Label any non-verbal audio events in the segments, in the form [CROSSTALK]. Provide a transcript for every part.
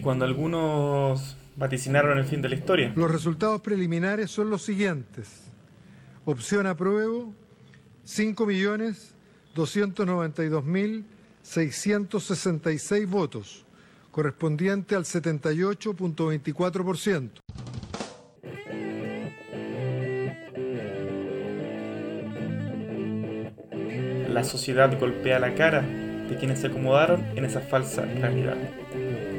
Y cuando algunos vaticinaron el fin de la historia, Los resultados preliminares son los siguientes. Opción apruebo, 5.292.666 votos, correspondiente al 78.24%. la sociedad golpea la cara de quienes se acomodaron en esa falsa realidad.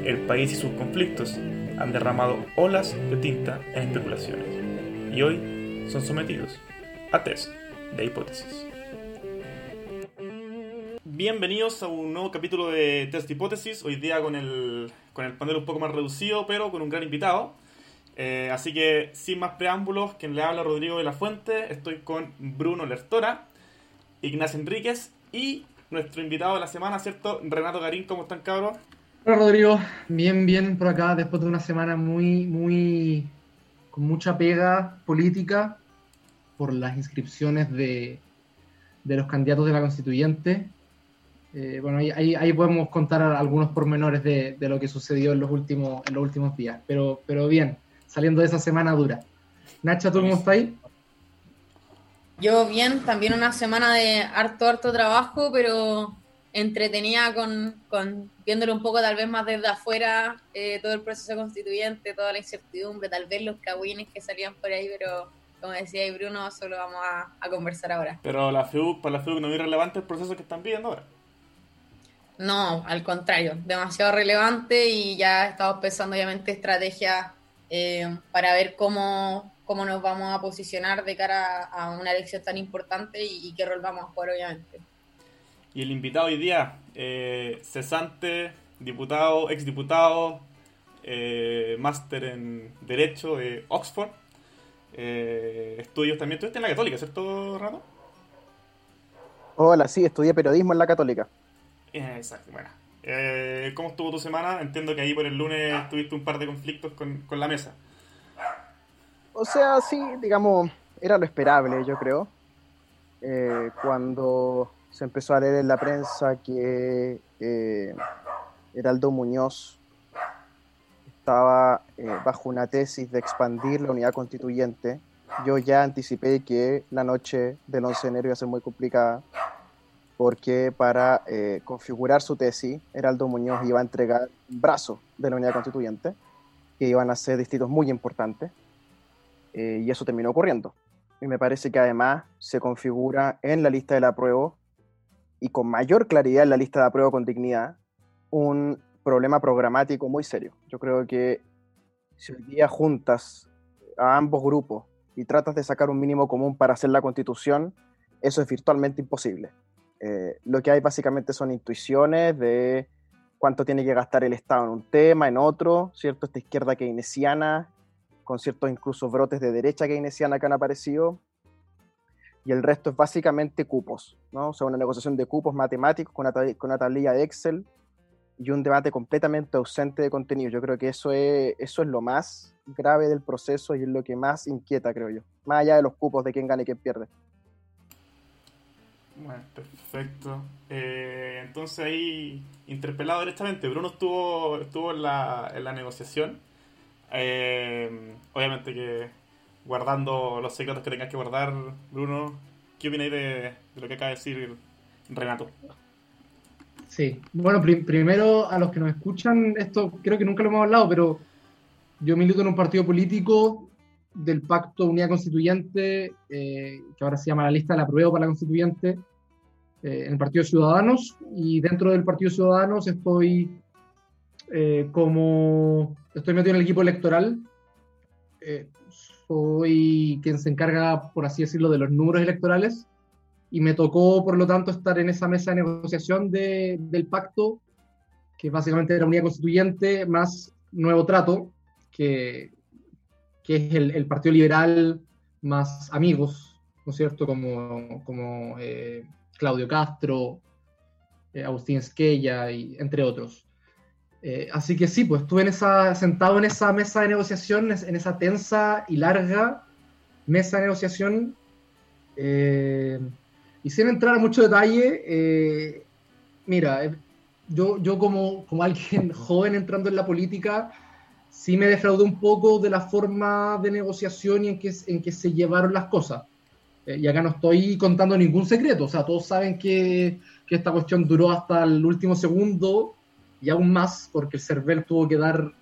El país y sus conflictos han derramado olas de tinta en especulaciones y hoy son sometidos a test de hipótesis. Bienvenidos a un nuevo capítulo de Test de Hipótesis, hoy día con el, con el panel un poco más reducido, pero con un gran invitado. Eh, así que, sin más preámbulos, quien le habla Rodrigo de la Fuente, estoy con Bruno Lertora, Ignacio Enríquez y nuestro invitado de la semana, ¿cierto? Renato Garín, ¿cómo están, cabros? Hola Rodrigo, bien, bien por acá, después de una semana muy, muy, con mucha pega política por las inscripciones de, de los candidatos de la constituyente. Eh, bueno, ahí, ahí, podemos contar algunos pormenores de, de, lo que sucedió en los últimos, en los últimos días, pero, pero bien, saliendo de esa semana dura. Nacha, ¿tú cómo estás ahí? Yo bien, también una semana de harto, harto trabajo, pero entretenida con, con viéndolo un poco tal vez más desde afuera, eh, todo el proceso constituyente, toda la incertidumbre, tal vez los cagüines que salían por ahí, pero como decía ahí Bruno, solo vamos a, a conversar ahora. Pero la FEUC, para la FEUC no es relevante el proceso que están viviendo ahora. No, al contrario, demasiado relevante y ya estamos pensando obviamente estrategias eh, para ver cómo, cómo nos vamos a posicionar de cara a una elección tan importante y, y qué rol vamos a jugar obviamente. Y el invitado hoy día, eh, cesante, diputado, exdiputado, eh, máster en Derecho de Oxford, eh, estudios también. Estás en la Católica, ¿cierto, Renato? Hola, sí, estudié periodismo en la Católica. Exacto, bueno. Eh, ¿Cómo estuvo tu semana? Entiendo que ahí por el lunes tuviste un par de conflictos con, con la mesa. O sea, sí, digamos, era lo esperable, yo creo. Eh, cuando se empezó a leer en la prensa que eh, Heraldo Muñoz estaba eh, bajo una tesis de expandir la unidad constituyente, yo ya anticipé que la noche del 11 de enero iba a ser muy complicada, porque para eh, configurar su tesis, Heraldo Muñoz iba a entregar un brazo de la unidad constituyente, que iban a ser distritos muy importantes, eh, y eso terminó ocurriendo. Y me parece que además se configura en la lista del apruebo y con mayor claridad en la lista de apruebo con dignidad un problema programático muy serio. Yo creo que si hoy día juntas a ambos grupos y tratas de sacar un mínimo común para hacer la constitución, eso es virtualmente imposible. Eh, lo que hay básicamente son intuiciones de cuánto tiene que gastar el Estado en un tema, en otro, ¿cierto? Esta izquierda keynesiana, con ciertos incluso brotes de derecha keynesiana que han aparecido, y el resto es básicamente cupos, ¿no? O sea, una negociación de cupos matemáticos con una, con una tablilla de Excel y un debate completamente ausente de contenido. Yo creo que eso es, eso es lo más grave del proceso y es lo que más inquieta, creo yo. Más allá de los cupos de quién gana y quién pierde. Bueno, perfecto. Eh, entonces ahí, interpelado directamente, Bruno estuvo, estuvo en, la, en la negociación. Eh, obviamente que guardando los secretos que tengas que guardar, Bruno, ¿qué opináis de, de lo que acaba de decir Renato? Sí, bueno, pr primero a los que nos escuchan, esto creo que nunca lo hemos hablado, pero yo milito en un partido político del Pacto Unidad Constituyente, eh, que ahora se llama la lista de la prueba para la Constituyente, eh, en el Partido Ciudadanos, y dentro del Partido Ciudadanos estoy eh, como, estoy metido en el equipo electoral soy quien se encarga, por así decirlo, de los números electorales y me tocó, por lo tanto, estar en esa mesa de negociación de, del pacto, que básicamente era unidad constituyente más nuevo trato, que, que es el, el Partido Liberal más amigos, ¿no es cierto? Como, como eh, Claudio Castro, eh, Agustín Esquella, y entre otros. Eh, así que sí, pues estuve en esa, sentado en esa mesa de negociación, en esa tensa y larga mesa de negociación, eh, y sin entrar a mucho detalle, eh, mira, yo, yo como, como alguien [LAUGHS] joven entrando en la política, sí me defraudé un poco de la forma de negociación y en que, en que se llevaron las cosas. Eh, y acá no estoy contando ningún secreto, o sea, todos saben que, que esta cuestión duró hasta el último segundo y aún más porque el CERVEL tuvo que dar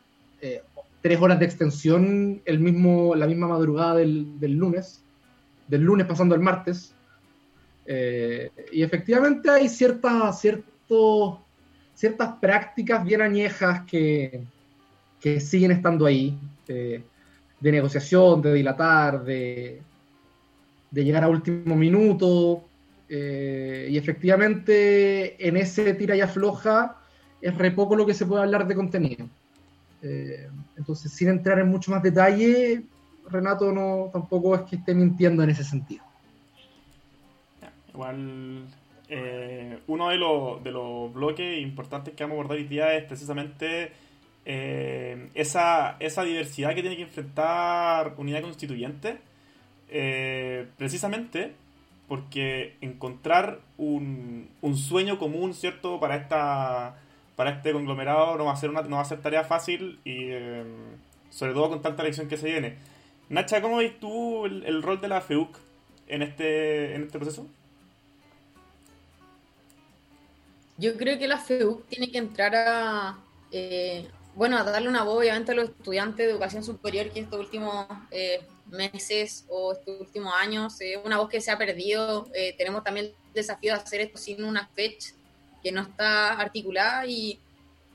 eh, tres horas de extensión el mismo, la misma madrugada del, del lunes, del lunes pasando al martes. Eh, y efectivamente hay ciertas, cierto, ciertas prácticas bien añejas que, que siguen estando ahí, eh, de negociación, de dilatar, de, de llegar a último minuto. eh, y efectivamente en ese tira y afloja es re poco lo que se puede hablar de contenido. Eh, entonces, sin entrar en mucho más detalle, Renato no tampoco es que esté mintiendo en ese sentido. Igual, eh, uno de los, de los bloques importantes que vamos a abordar hoy día es precisamente eh, esa, esa diversidad que tiene que enfrentar unidad constituyente. precisamente porque encontrar un, un sueño común, ¿cierto?, para esta para este conglomerado no va a ser una, no va a ser tarea fácil y eh, sobre todo con tanta elección que se viene. Nacha, ¿cómo ves tú el, rol de la FEUC en este, en este proceso? Yo creo que la FEUC tiene que entrar a, eh, bueno, a darle una voz obviamente a los estudiantes de educación superior que estos últimos eh, meses o estos últimos años, eh, una voz que se ha perdido. Eh, tenemos también el desafío de hacer esto sin una fecha que no está articulada y,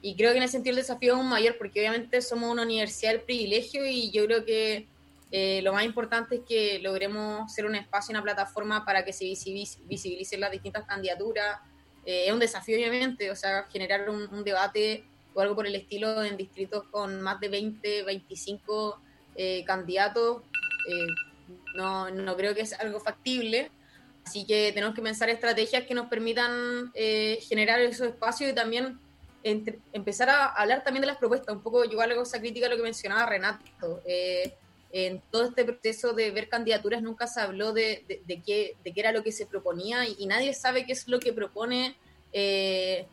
y creo que en ese sentido el desafío es aún mayor porque obviamente somos una universidad del privilegio y yo creo que eh, lo más importante es que logremos ser un espacio, una plataforma para que se visibilicen las distintas candidaturas. Eh, es un desafío, obviamente, o sea, generar un, debate o algo por el estilo en distritos con más de 20, 25 eh, candidatos. no, no creo que es algo factible. Así que tenemos que pensar estrategias que nos permitan eh, generar esos espacios y también entre- empezar a hablar también de las propuestas. Un poco yo hago esa crítica a lo que mencionaba Renato. Eh, en todo este proceso de ver candidaturas nunca se habló de, de, de qué, de qué era lo que se proponía y, y nadie sabe qué es lo que propone, eh,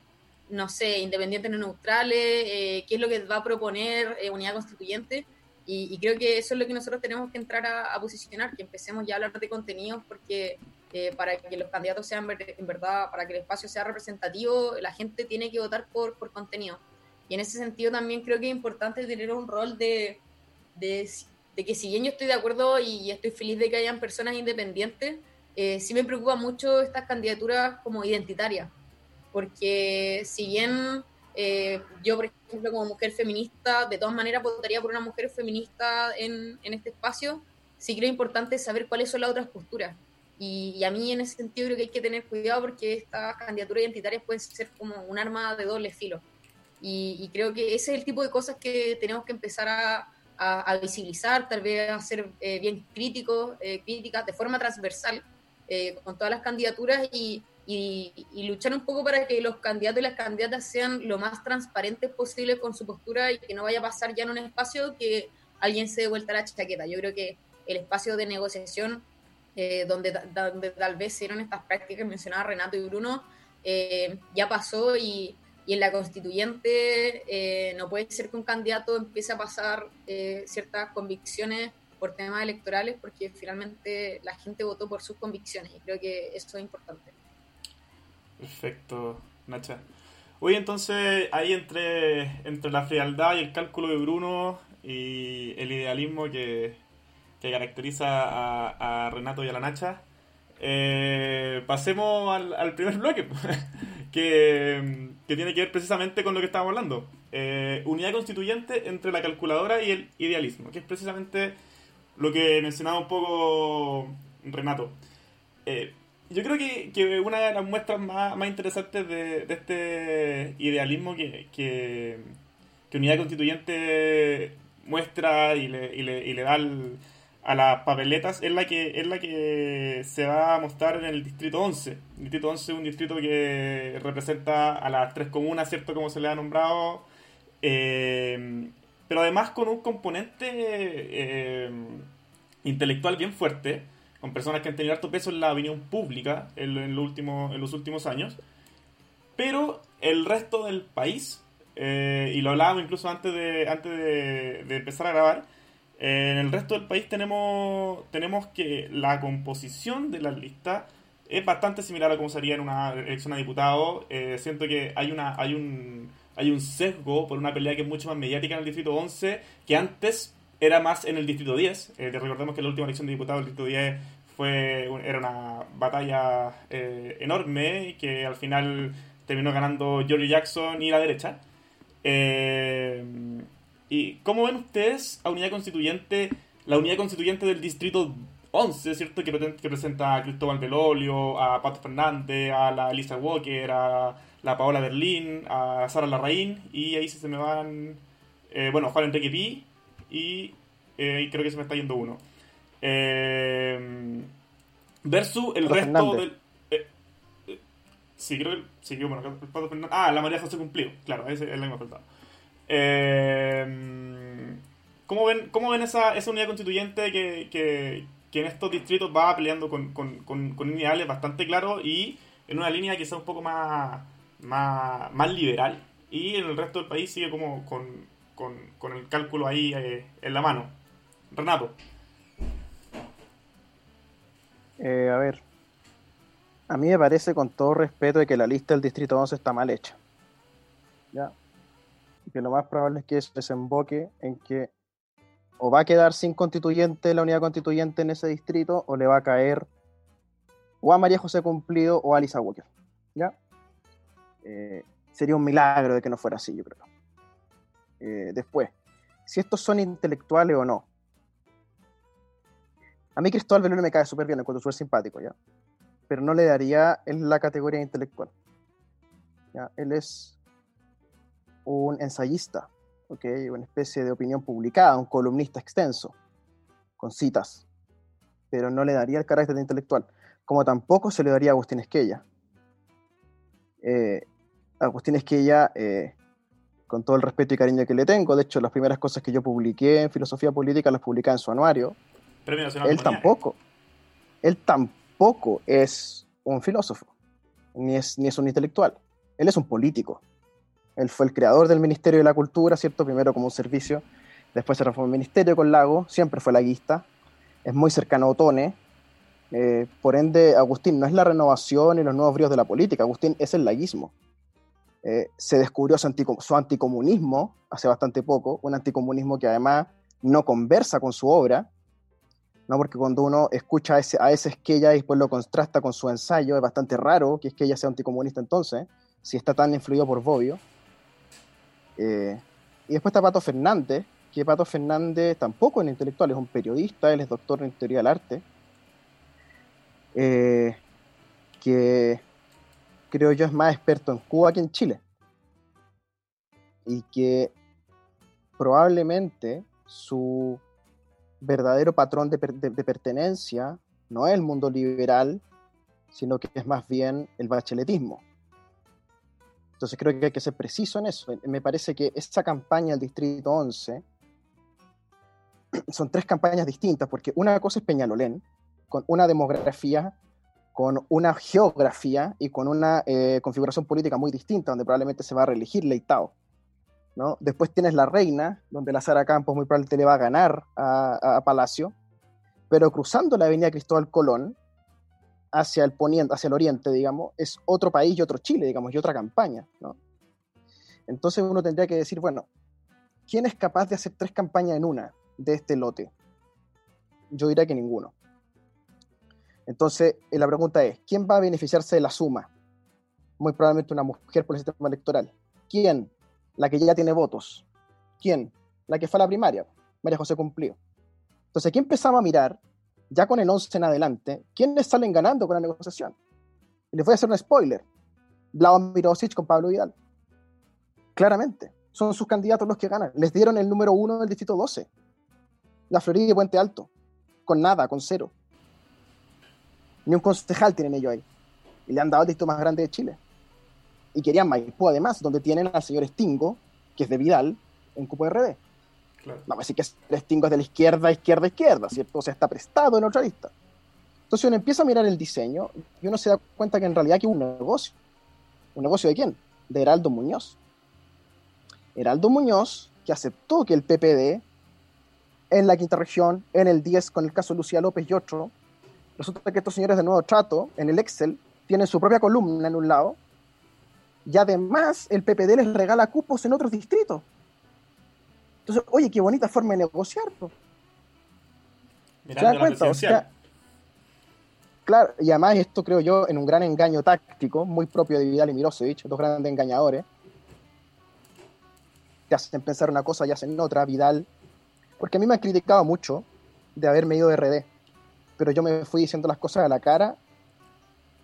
no sé, independientes no neutrales, eh, qué es lo que va a proponer eh, unidad constituyente. Y, y creo que eso es lo que nosotros tenemos que entrar a, a posicionar, que empecemos ya a hablar de contenidos, porque eh, para que los candidatos sean en verdad, para que el espacio sea representativo, la gente tiene que votar por, por contenido. Y en ese sentido también creo que es importante tener un rol de, de, de que si bien yo estoy de acuerdo y estoy feliz de que hayan personas independientes, eh, sí me preocupa mucho estas candidaturas como identitarias, porque si bien eh, yo, por ejemplo, como mujer feminista, de todas maneras votaría por una mujer feminista en, en este espacio, sí creo importante saber cuáles son las otras posturas. Y, y a mí en ese sentido creo que hay que tener cuidado porque estas candidaturas identitarias pueden ser como un arma de doble filo. Y, y creo que ese es el tipo de cosas que tenemos que empezar a, a, a visibilizar, tal vez a ser eh, bien críticos, eh, críticas de forma transversal eh, con todas las candidaturas y, y, y, luchar un poco para que los candidatos y las candidatas sean lo más transparentes posible con su postura y que no vaya a pasar ya en un espacio que alguien se dé vuelta la chaqueta. Yo creo que el espacio de negociación eh, donde, tal vez se dieron estas prácticas que mencionaba Renato y Bruno, eh, ya pasó y, en la constituyente eh, no puede ser que un candidato empiece a pasar ciertas convicciones por temas electorales porque finalmente la gente votó por sus convicciones y creo que eso es importante. Perfecto, Nacha. Oye, entonces ahí entre, entre la frialdad y el cálculo de Bruno y el idealismo que, que caracteriza a, Renato y a la Nacha, eh, pasemos al, al, primer bloque, [LAUGHS] que, tiene que ver precisamente con lo que estábamos hablando, eh, unidad constituyente entre la calculadora y el idealismo, que es precisamente lo que mencionaba un poco Renato. Eh, yo creo que, una de las muestras más, interesantes de, este idealismo que, que, Unidad Constituyente muestra y le, da a las papeletas es la, que, es la que se va a mostrar en el Distrito 11. El Distrito 11 es un distrito que representa a las tres comunas, ¿cierto? Como se le ha nombrado. Eh, pero además con un componente eh, intelectual bien fuerte con personas que han tenido harto peso en la opinión pública en, en, los últimos años. Pero el resto del país, eh, y lo hablábamos incluso antes de, antes de, empezar a grabar, en el resto del país tenemos, tenemos que la composición de la lista es bastante similar a como sería en una elección a diputado. Eh, siento que hay, una, hay, un, hay un sesgo por una pelea que es mucho más mediática en el Distrito 11 que antes era más en el Distrito 10. Eh, recordemos que la última elección de diputados del Distrito 10 fue, era una batalla eh, enorme que al final terminó ganando George Jackson y la derecha. Eh, ¿Y cómo ven ustedes a unidad constituyente, la unidad constituyente del Distrito 11, ¿cierto? Que, que presenta a Cristóbal Belolio, a Pato Fernández, a la Elisa Walker, a la Paola Berlín, a Sara Larraín, y ahí se me van, bueno, Juan Enrique Pi, y, eh, creo que se me está yendo uno. Eh, versus el resto del. Eh, sí, creo que. Sí, bueno, el Pato Fernández. Ah, la María José cumplió. Claro, ese es el que me ha faltado. ¿Cómo ven, cómo ven esa, esa unidad constituyente que, que, en estos distritos va peleando con, con, con, con ideales bastante claros y en una línea quizá un poco más, más, más liberal? Y en el resto del país sigue como con, con, el cálculo ahí eh, en la mano. Renato. Eh, a ver, a mí me parece con todo respeto de que la lista del Distrito 11 está mal hecha. ¿Ya? Que lo más probable es que eso desemboque en que o va a quedar sin constituyente la unidad constituyente en ese distrito o le va a caer o a María José Cumplido o a Lisa Walker. ¿Ya? Eh, sería un milagro de que no fuera así, yo creo. Eh, después, si estos son intelectuales o no. A mí Cristóbal Belén me cae súper bien, encuentro súper simpático, ¿ya? Pero no le daría en la categoría intelectual. ¿ya? Él es un ensayista, ¿ok? Una especie de opinión publicada, un columnista extenso, con citas. Pero no le daría el carácter de intelectual. Como tampoco se le daría a Agustín Esquella. Eh, Agustín Esquella eh, con todo el respeto y cariño que le tengo. De hecho, las primeras cosas que yo publiqué en filosofía política las publiqué en su anuario. él tampoco. Él tampoco es un filósofo, ni es, ni es un intelectual. Él es un político. Él fue el creador del Ministerio de la Cultura, ¿cierto? Primero como un servicio, después se reformó el Ministerio con Lago, siempre fue laguista, es muy cercano a Otone. Eh, por ende, Agustín no es la renovación y los nuevos bríos de la política, Agustín es el laguismo. Eh, se descubrió su, anticomunismo hace bastante poco, un anticomunismo que además no conversa con su obra, ¿no? porque cuando uno escucha a ese, a ese Esquella y después lo contrasta con su ensayo, es bastante raro que Esquella sea anticomunista entonces, si está tan influido por Bobbio. Eh, y después está Pato Fernández, que Pato Fernández tampoco es intelectual, es un periodista, él es doctor en teoría del arte, eh, que creo yo, es más experto en Cuba que en Chile. Y que probablemente su verdadero patrón de, pertenencia no es el mundo liberal, sino que es más bien el bacheletismo. Entonces creo que hay que ser preciso en eso. Me parece que esta campaña del Distrito 11 son tres campañas distintas, porque una cosa es Peñalolén, con una demografía con una geografía y con una eh, configuración política muy distinta, donde probablemente se va a reelegir Leitao. ¿no? Después tienes la reina, donde la Sara Campos muy probablemente le va a ganar a, Palacio, pero cruzando la avenida Cristóbal Colón, hacia el poniente, hacia el oriente, digamos, es otro país y otro Chile, digamos, y otra campaña, ¿no? Entonces uno tendría que decir, bueno, ¿quién es capaz de hacer tres campañas en una de este lote? Yo diría que ninguno. Entonces, eh, la pregunta es, ¿quién va a beneficiarse de la suma? Muy probablemente una mujer por el sistema electoral. ¿Quién? la que ya tiene votos. ¿Quién? La que fue a la primaria, María José Cumplió. Entonces aquí empezamos a mirar, ya con el 11 en adelante, quiénes salen ganando con la negociación. Les voy a hacer un spoiler. Vlado Mirosic con Pablo Vidal. Claramente, son sus candidatos los que ganan. Les dieron el número uno del distrito 12. La Florida y Puente Alto. Con nada, con cero. Ni un concejal tienen ellos ahí. Y le han dado el distrito más grande de Chile. Y querían Maipú, además, donde tienen al señor Stingo, que es de Vidal, en Cupo RD. Claro. Vamos a decir que el Stingo es de la izquierda, izquierda, izquierda, ¿cierto? O sea, está prestado en otra lista. Entonces uno empieza a mirar el diseño y uno se da cuenta que en realidad aquí hay un negocio. ¿Un negocio de quién? De Heraldo Muñoz. Heraldo Muñoz, que aceptó que el PPD en la quinta región, en el 10 con el caso Lucía López y otro, resulta que estos señores de nuevo trato, en el Excel, tienen su propia columna en un lado, y además el PPD les regala cupos en otros distritos. Entonces, oye, qué bonita forma de negociar. po. ¿Se Mirando dan la cuenta? O sea, claro, y además esto creo yo en un gran engaño táctico, muy propio de Vidal y Mirosevic, dos grandes engañadores. Te hacen pensar una cosa y hacen otra, Vidal. Porque a mí me han criticado mucho de haberme ido de RD, pero yo me fui diciendo las cosas a la cara,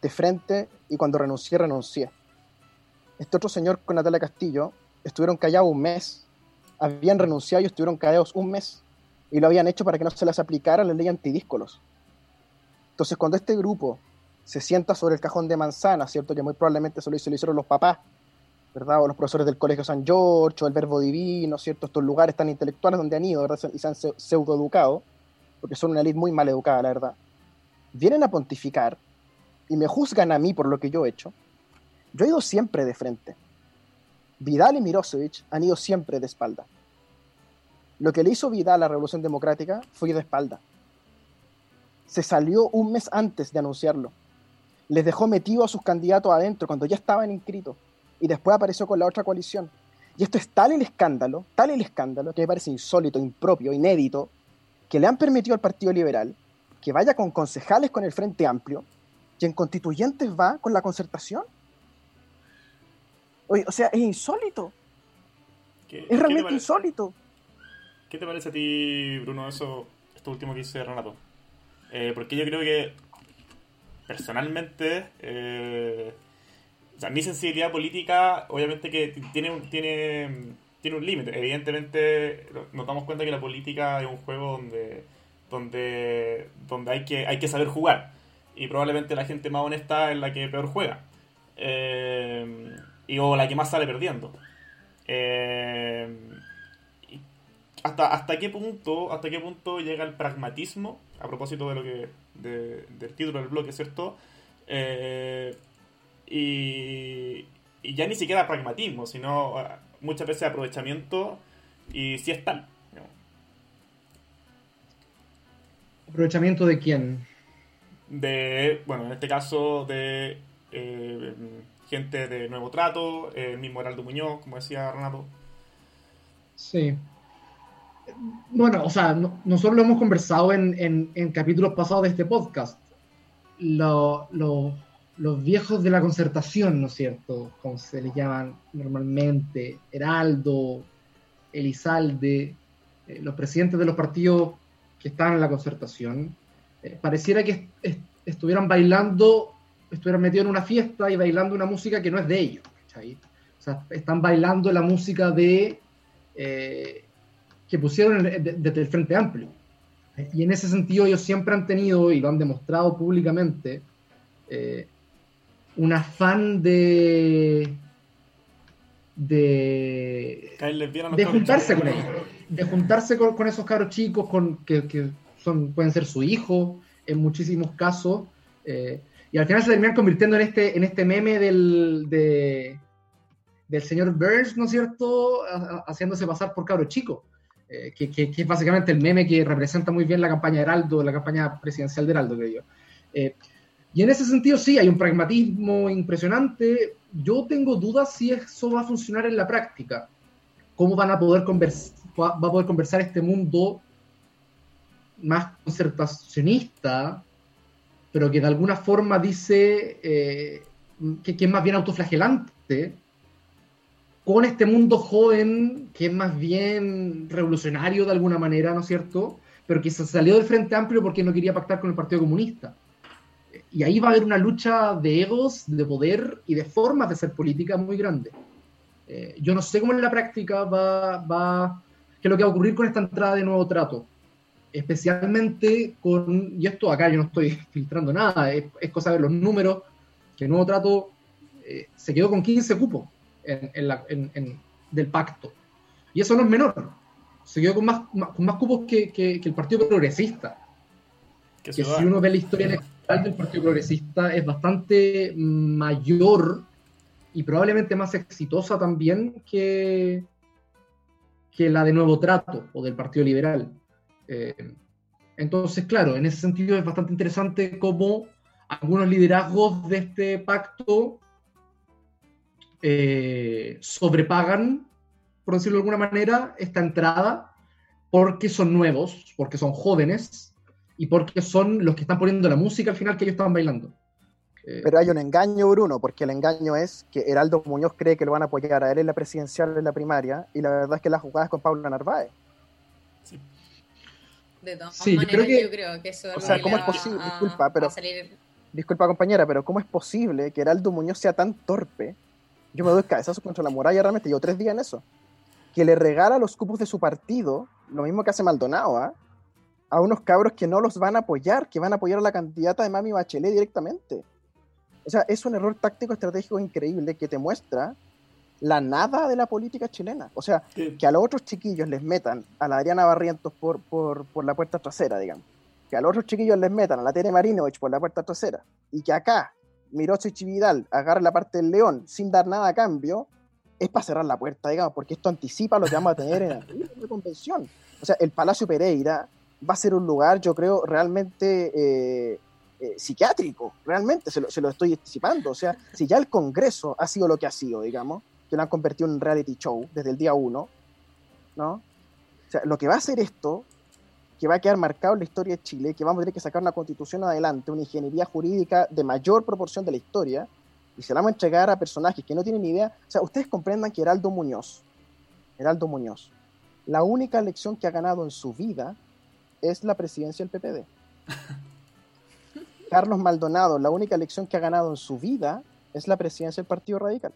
de frente, y cuando renuncié, renuncié. Este otro señor con Natalia Castillo estuvieron callados un mes, habían renunciado y estuvieron callados un mes y lo habían hecho para que no se les aplicara la ley antidíscolos. Entonces, cuando este grupo se sienta sobre el cajón de manzana, ¿cierto? Que muy probablemente se lo, hicieron los papás, ¿verdad? O los profesores del Colegio San George, o el Verbo Divino, ¿cierto? Estos lugares tan intelectuales donde han ido, ¿verdad? Y se han pseu- pseudoeducado, porque son una elite muy mal educada, la verdad. Vienen a pontificar y me juzgan a mí por lo que yo he hecho. Yo he ido siempre de frente. Vidal y Mirosevic han ido siempre de espalda. Lo que le hizo Vidal a la Revolución Democrática fue ir de espalda. Se salió un mes antes de anunciarlo. Les dejó metido a sus candidatos adentro cuando ya estaban inscritos. Y después apareció con la otra coalición. Y esto es tal el escándalo, tal el escándalo, que me parece insólito, impropio, inédito, que le han permitido al Partido Liberal que vaya con concejales con el Frente Amplio y en constituyentes va con la concertación. Oye, o sea, es insólito, ¿Qué- qué es te realmente insólito. ¿Qué te parece a ti, Bruno, eso, esto último que dice Renato? Eh, porque yo creo que, personalmente, eh, o sea, mi sensibilidad política, obviamente que tiene un, tiene, tiene un límite. Evidentemente, nos damos cuenta que la política es un juego donde, donde, donde hay, que, hay que saber jugar. Y probablemente la gente más honesta es la que peor juega. Eh, y, o la que más sale perdiendo. Eh, hasta, hasta qué punto hasta qué punto llega el pragmatismo a propósito de lo que de- del título del bloque cierto Eh, y, y ya ni siquiera pragmatismo sino ah, muchas veces aprovechamiento y si es tal. ¿Aprovechamiento de quién? de bueno en este caso de eh, gente de nuevo trato eh, el mismo Heraldo Muñoz como decía Renato Sí. Bueno, o sea, no- nosotros lo hemos conversado en, en- capítulos pasados de este podcast. Lo- lo- los viejos de la concertación, ¿no es cierto? Como se les llaman normalmente, Heraldo, Elizalde, eh, los presidentes de los partidos que estaban en la concertación, eh, pareciera que est- est- estuvieran bailando, estuvieran metidos en una fiesta y bailando una música que no es de ellos. ¿cachai? O sea, están bailando la música de eh, que pusieron de- desde el Frente Amplio. Y en ese sentido ellos siempre han tenido, y lo han demostrado públicamente, eh, un afán de, de, de juntarse con ellos, de juntarse con, con esos cabros chicos con, que, que son, pueden ser su hijo en muchísimos casos, eh, y al final se terminan convirtiendo en este, en este meme del, de, del señor Burns, ¿no es cierto?, Ha- ha- haciéndose pasar por cabro chico, eh, que, que- que es básicamente el meme que representa muy bien la campaña de Heraldo, la campaña presidencial de Heraldo, creo yo. Eh, y en ese sentido sí, hay un pragmatismo impresionante. Yo tengo dudas si eso va a funcionar en la práctica. ¿Cómo van a poder conversar, va a poder conversar este mundo más concertacionista, pero que de alguna forma dice eh, que, es más bien autoflagelante con este mundo joven que es más bien revolucionario de alguna manera, ¿no es cierto? Pero que se salió del Frente Amplio porque no quería pactar con el Partido Comunista. Y ahí va a haber una lucha de egos, de poder y de formas de ser política muy grande. Eh, yo no sé cómo en la práctica va, va, qué es lo que va a ocurrir con esta entrada de nuevo trato. Especialmente con, y esto acá yo no estoy [LAUGHS] filtrando nada, es, cosa de los números, que el nuevo trato eh, se quedó con 15 cupos en, la, en, del pacto. Y eso no es menor. Se quedó con más, con más cupos que, que, el Partido Progresista. Que, si uno ve la historia electoral del Partido Progresista es bastante mayor y probablemente más exitosa también que, que la de Nuevo Trato o del Partido Liberal. Eh, entonces, claro, en ese sentido es bastante interesante cómo algunos liderazgos de este pacto eh, sobrepagan, por decirlo de alguna manera, esta entrada porque son nuevos, porque son jóvenes y porque son los que están poniendo la música al final que ellos estaban bailando. Eh, Pero hay un engaño, Bruno, porque el engaño es que Heraldo Muñoz cree que lo van a apoyar a él en la presidencial en la primaria y la verdad es que la jugada es con Paula Narváez. Sí. De todas maneras, yo creo que eso o sea, ¿cómo es posible? disculpa, pero disculpa compañera, pero ¿cómo es posible que Heraldo Muñoz sea tan torpe yo me doy cabezazo contra la muralla realmente, llevo tres días en eso. Que le regala los cupos de su partido, lo mismo que hace Maldonado, ¿ah? a unos cabros que no los van a apoyar, que van a apoyar a la candidata de Mami Bachelet directamente. O sea, es un error táctico estratégico increíble que te muestra la nada de la política chilena. O sea, que a los otros chiquillos les metan a la Adriana Barrientos por, por, por, la puerta trasera, digamos. Que a los otros chiquillos les metan a la Tere Marinovich por la puerta trasera. Y que acá Mirocho y Vidal agarra la parte del León sin dar nada a cambio, es para cerrar la puerta, digamos, porque esto anticipa lo que vamos a tener en la convención. O sea, el Palacio Pereira va a ser un lugar, yo creo, realmente eh, eh, psiquiátrico, realmente, se lo, se lo, estoy anticipando. O sea, si ya el Congreso ha sido lo que ha sido, digamos, que lo han convertido en un reality show desde el día uno, ¿no? O sea, lo que va a hacer esto que va a quedar marcado en la historia de Chile, que vamos a tener que sacar una constitución adelante, una ingeniería jurídica de mayor proporción de la historia, y se la vamos a entregar a personajes que no tienen ni idea. O sea, ustedes comprendan que Heraldo Muñoz, Heraldo Muñoz, la única elección que ha ganado en su vida es la presidencia del PPD. [LAUGHS] Carlos Maldonado, la única elección que ha ganado en su vida es la presidencia del Partido Radical.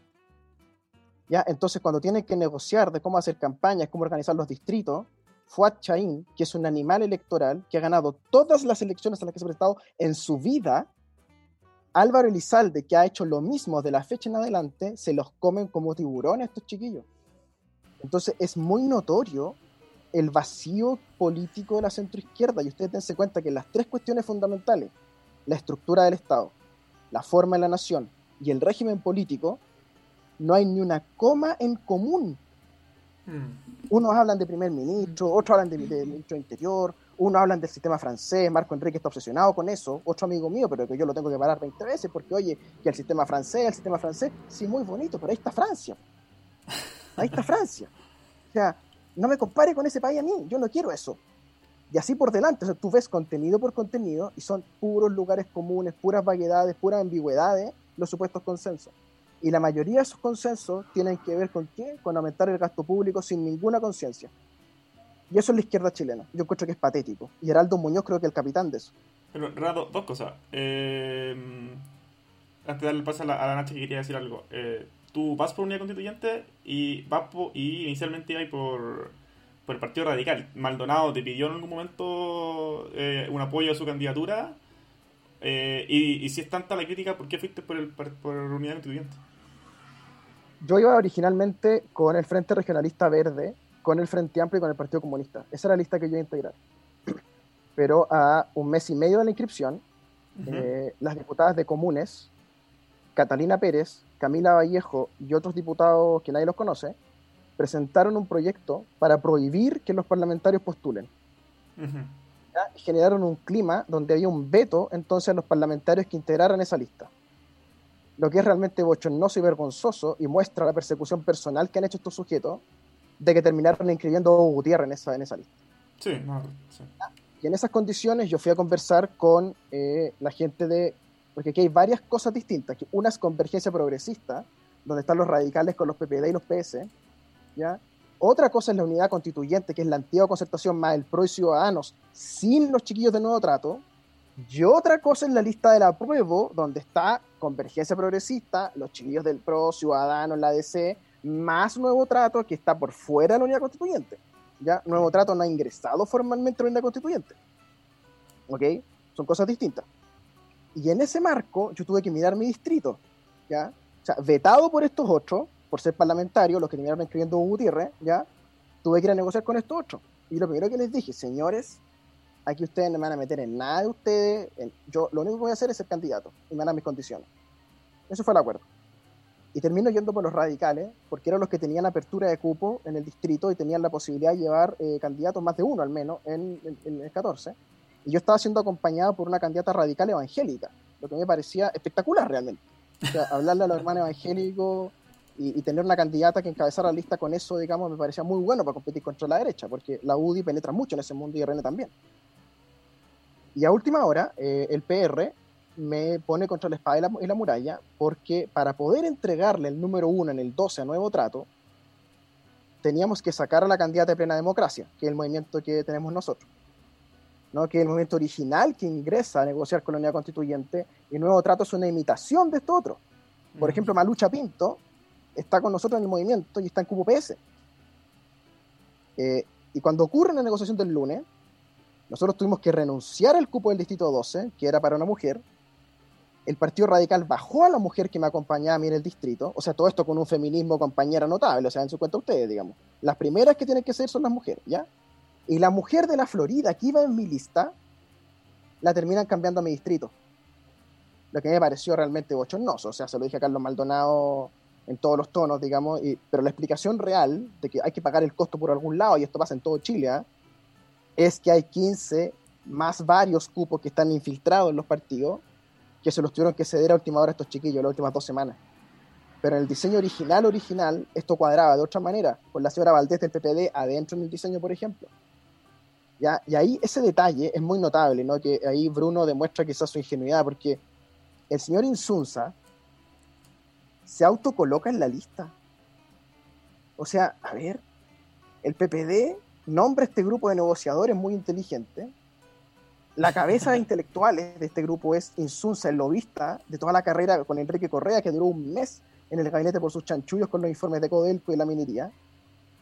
¿Ya? Entonces, cuando tienen que negociar de cómo hacer campañas, cómo organizar los distritos, Fuad Chaín, que es un animal electoral que ha ganado todas las elecciones a las que se ha presentado en su vida, Álvaro Elizalde, que ha hecho lo mismo de la fecha en adelante, se los comen como tiburones estos chiquillos. Entonces es muy notorio el vacío político de la centroizquierda y ustedes dense cuenta que las tres cuestiones fundamentales, la estructura del Estado, la forma de la nación y el régimen político, no hay ni una coma en común Mm. Unos hablan de primer ministro, otros hablan de, ministro interior, unos hablan del sistema francés, Marco Enrique está obsesionado con eso, otro amigo mío, pero que yo lo tengo que parar 20 veces porque, oye, que el sistema francés, el sistema francés, sí, muy bonito, pero ahí está Francia. Ahí está Francia. O sea, no me compare con ese país a mí, yo no quiero eso. Y así por delante, o sea, tú ves contenido por contenido y son puros lugares comunes, puras vaguedades, puras ambigüedades, los supuestos consensos. Y la mayoría de esos consensos tienen que ver con qué? Con aumentar el gasto público sin ninguna conciencia. Y eso es la izquierda chilena. Yo encuentro que es patético. Y Heraldo Muñoz creo que es el capitán de eso. Pero, Renato, dos cosas. Eh, antes de darle el paso a la, Nacha que quería decir algo. Eh, tú vas por unidad constituyente y vas y inicialmente ibas por, por el Partido Radical. Maldonado te pidió en algún momento eh, un apoyo a su candidatura. y, y, si es tanta la crítica, ¿por qué fuiste por, el, por unidad constituyente? Yo iba originalmente con el Frente Regionalista Verde, con el Frente Amplio y con el Partido Comunista. Esa era la lista que yo iba a integrar. [CLEARS THROAT] Pero a un mes y medio de la inscripción, eh, las diputadas de comunes, Catalina Pérez, Camila Vallejo y otros diputados que nadie los conoce, presentaron un proyecto para prohibir que los parlamentarios postulen. Generaron un clima donde había un veto entonces a los parlamentarios que integraran esa lista lo que es realmente bochornoso y vergonzoso y muestra la persecución personal que han hecho estos sujetos de que terminaron inscribiendo a Gutiérrez en esa, en esa lista. Sí, no, sí. Y en esas condiciones yo fui a conversar con eh, la gente de... Porque aquí hay varias cosas distintas. Una es convergencia progresista, donde están los radicales con los PPD y los PS, ¿ya? Otra cosa es la unidad constituyente, que es la antigua concertación más el PRO y Ciudadanos, sin los chiquillos del nuevo trato. Y otra cosa es la lista del apruebo, donde está Convergencia Progresista, los chiquillos del PRO, Ciudadanos, la DC, más Nuevo Trato, que está por fuera de la unidad constituyente. ¿ya? Nuevo Trato no ha ingresado formalmente a la unidad constituyente. ¿Ok? Son cosas distintas. Y en ese marco, yo tuve que mirar mi distrito. ¿ya? O sea, vetado por estos otros, por ser parlamentario, los que terminaron escribiendo Gutiérrez, ¿ya? Tuve que ir a negociar con estos otros. Y lo primero que les dije, señores, aquí ustedes no me van a meter en nada de ustedes. yo lo único que voy a hacer es ser candidato y me dan mis condiciones. Eso fue el acuerdo. Y termino yendo por los radicales, porque eran los que tenían apertura de cupo en el distrito y tenían la posibilidad de llevar eh, candidatos, más de uno al menos, en, el 14. Y yo estaba siendo acompañado por una candidata radical evangélica, lo que me parecía espectacular realmente. O sea, [LAUGHS] hablarle a los hermanos evangélicos, y, tener una candidata que encabezara la lista con eso, digamos, me parecía muy bueno para competir contra la derecha, porque la UDI penetra mucho en ese mundo y RN también. Y a última hora, eh, el PR me pone contra la espada y la, muralla, porque para poder entregarle el número uno en el 12 a Nuevo Trato, teníamos que sacar a la candidata de plena democracia, que es el movimiento que tenemos nosotros. ¿no? que es el movimiento original que ingresa a negociar con la unidad constituyente, y Nuevo Trato es una imitación de esto otro. Por mm. ejemplo, Malucha Pinto está con nosotros en el movimiento y está en Cupo PS. Eh, y cuando ocurre la negociación del lunes, nosotros tuvimos que renunciar al cupo del Distrito 12, que era para una mujer. El Partido Radical bajó a la mujer que me acompañaba a mí en el distrito. O sea, todo esto con un feminismo compañera notable. O sea, en su cuenta ustedes, digamos. Las primeras que tienen que ser son las mujeres, ¿ya? Y la mujer de la Florida, que iba en mi lista, la terminan cambiando a mi distrito. Lo que me pareció realmente bochornoso. O sea, se lo dije a Carlos Maldonado en todos los tonos, digamos, pero la explicación real de que hay que pagar el costo por algún lado, y esto pasa en todo Chile, ¿ah? Es que hay 15 más varios cupos que están infiltrados en los partidos, que se los tuvieron que ceder a última hora estos chiquillos, las últimas dos semanas. Pero en el diseño original, original, esto cuadraba de otra manera, con la señora Valdés del PPD adentro en el diseño, por ejemplo. ¿Ya? Y ahí ese detalle es muy notable, ¿no? que ahí Bruno demuestra quizás su ingenuidad, porque el señor Insunza, se autocoloca en la lista. O sea, a ver, el PPD nombra este grupo de negociadores muy inteligente. La cabeza de [LAUGHS] intelectuales de este grupo es Insunza, el lobista de toda la carrera con Enrique Correa, que duró un mes en el gabinete por sus chanchullos con los informes de Codelco y la minería.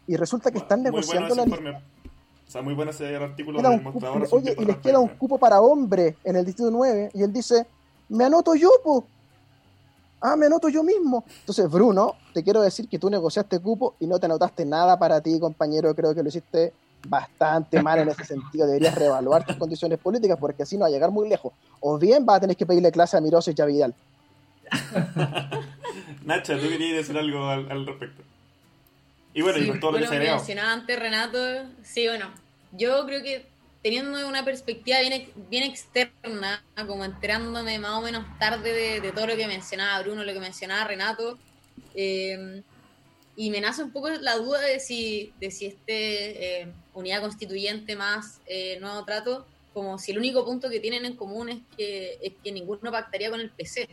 Y resulta que están negociando la lista. O sea, muy bueno ese artículo Oye, y les queda un cupo para hombre en el distrito 9. Y él dice, me anoto yo, po ah, me anoto yo mismo. Entonces, Bruno, te quiero decir que tú negociaste cupo y no te anotaste nada para ti, compañero. Creo que lo hiciste bastante mal en ese sentido. Deberías reevaluar tus condiciones políticas porque así no va a llegar muy lejos. O bien vas a tener que pedirle clase a Miroso y a Vidal. [LAUGHS] Nacha, tú querías decir algo al, respecto. Y bueno, y con todo lo que se mencionaba antes Renato, sí, bueno, yo creo que teniendo una perspectiva bien, bien externa, como enterándome más o menos tarde de, todo lo que mencionaba Bruno, lo que mencionaba Renato, eh, y me nace un poco la duda de si, de si este eh, unidad constituyente más eh, nuevo trato, como si el único punto que tienen en común es que, es que ninguno pactaría con el PC.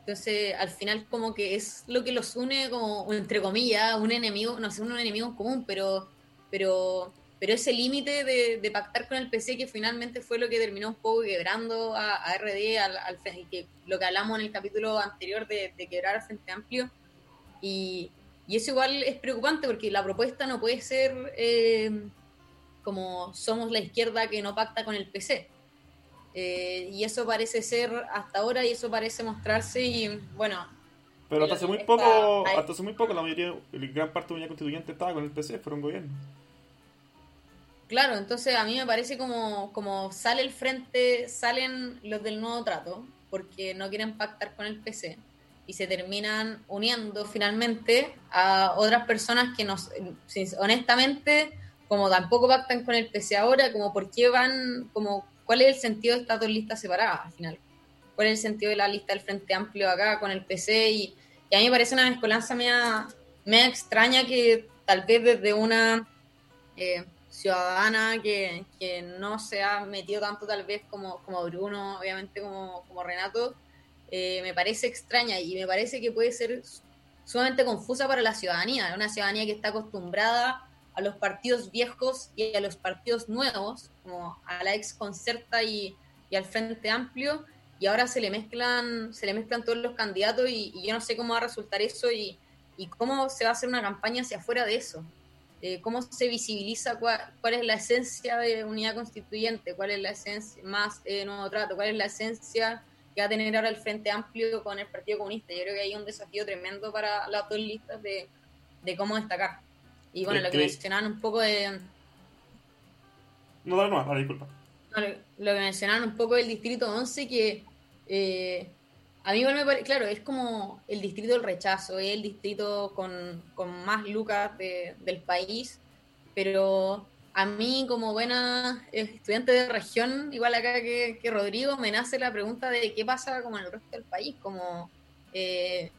Entonces, al final como que es lo que los une como, entre comillas, un enemigo, no sé, un enemigo en común, pero, pero pero ese límite de, pactar con el PC que finalmente fue lo que terminó un poco quebrando a, RD, al, al, que, lo que hablamos en el capítulo anterior de, quebrar al Frente Amplio. Y, eso igual es preocupante porque la propuesta no puede ser eh, como somos la izquierda que no pacta con el PC. Eh, y eso parece ser hasta ahora y eso parece mostrarse y bueno. Pero hasta hace muy poco, hasta hace muy poco la mayoría, gran parte de la constituyente estaba con el PC, fueron gobierno. Claro, entonces a mí me parece como, como sale el frente, salen los del nuevo trato, porque no quieren pactar con el PC, y se terminan uniendo finalmente a otras personas que nos, honestamente, como tampoco pactan con el PC ahora, como por qué van, como cuál es el sentido de estas dos listas separadas al final. ¿Cuál es el sentido de la lista del Frente Amplio acá con el PC? Y, a mí me parece una mezcolanza media, extraña que tal vez desde una... Eh, ciudadana que, no se ha metido tanto tal vez como, como Bruno, obviamente como, como Renato, eh, me parece extraña y me parece que puede ser sumamente confusa para la ciudadanía, una ciudadanía que está acostumbrada a los partidos viejos y a los partidos nuevos, como a la ex Concerta y, al Frente Amplio, y ahora se le mezclan, se le mezclan todos los candidatos y, yo no sé cómo va a resultar eso y, cómo se va a hacer una campaña hacia afuera de eso. Eh, cómo se visibiliza cuál, es la esencia de unidad constituyente, cuál es la esencia más eh, nuevo trato, cuál es la esencia que va a tener ahora el Frente Amplio con el Partido Comunista. Yo creo que hay un desafío tremendo para las dos listas de, cómo destacar. Y bueno, lo que mencionaban un poco de... No, no, no, disculpa. lo, que mencionaban un poco del Distrito 11, que eh, a mí igual me parece, claro, es como el distrito del rechazo, es el distrito con, con más lucas del país, pero a mí como buena estudiante de región, igual acá que, Rodrigo, me nace la pregunta de qué pasa como en el resto del país, como eh,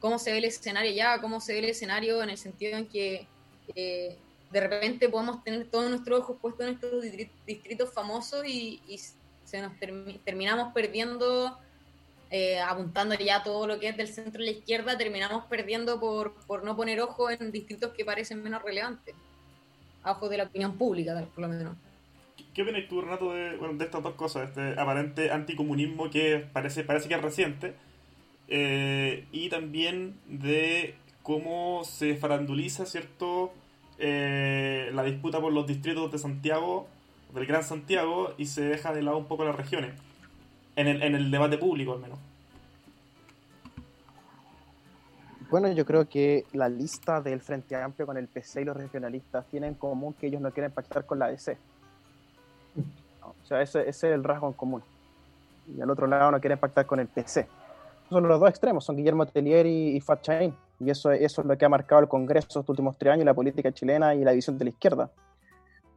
cómo se ve el escenario ya, cómo se ve el escenario en el sentido en que eh, de repente podemos tener todos nuestros ojos puestos en estos distritos famosos y, se nos terminamos perdiendo, eh, apuntando ya todo lo que es del centro a la izquierda, terminamos perdiendo por, por no poner ojo en distritos que parecen menos relevantes a ojos de la opinión pública, por lo menos. ¿Qué opinas tú, Renato, de, de estas dos cosas? Este aparente anticomunismo que parece, parece que es reciente eh, y también de cómo se faranduliza, ¿cierto?, eh, la disputa por los distritos de Santiago, del Gran Santiago, y se deja de lado un poco las regiones, en el, debate público al menos. Bueno, yo creo que la lista del Frente Amplio con el PC y los regionalistas tienen en común que ellos no quieren pactar con la DC. o sea, ese, es el rasgo en común. Y al otro lado no quieren pactar con el PC. Son los dos extremos, son Guillermo Tellier y, y Fat Y eso, eso es lo que ha marcado el Congreso estos últimos tres años, la política chilena y la división de la izquierda.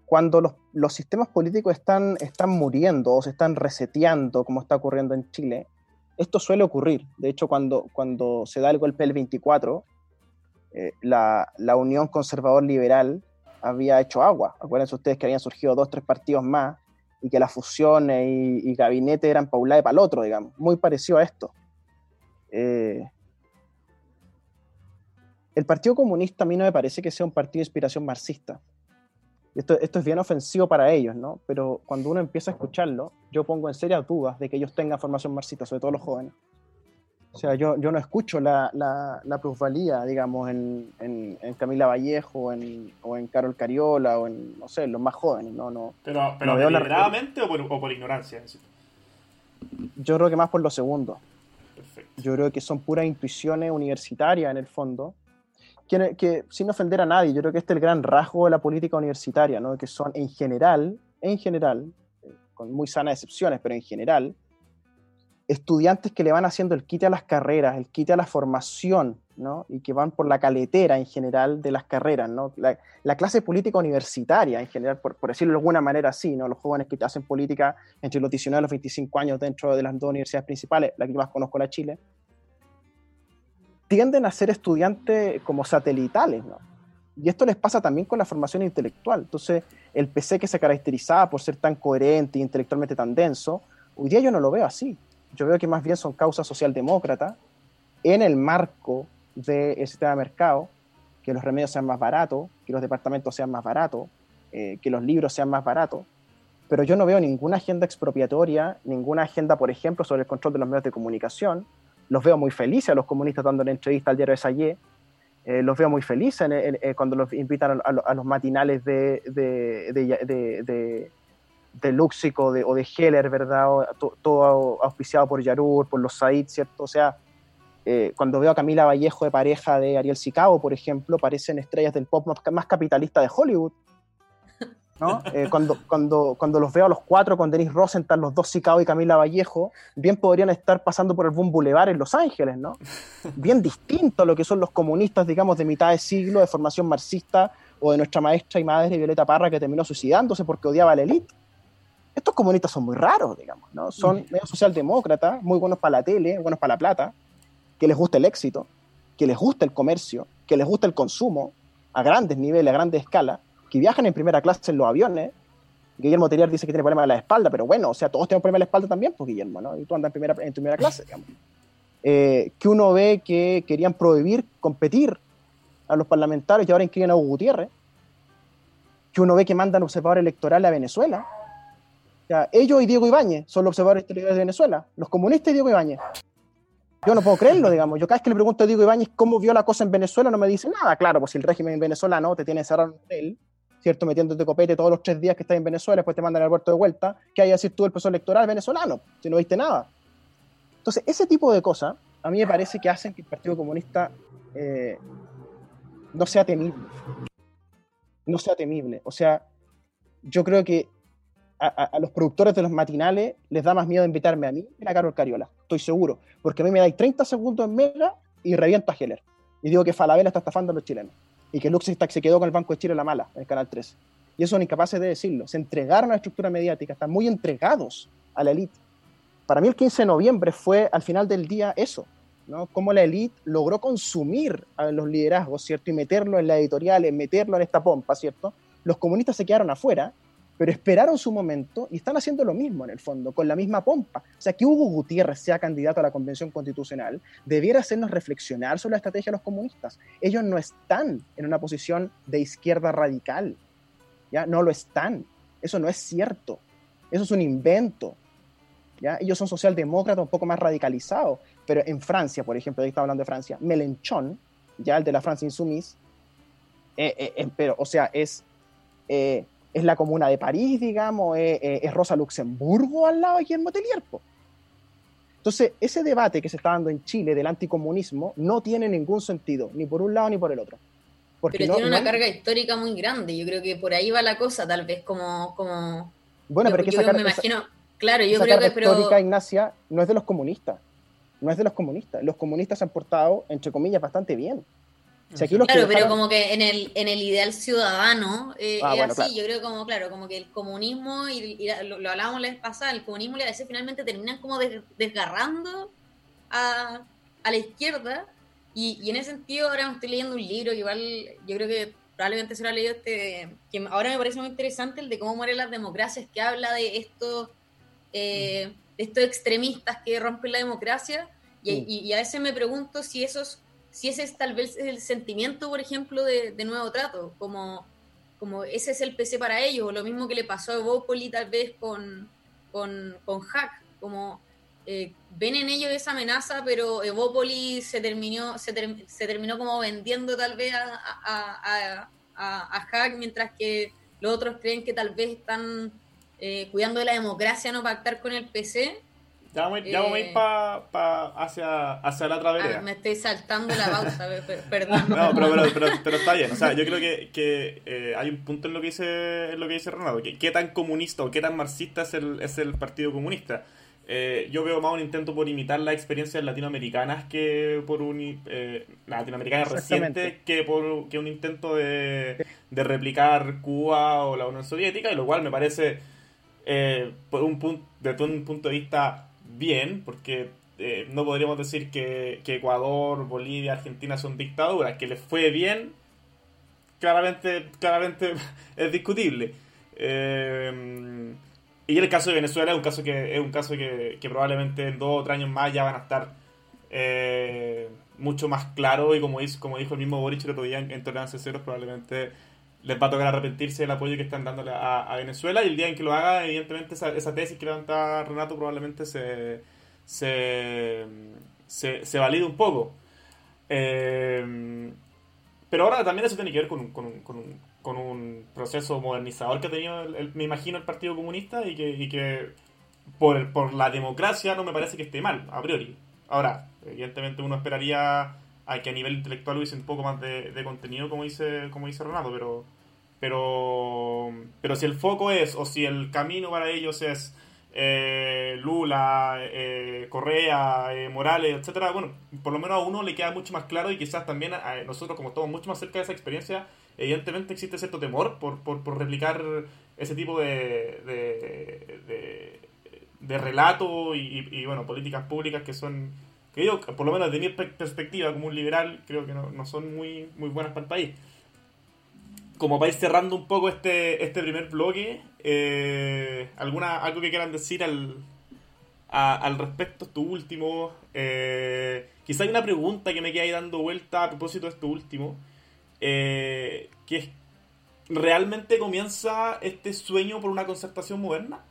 Cuando los, los sistemas políticos están, están muriendo o se están reseteando, como está ocurriendo en Chile, esto suele ocurrir. De hecho, cuando, cuando se da el golpe del 24, eh, la, la, Unión Conservador-Liberal había hecho agua. Acuérdense ustedes que habían surgido dos, tres partidos más y que las fusiones y, y gabinete eran para para el otro, digamos. Muy parecido a esto. Eh, el Partido Comunista a mí no me parece que sea un partido de inspiración marxista. Esto, esto, es bien ofensivo para ellos, ¿no? Pero cuando uno empieza a escucharlo, yo pongo en serias dudas de que ellos tengan formación marxista, sobre todo los jóvenes. O sea, yo, yo no escucho la, la, la plusvalía, digamos, en, en, Camila Vallejo en, o en Carol Cariola o en, no sé, los más jóvenes, ¿no? no pero pero deliberadamente o, por, o por ignorancia? Yo creo que más por lo segundo. Perfecto. Yo creo que son puras intuiciones universitarias en el fondo que, sin ofender a nadie, yo creo que este es el gran rasgo de la política universitaria, ¿no? que son en general, en general, con muy sanas excepciones, pero en general, estudiantes que le van haciendo el quite a las carreras, el quite a la formación, ¿no? y que van por la caletera en general de las carreras, ¿no? la, clase política universitaria en general, por, por, decirlo de alguna manera así, ¿no? los jóvenes que hacen política entre los 19 y los 25 años dentro de las dos universidades principales, la que más conozco, la Chile, tienden a ser estudiantes como satelitales, ¿no? Y esto les pasa también con la formación intelectual. Entonces, el PC que se caracterizaba por ser tan coherente e intelectualmente tan denso, hoy día yo no lo veo así. Yo veo que más bien son causas socialdemócratas en el marco del sistema de mercado, que los remedios sean más baratos, que los departamentos sean más baratos, eh, que los libros sean más baratos. Pero yo no veo ninguna agenda expropiatoria, ninguna agenda, por ejemplo, sobre el control de los medios de comunicación, los veo muy felices a los comunistas dando la entrevista al diario de Sayé, eh, los veo muy felices eh, cuando los invitan a, los matinales de, de, de, de, Luxico o de Heller, ¿verdad? todo auspiciado por Yarur, por los Said, ¿cierto? O sea, eh, cuando veo a Camila Vallejo de pareja de Ariel Sicabo, por ejemplo, parecen estrellas del pop más capitalista de Hollywood. Eh, cuando, cuando, cuando los veo a los cuatro con Denis Rosenthal, los dos Sicao y Camila Vallejo, bien podrían estar pasando por el Boom Boulevard en Los Ángeles, ¿no? Bien distinto a lo que son los comunistas, digamos, de mitad de siglo, de formación marxista, o de nuestra maestra y madre Violeta Parra, que terminó suicidándose porque odiaba a la élite. Estos comunistas son muy raros, digamos, ¿no? Son medio socialdemócratas, muy buenos para la tele, buenos para la plata, que les gusta el éxito, que les gusta el comercio, que les gusta el consumo, a grandes niveles, a grandes escalas, que viajan en primera clase en los aviones. Guillermo Teriar dice que tiene problemas de la espalda, pero bueno, o sea, todos tenemos problemas de la espalda también, pues Guillermo, ¿no? Y tú andas en primera, en primera clase, digamos. eh, que uno ve que querían prohibir competir a los parlamentarios y ahora inscriben a Hugo Gutiérrez, que uno ve que mandan observadores electorales a Venezuela. Ya, ellos y Diego Ibáñez son los observadores electorales de Venezuela, los comunistas y Diego Ibáñez. Yo no puedo creerlo, digamos. Yo cada vez que le pregunto a Diego Ibáñez cómo vio la cosa en Venezuela, no me dice nada. Claro, pues si el régimen venezolano te tiene encerrado en un hotel, ¿cierto? Metiéndote copete todos los tres días que estás en Venezuela, después te mandan al puerto de vuelta, ¿qué hay que decir tú el proceso electoral venezolano? Si no viste nada. Entonces, ese tipo de cosas, a mí me parece que hacen que el Partido Comunista eh, no sea temible. No sea temible. O sea, yo creo que a, a, los productores de los matinales les da más miedo invitarme a mí que a Carol Cariola, estoy seguro. Porque a mí me dais 30 segundos en Mega y reviento a Heller. Y digo que Falabella está estafando a los chilenos. Y que Luxemburgo se quedó con el Banco de Chile la mala en el Canal 3. Y eso son incapaces de decirlo. Se entregaron a la estructura mediática, están muy entregados a la élite. Para mí el 15 de noviembre fue al final del día eso, ¿no? Cómo la élite logró consumir a los liderazgos, ¿cierto? Y meterlo en la editorial, meterlo en esta pompa, ¿cierto? Los comunistas se quedaron afuera pero esperaron su momento y están haciendo lo mismo en el fondo, con la misma pompa. O sea, que Hugo Gutiérrez sea candidato a la Convención Constitucional debiera hacernos reflexionar sobre la estrategia de los comunistas. Ellos no están en una posición de izquierda radical, ¿ya? No lo están. Eso no es cierto. Eso es un invento. ¿ya? Ellos son socialdemócratas un poco más radicalizados, pero en Francia, por ejemplo, ahí estaba hablando de Francia, Melenchon, ya el de la Francia Insoumise, eh, eh, eh, pero, o sea, es es la comuna de París, digamos, es, Rosa Luxemburgo al lado aquí en Motelier. Entonces, ese debate que se está dando en Chile del anticomunismo no tiene ningún sentido, ni por un lado ni por el otro. Porque pero tiene una carga histórica muy grande, yo creo que por ahí va la cosa, tal vez como... como bueno, pero es que esa me imagino, claro, yo creo que... Pero... histórica, Ignacia, no es de los comunistas, no es de los comunistas. Los comunistas se han portado, entre comillas, bastante bien claro, pero como que en el, en el ideal ciudadano eh, ah, es así, yo creo como, claro, como que el comunismo, y, lo, hablábamos la vez pasada, el comunismo y a veces finalmente terminan como desgarrando a, a, la izquierda, y, y, en ese sentido ahora me estoy leyendo un libro, igual yo creo que probablemente se lo ha leído este, que ahora me parece muy interesante, el de cómo mueren las democracias, que habla de estos, eh, de estos extremistas que rompen la democracia, y, y a veces me pregunto si esos si ese es tal vez el sentimiento, por ejemplo, de, nuevo trato, como, como ese es el PC para ellos, o lo mismo que le pasó a Evopoli tal vez con, con, Hack, como eh, ven en ellos esa amenaza, pero Evopoli se terminó, se, terminó como vendiendo tal vez a, Hack, mientras que los otros creen que tal vez están eh, cuidando de la democracia, no pactar con el PC. Ya vamos, ya vamos a ir eh, pa, hacia, hacia la otra vereda. Ah, me estoy saltando la pausa, [LAUGHS] perdón. No, pero, pero, pero, pero, está bien. O sea, yo creo que, que eh, hay un punto en lo que dice, en lo que dice Ronaldo. Que, ¿Qué tan comunista o qué tan marxista es el, es el Partido Comunista? Eh, yo veo más un intento por imitar las experiencias latinoamericanas que por un eh, latinoamericanas recientes que por que un intento de, de replicar Cuba o la Unión Soviética y lo cual me parece por un punto desde un punto de vista bien, porque eh, no podríamos decir que, Ecuador, Bolivia, Argentina son dictaduras, que les fue bien, claramente, claramente [LAUGHS] es discutible. Eh, y el caso de Venezuela es un caso que es un caso que, probablemente en dos o tres años más ya van a estar eh, mucho más claro y como, como dijo el mismo Boric el otro día en, Tolerancia Cero, probablemente les va a tocar arrepentirse del apoyo que están dándole a, Venezuela y el día en que lo haga, evidentemente esa, tesis que levanta Renato probablemente se, se, se, valide un poco. Eh, pero ahora también eso tiene que ver con un, con un, con un, con un proceso modernizador que ha tenido, me imagino, el Partido Comunista y que, y que por, por la democracia no me parece que esté mal, a priori. Ahora, evidentemente uno esperaría a que a nivel intelectual hubiese un poco más de, de contenido, como dice, como dice Renato, pero pero, pero si el foco es, o si el camino para ellos es eh, Lula, eh, Correa, eh, Morales, etcétera, bueno, por lo menos a uno le queda mucho más claro y quizás también a, nosotros, como estamos mucho más cerca de esa experiencia, evidentemente existe cierto temor por, por, por replicar ese tipo de, de, de, relato y, y, bueno, políticas públicas que son, que yo, por lo menos de mi perspectiva como un liberal, creo que no, no son muy, muy buenas para el país como para ir cerrando un poco este, este primer bloque, eh, ¿alguna, ¿algo que quieran decir al, al respecto, esto último. Eh, quizá hay una pregunta que me queda ahí dando vuelta a propósito de esto último. Eh, que es, ¿realmente comienza este sueño por una concertación moderna?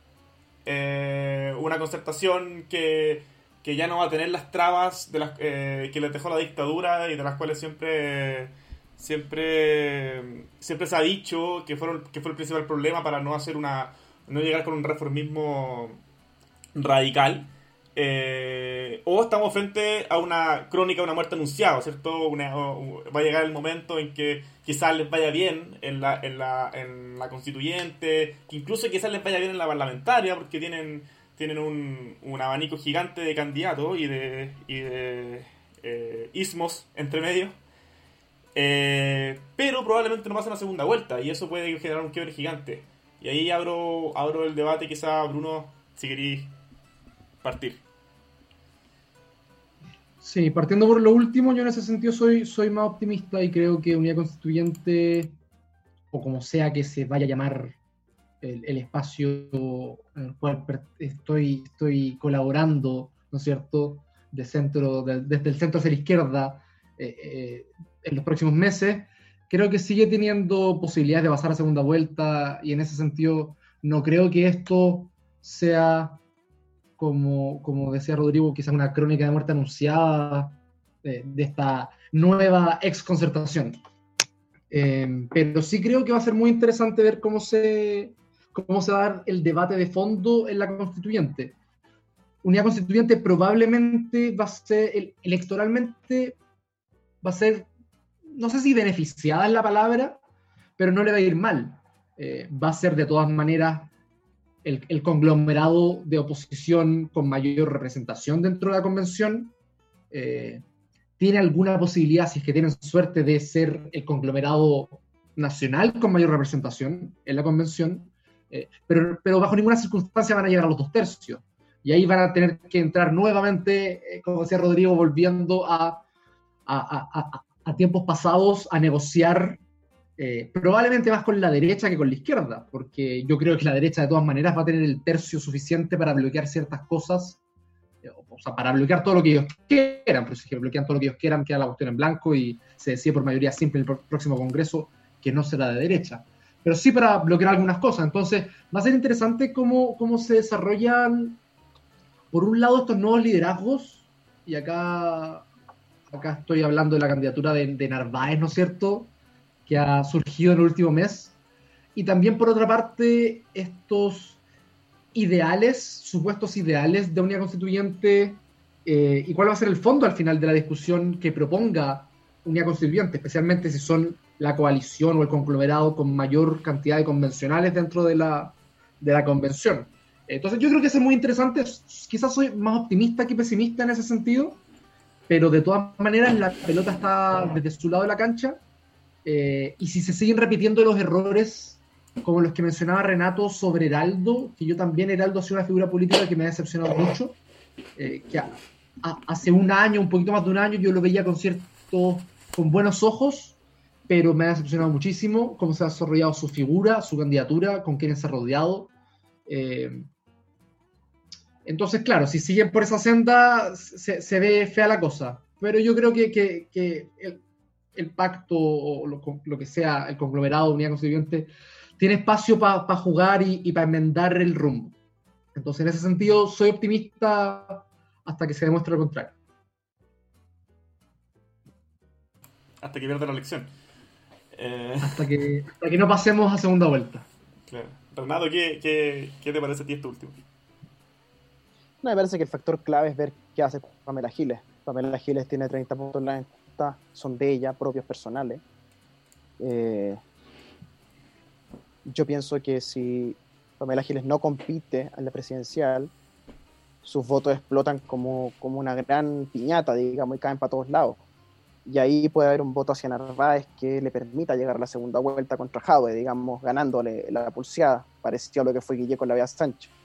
Eh, una concertación que, que, ya no va a tener las trabas de las, que les dejó la dictadura y de las cuales siempre siempre siempre se ha dicho que fueron que fue el principal problema para no hacer una no llegar con un reformismo radical. Eh, o estamos frente a una crónica de una muerte anunciada, ¿cierto? va a llegar el momento en que quizás les vaya bien en la, en la, en la constituyente, que incluso quizás les vaya bien en la parlamentaria, porque tienen, tienen un, un abanico gigante de candidatos y de, y de eh, ismos entre medio. Eh, pero probablemente no pase una segunda vuelta y eso puede generar un quiebre gigante. Y ahí abro, abro el debate, quizá Bruno, si queréis partir. Sí, partiendo por lo último, yo en ese sentido soy, soy más optimista y creo que Unidad Constituyente, o como sea que se vaya a llamar el, espacio en el cual estoy, estoy colaborando, ¿no es cierto?, de centro, desde el centro hacia la izquierda eh, eh, en los próximos meses, creo que sigue teniendo posibilidades de pasar a segunda vuelta y en ese sentido no creo que esto sea como, como decía Rodrigo, quizás una crónica de muerte anunciada de, esta nueva exconcertación. Eh, pero sí creo que va a ser muy interesante ver cómo se, cómo se va a dar el debate de fondo en la constituyente. Unidad constituyente probablemente va a ser, electoralmente, va a ser, no sé si beneficiada es la palabra, pero no le va a ir mal. Eh, va a ser de todas maneras el, conglomerado de oposición con mayor representación dentro de la convención eh, tiene alguna posibilidad, si es que tienen suerte, de ser el conglomerado nacional con mayor representación en la convención, eh, pero, pero, bajo ninguna circunstancia van a llegar a los dos tercios. Y ahí van a tener que entrar nuevamente, eh, como decía Rodrigo, volviendo a tiempos pasados a negociar eh, probablemente más con la derecha que con la izquierda, porque yo creo que la derecha de todas maneras va a tener el tercio suficiente para bloquear ciertas cosas, eh, o sea, para bloquear todo lo que ellos quieran, pero si bloquean todo lo que ellos quieran, queda la cuestión en blanco y se decide por mayoría simple en el próximo Congreso que no será de derecha, pero sí para bloquear algunas cosas. Entonces, va a ser interesante cómo, cómo se desarrollan, por un lado, estos nuevos liderazgos, y acá, acá estoy hablando de la candidatura de, de Narváez, ¿no es cierto? que ha surgido en el último mes. Y también, por otra parte, estos ideales, supuestos ideales de unidad constituyente, eh, y cuál va a ser el fondo al final de la discusión que proponga unidad constituyente, especialmente si son la coalición o el conglomerado con mayor cantidad de convencionales dentro de la, de la convención. Entonces yo creo que es muy interesante, quizás soy más optimista que pesimista en ese sentido, pero de todas maneras la pelota está desde su lado de la cancha eh, y si se siguen repitiendo los errores como los que mencionaba Renato sobre Heraldo, que yo también Heraldo ha sido una figura política que me ha decepcionado mucho, eh, que hace un año, un poquito más de un año, yo lo veía con cierto, con buenos ojos, pero me ha decepcionado muchísimo cómo se ha desarrollado su figura, su candidatura, con quienes se ha rodeado. Eh, entonces, claro, si siguen por esa senda, se, ve fea la cosa. Pero yo creo que, que, que el pacto o lo, que sea, el conglomerado de unidad constituyente, tiene espacio para jugar y, para enmendar el rumbo. Entonces, en ese sentido, soy optimista hasta que se demuestre lo contrario. Hasta que pierda la elección. Eh, hasta, que, hasta que no pasemos a segunda vuelta. [LAUGHS] Claro. Renato, ¿qué, qué, qué te parece a ti este último? Me parece que el factor clave es ver qué hace Pamela Giles. Pamela Giles tiene 30 puntos en la son de ella, propios personales. Eh, yo pienso que si Pamela Giles no compite en la presidencial, sus votos explotan como, como una gran piñata, digamos, y caen para todos lados. Y ahí puede haber un voto hacia Narváez que le permita llegar a la segunda vuelta contra Jadwe, digamos, ganándole la pulseada, parecido a lo que fue Guille con la Vía Sánchez.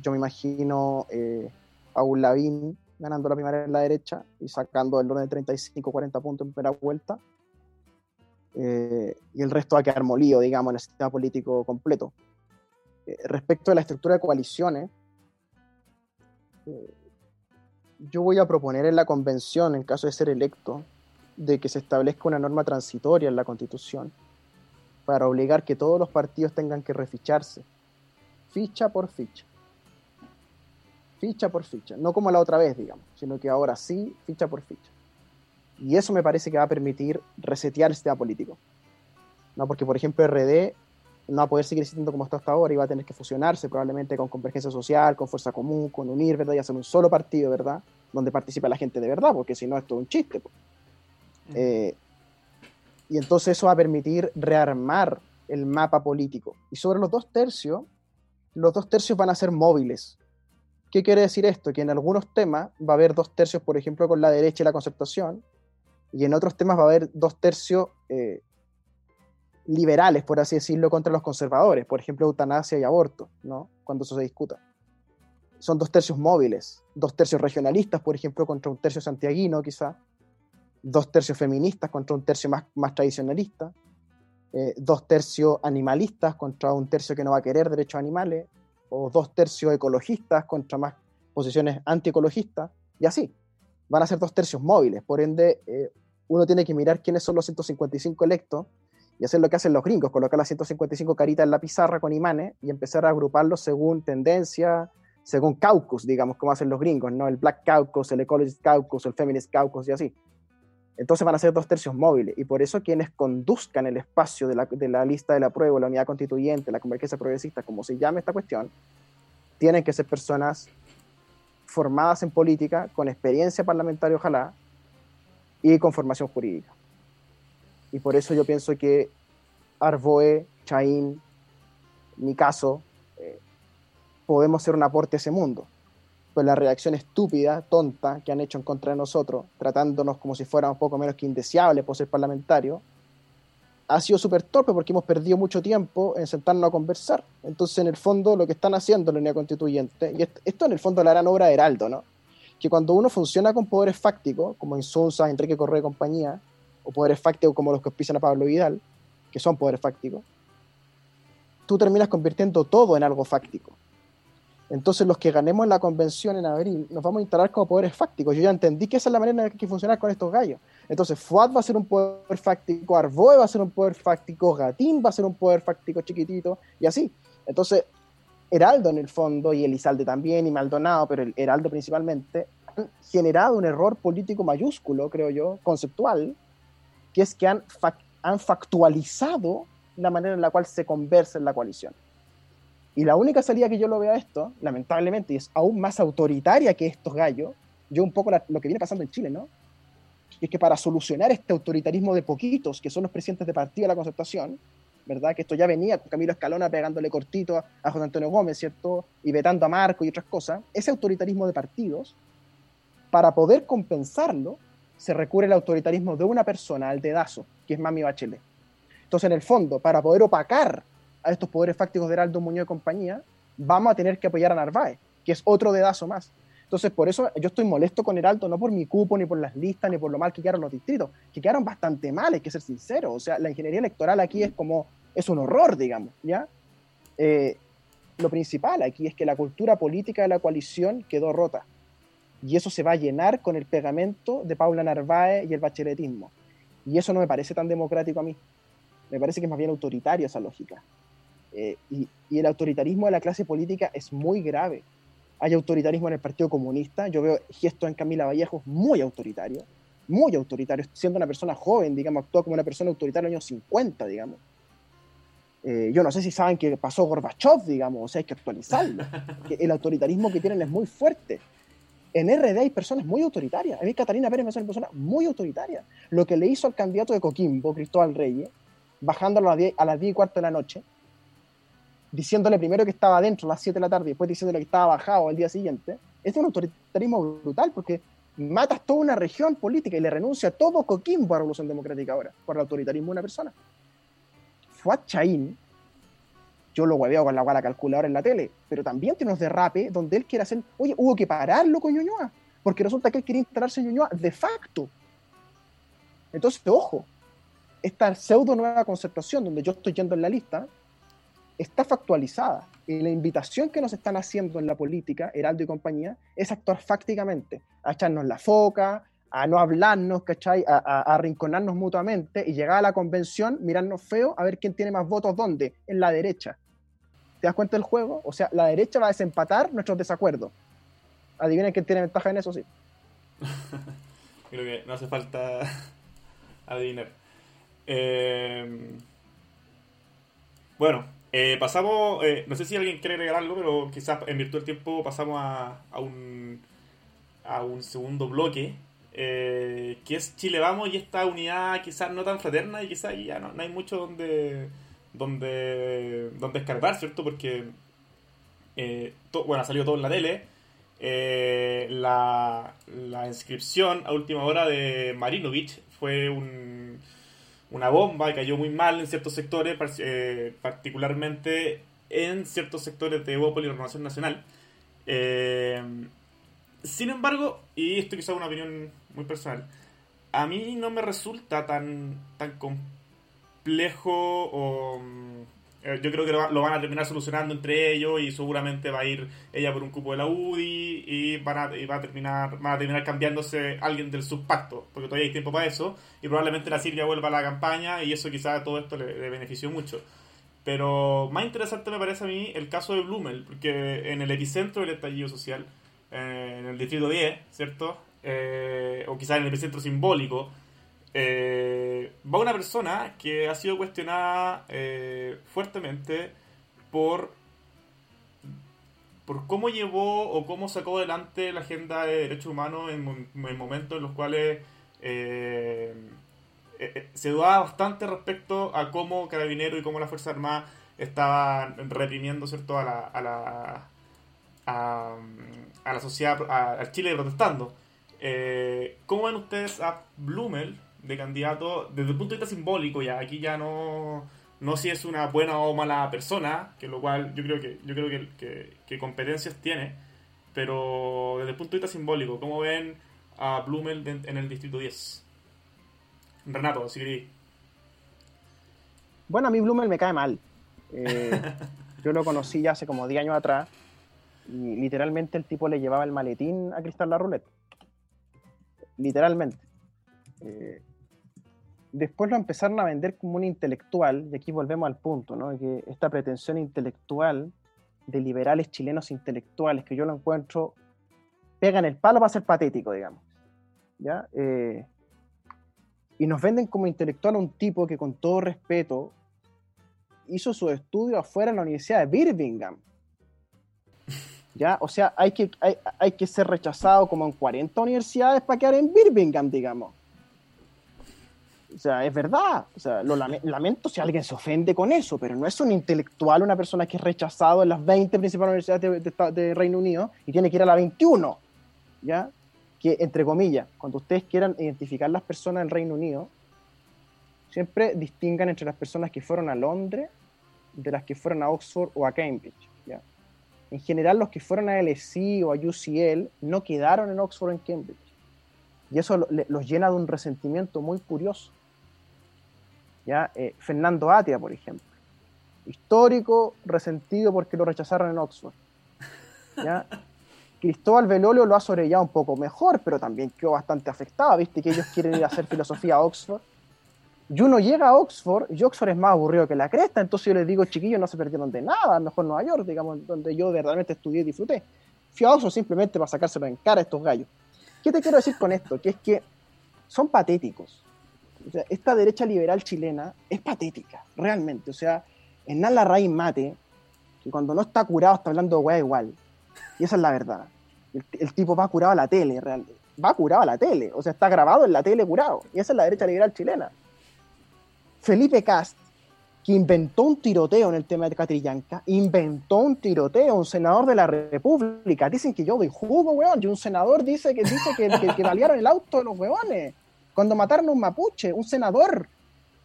Yo me imagino eh, a un Lavín ganando la primera en la derecha y sacando el orden de 35-40 puntos en primera vuelta. Eh, y el resto va a quedar molido, digamos, en el sistema político completo. Eh, respecto a la estructura de coaliciones, yo voy a proponer en la convención, en caso de ser electo, de que se establezca una norma transitoria en la constitución para obligar que todos los partidos tengan que reficharse, ficha por ficha. Ficha por ficha, no como la otra vez, digamos, sino que ahora sí, ficha por ficha. Y eso me parece que va a permitir resetear el sistema político. ¿no? Porque, por ejemplo, RD no va a poder seguir existiendo como está hasta ahora y va a tener que fusionarse probablemente con Convergencia Social, con Fuerza Común, con Unir, ¿verdad? Y hacer un solo partido, ¿verdad? Donde participa la gente de verdad, porque si no, esto es un chiste. Eh, y entonces eso va a permitir rearmar el mapa político. Y sobre los dos tercios, los dos tercios van a ser móviles. ¿Qué quiere decir esto? Que en algunos temas va a haber dos tercios, por ejemplo, con la derecha y la concertación, y en otros temas va a haber dos tercios eh, liberales, por así decirlo, contra los conservadores, por ejemplo, eutanasia y aborto, ¿no? Cuando eso se discuta. Son dos tercios móviles, dos tercios regionalistas, por ejemplo, contra un tercio santiaguino, quizá, dos tercios feministas contra un tercio más, tradicionalista, eh, dos tercios animalistas contra un tercio que no va a querer derechos animales, o dos tercios ecologistas contra más posiciones antiecologistas, y así. Van a ser dos tercios móviles, por ende, eh, uno tiene que mirar quiénes son los 155 electos y hacer lo que hacen los gringos, colocar las 155 caritas en la pizarra con imanes y empezar a agruparlos según tendencia, según caucus, digamos, como hacen los gringos, ¿no? El Black Caucus, el Ecologist Caucus, el Feminist Caucus y así. Entonces van a ser dos tercios móviles y por eso quienes conduzcan el espacio de la, lista de la prueba, la unidad constituyente, la convergencia progresista, como se llame esta cuestión, tienen que ser personas formadas en política, con experiencia parlamentaria ojalá, y con formación jurídica. Y por eso yo pienso que Arvoe, Chaín, mi caso, eh, podemos ser un aporte a ese mundo. Pues la reacción estúpida, tonta, que han hecho en contra de nosotros, tratándonos como si fuéramos poco menos que indeseables por ser parlamentarios, ha sido súper torpe porque hemos perdido mucho tiempo en sentarnos a conversar. Entonces, en el fondo, lo que están haciendo la unidad constituyente, y esto en el fondo la gran obra de Heraldo, ¿no? Que cuando uno funciona con poderes fácticos, como Insunza, Enrique Correa y compañía, o poderes fácticos como los que auspician a Pablo Vidal, que son poderes fácticos, tú terminas convirtiendo todo en algo fáctico. Entonces los que ganemos la convención en abril nos vamos a instalar como poderes fácticos. Yo ya entendí que esa es la manera en la que funcionar con estos gallos. Entonces FUAD va a ser un poder fáctico, Arboe va a ser un poder fáctico, Gatín va a ser un poder fáctico chiquitito y así. Entonces Heraldo en el fondo y Elizalde también y Maldonado, pero el Heraldo principalmente, han generado un error político mayúsculo, creo yo, conceptual, que es que han factualizado la manera en la cual se conversa en la coalición. Y la única salida que yo lo veo a esto, lamentablemente, y es aún más autoritaria que estos gallos, yo un poco lo que viene pasando en Chile, ¿no? Y es que para solucionar este autoritarismo de poquitos, que son los presidentes de partido de la concertación, ¿verdad? Que esto ya venía con Camilo Escalona pegándole cortito a José Antonio Gómez, ¿cierto? Y vetando a Marco y otras cosas. Ese autoritarismo de partidos, para poder compensarlo, se recurre al autoritarismo de una persona, al dedazo, que es Mami Bachelet. Entonces, en el fondo, para poder opacar a estos poderes fácticos de Heraldo Muñoz y compañía, vamos a tener que apoyar a Narváez, que es otro dedazo más. Entonces, por eso yo estoy molesto con Heraldo, no por mi cupo, ni por las listas, ni por lo mal que quedaron los distritos, que quedaron bastante mal, hay que ser sincero. O sea, la ingeniería electoral aquí es como, es un horror, digamos, ¿ya? Eh, lo principal aquí es que la cultura política de la coalición quedó rota y eso se va a llenar con el pegamento de Paula Narváez y el bacheletismo. Y eso no me parece tan democrático a mí. Me parece que es más bien autoritario esa lógica. Eh, y, el autoritarismo de la clase política es muy grave. Hay autoritarismo en el Partido Comunista. Yo veo gestos en Camila Vallejo muy autoritario, muy autoritario, siendo una persona joven, digamos, actúa como una persona autoritaria en los años 50, digamos. Eh, yo no sé si saben que pasó Gorbachev, digamos, o sea, hay que actualizarlo. [LAUGHS] el autoritarismo que tienen es muy fuerte en RD hay personas muy autoritarias. A mí Catalina Pérez me hace una persona muy autoritaria. Lo que le hizo al candidato de Coquimbo, Cristóbal Reyes, bajándolo a las 10, a las 10 y cuarto de la noche, diciéndole primero que estaba adentro a las 7 de la tarde y después diciéndole que estaba bajado al día siguiente, es un autoritarismo brutal porque matas toda una región política y le renuncia todo Coquimbo a la Revolución Democrática ahora por el autoritarismo de una persona. Fuad Chaín yo lo hueveo con la guala calculadora en la tele, pero también tiene unos derrapes donde él quiere hacer, oye, hubo que pararlo con Ñuñoa, porque resulta que él quería instalarse en Ñuñoa de facto. Entonces, ojo, esta pseudo nueva concertación donde yo estoy yendo en la lista, está factualizada. Y la invitación que nos están haciendo en la política, Heraldo y compañía, es actuar fácticamente, a echarnos la foca, a no hablarnos, ¿cachai? A, a, arrinconarnos mutuamente y llegar a la convención, mirarnos feo, a ver quién tiene más votos dónde, en la derecha. ¿Te das cuenta del juego? O sea, la derecha va a desempatar nuestros desacuerdos. Adivinen quién tiene ventaja en eso, sí. [LAUGHS] Creo que no hace falta [LAUGHS] adivinar. Eh, bueno, eh, pasamos, eh, no sé si alguien quiere agregar algo, pero quizás en virtud del tiempo pasamos a, a, un, a un segundo bloque, eh, que es Chile Vamos y esta unidad quizás no tan fraterna y quizás ya no, no hay mucho donde donde, donde escarbar, ¿cierto? Porque, eh, bueno, ha salido todo en la tele. Eh, la, la, inscripción a última hora de Marinovich fue un, una bomba y cayó muy mal en ciertos sectores, eh, particularmente en ciertos sectores de Evópolis y Renovación Nacional. Eh, sin embargo, y esto quizá es una opinión muy personal, a mí no me resulta tan, tan complejo o eh, yo creo que lo, van a terminar solucionando entre ellos y seguramente va a ir ella por un cupo de la UDI y van a, y va a terminar van a terminar cambiándose alguien del subpacto porque todavía hay tiempo para eso y probablemente la Silvia vuelva a la campaña y eso quizás todo esto le, le, benefició mucho pero más interesante me parece a mí el caso de Blumel porque en el epicentro del estallido social eh, en el distrito 10 ¿cierto? Eh, o quizás en el epicentro simbólico eh, va una persona que ha sido cuestionada eh, fuertemente por por cómo llevó o cómo sacó adelante la agenda de derechos humanos en, en momentos en los cuales eh, se dudaba bastante respecto a cómo Carabinero y cómo la Fuerza Armada estaban reprimiendo cierto a la a la a, la sociedad a, a Chile protestando. Eh, ¿Cómo ven ustedes a Blumel de candidato desde el punto de vista simbólico ya aquí ya no no si es una buena o mala persona que lo cual yo creo que yo creo que, que, competencias tiene pero desde el punto de vista simbólico cómo ven a Blumel en el distrito 10 Renato si queréis. Bueno a mí Blumel me cae mal. Eh, [LAUGHS] yo lo conocí ya hace como 10 años atrás y literalmente el tipo le llevaba el maletín a Cristal la Roulette literalmente. Eh, después lo empezaron a vender como un intelectual, y aquí volvemos al punto, ¿no? que esta pretensión intelectual de liberales chilenos intelectuales, que yo lo encuentro, pegan el palo para ser patético, digamos. ¿ya? Eh, y nos venden como intelectual a un tipo que con todo respeto hizo su estudio afuera en la Universidad de Birmingham. ¿Ya? O sea, hay que, hay, hay que ser rechazado como en 40 universidades para quedar en Birmingham, digamos. O sea, es verdad. O sea, lo lamento si alguien se ofende con eso, pero no es un intelectual, una persona que es rechazado en las 20 principales universidades de, de, de Reino Unido y tiene que ir a la 21. ¿Ya? Que, entre comillas, cuando ustedes quieran identificar las personas del Reino Unido, siempre distingan entre las personas que fueron a Londres de las que fueron a Oxford o a Cambridge. ¿ya? En general, los que fueron a LSE o a UCL no quedaron en Oxford o en Cambridge. Y eso los llena de un resentimiento muy curioso. ¿Ya? Eh, Fernando Atia, por ejemplo. Histórico, resentido porque lo rechazaron en Oxford. ¿ya? [LAUGHS] Cristóbal Velolio lo ha sobrellevado un poco mejor, pero también quedó bastante afectado, viste que ellos quieren ir a hacer filosofía a Oxford. Y uno llega a Oxford, y Oxford es más aburrido que la cresta, entonces yo les digo, chiquillos, no se perdieron de nada, mejor Nueva York, digamos, donde yo verdaderamente estudié y disfruté. Fui a Oxford simplemente para sacárselo en cara a estos gallos. ¿Qué te quiero decir con esto? Que es que son patéticos. O sea, esta derecha liberal chilena es patética, realmente. O sea, Hernán Larraín Mate, que cuando no está curado está hablando de weá igual. Y esa es la verdad. El, tipo va curado a la tele, realmente. Va curado a la tele. O sea, está grabado en la tele curado. Y esa es la derecha liberal chilena. Felipe Cast, que inventó un tiroteo en el tema de Catrillanca, inventó un tiroteo, un senador de la República. Dicen que yo doy jugo, weón. Y un senador dice que dice que, que, que balearon el auto de los weones cuando mataron a un mapuche, un senador,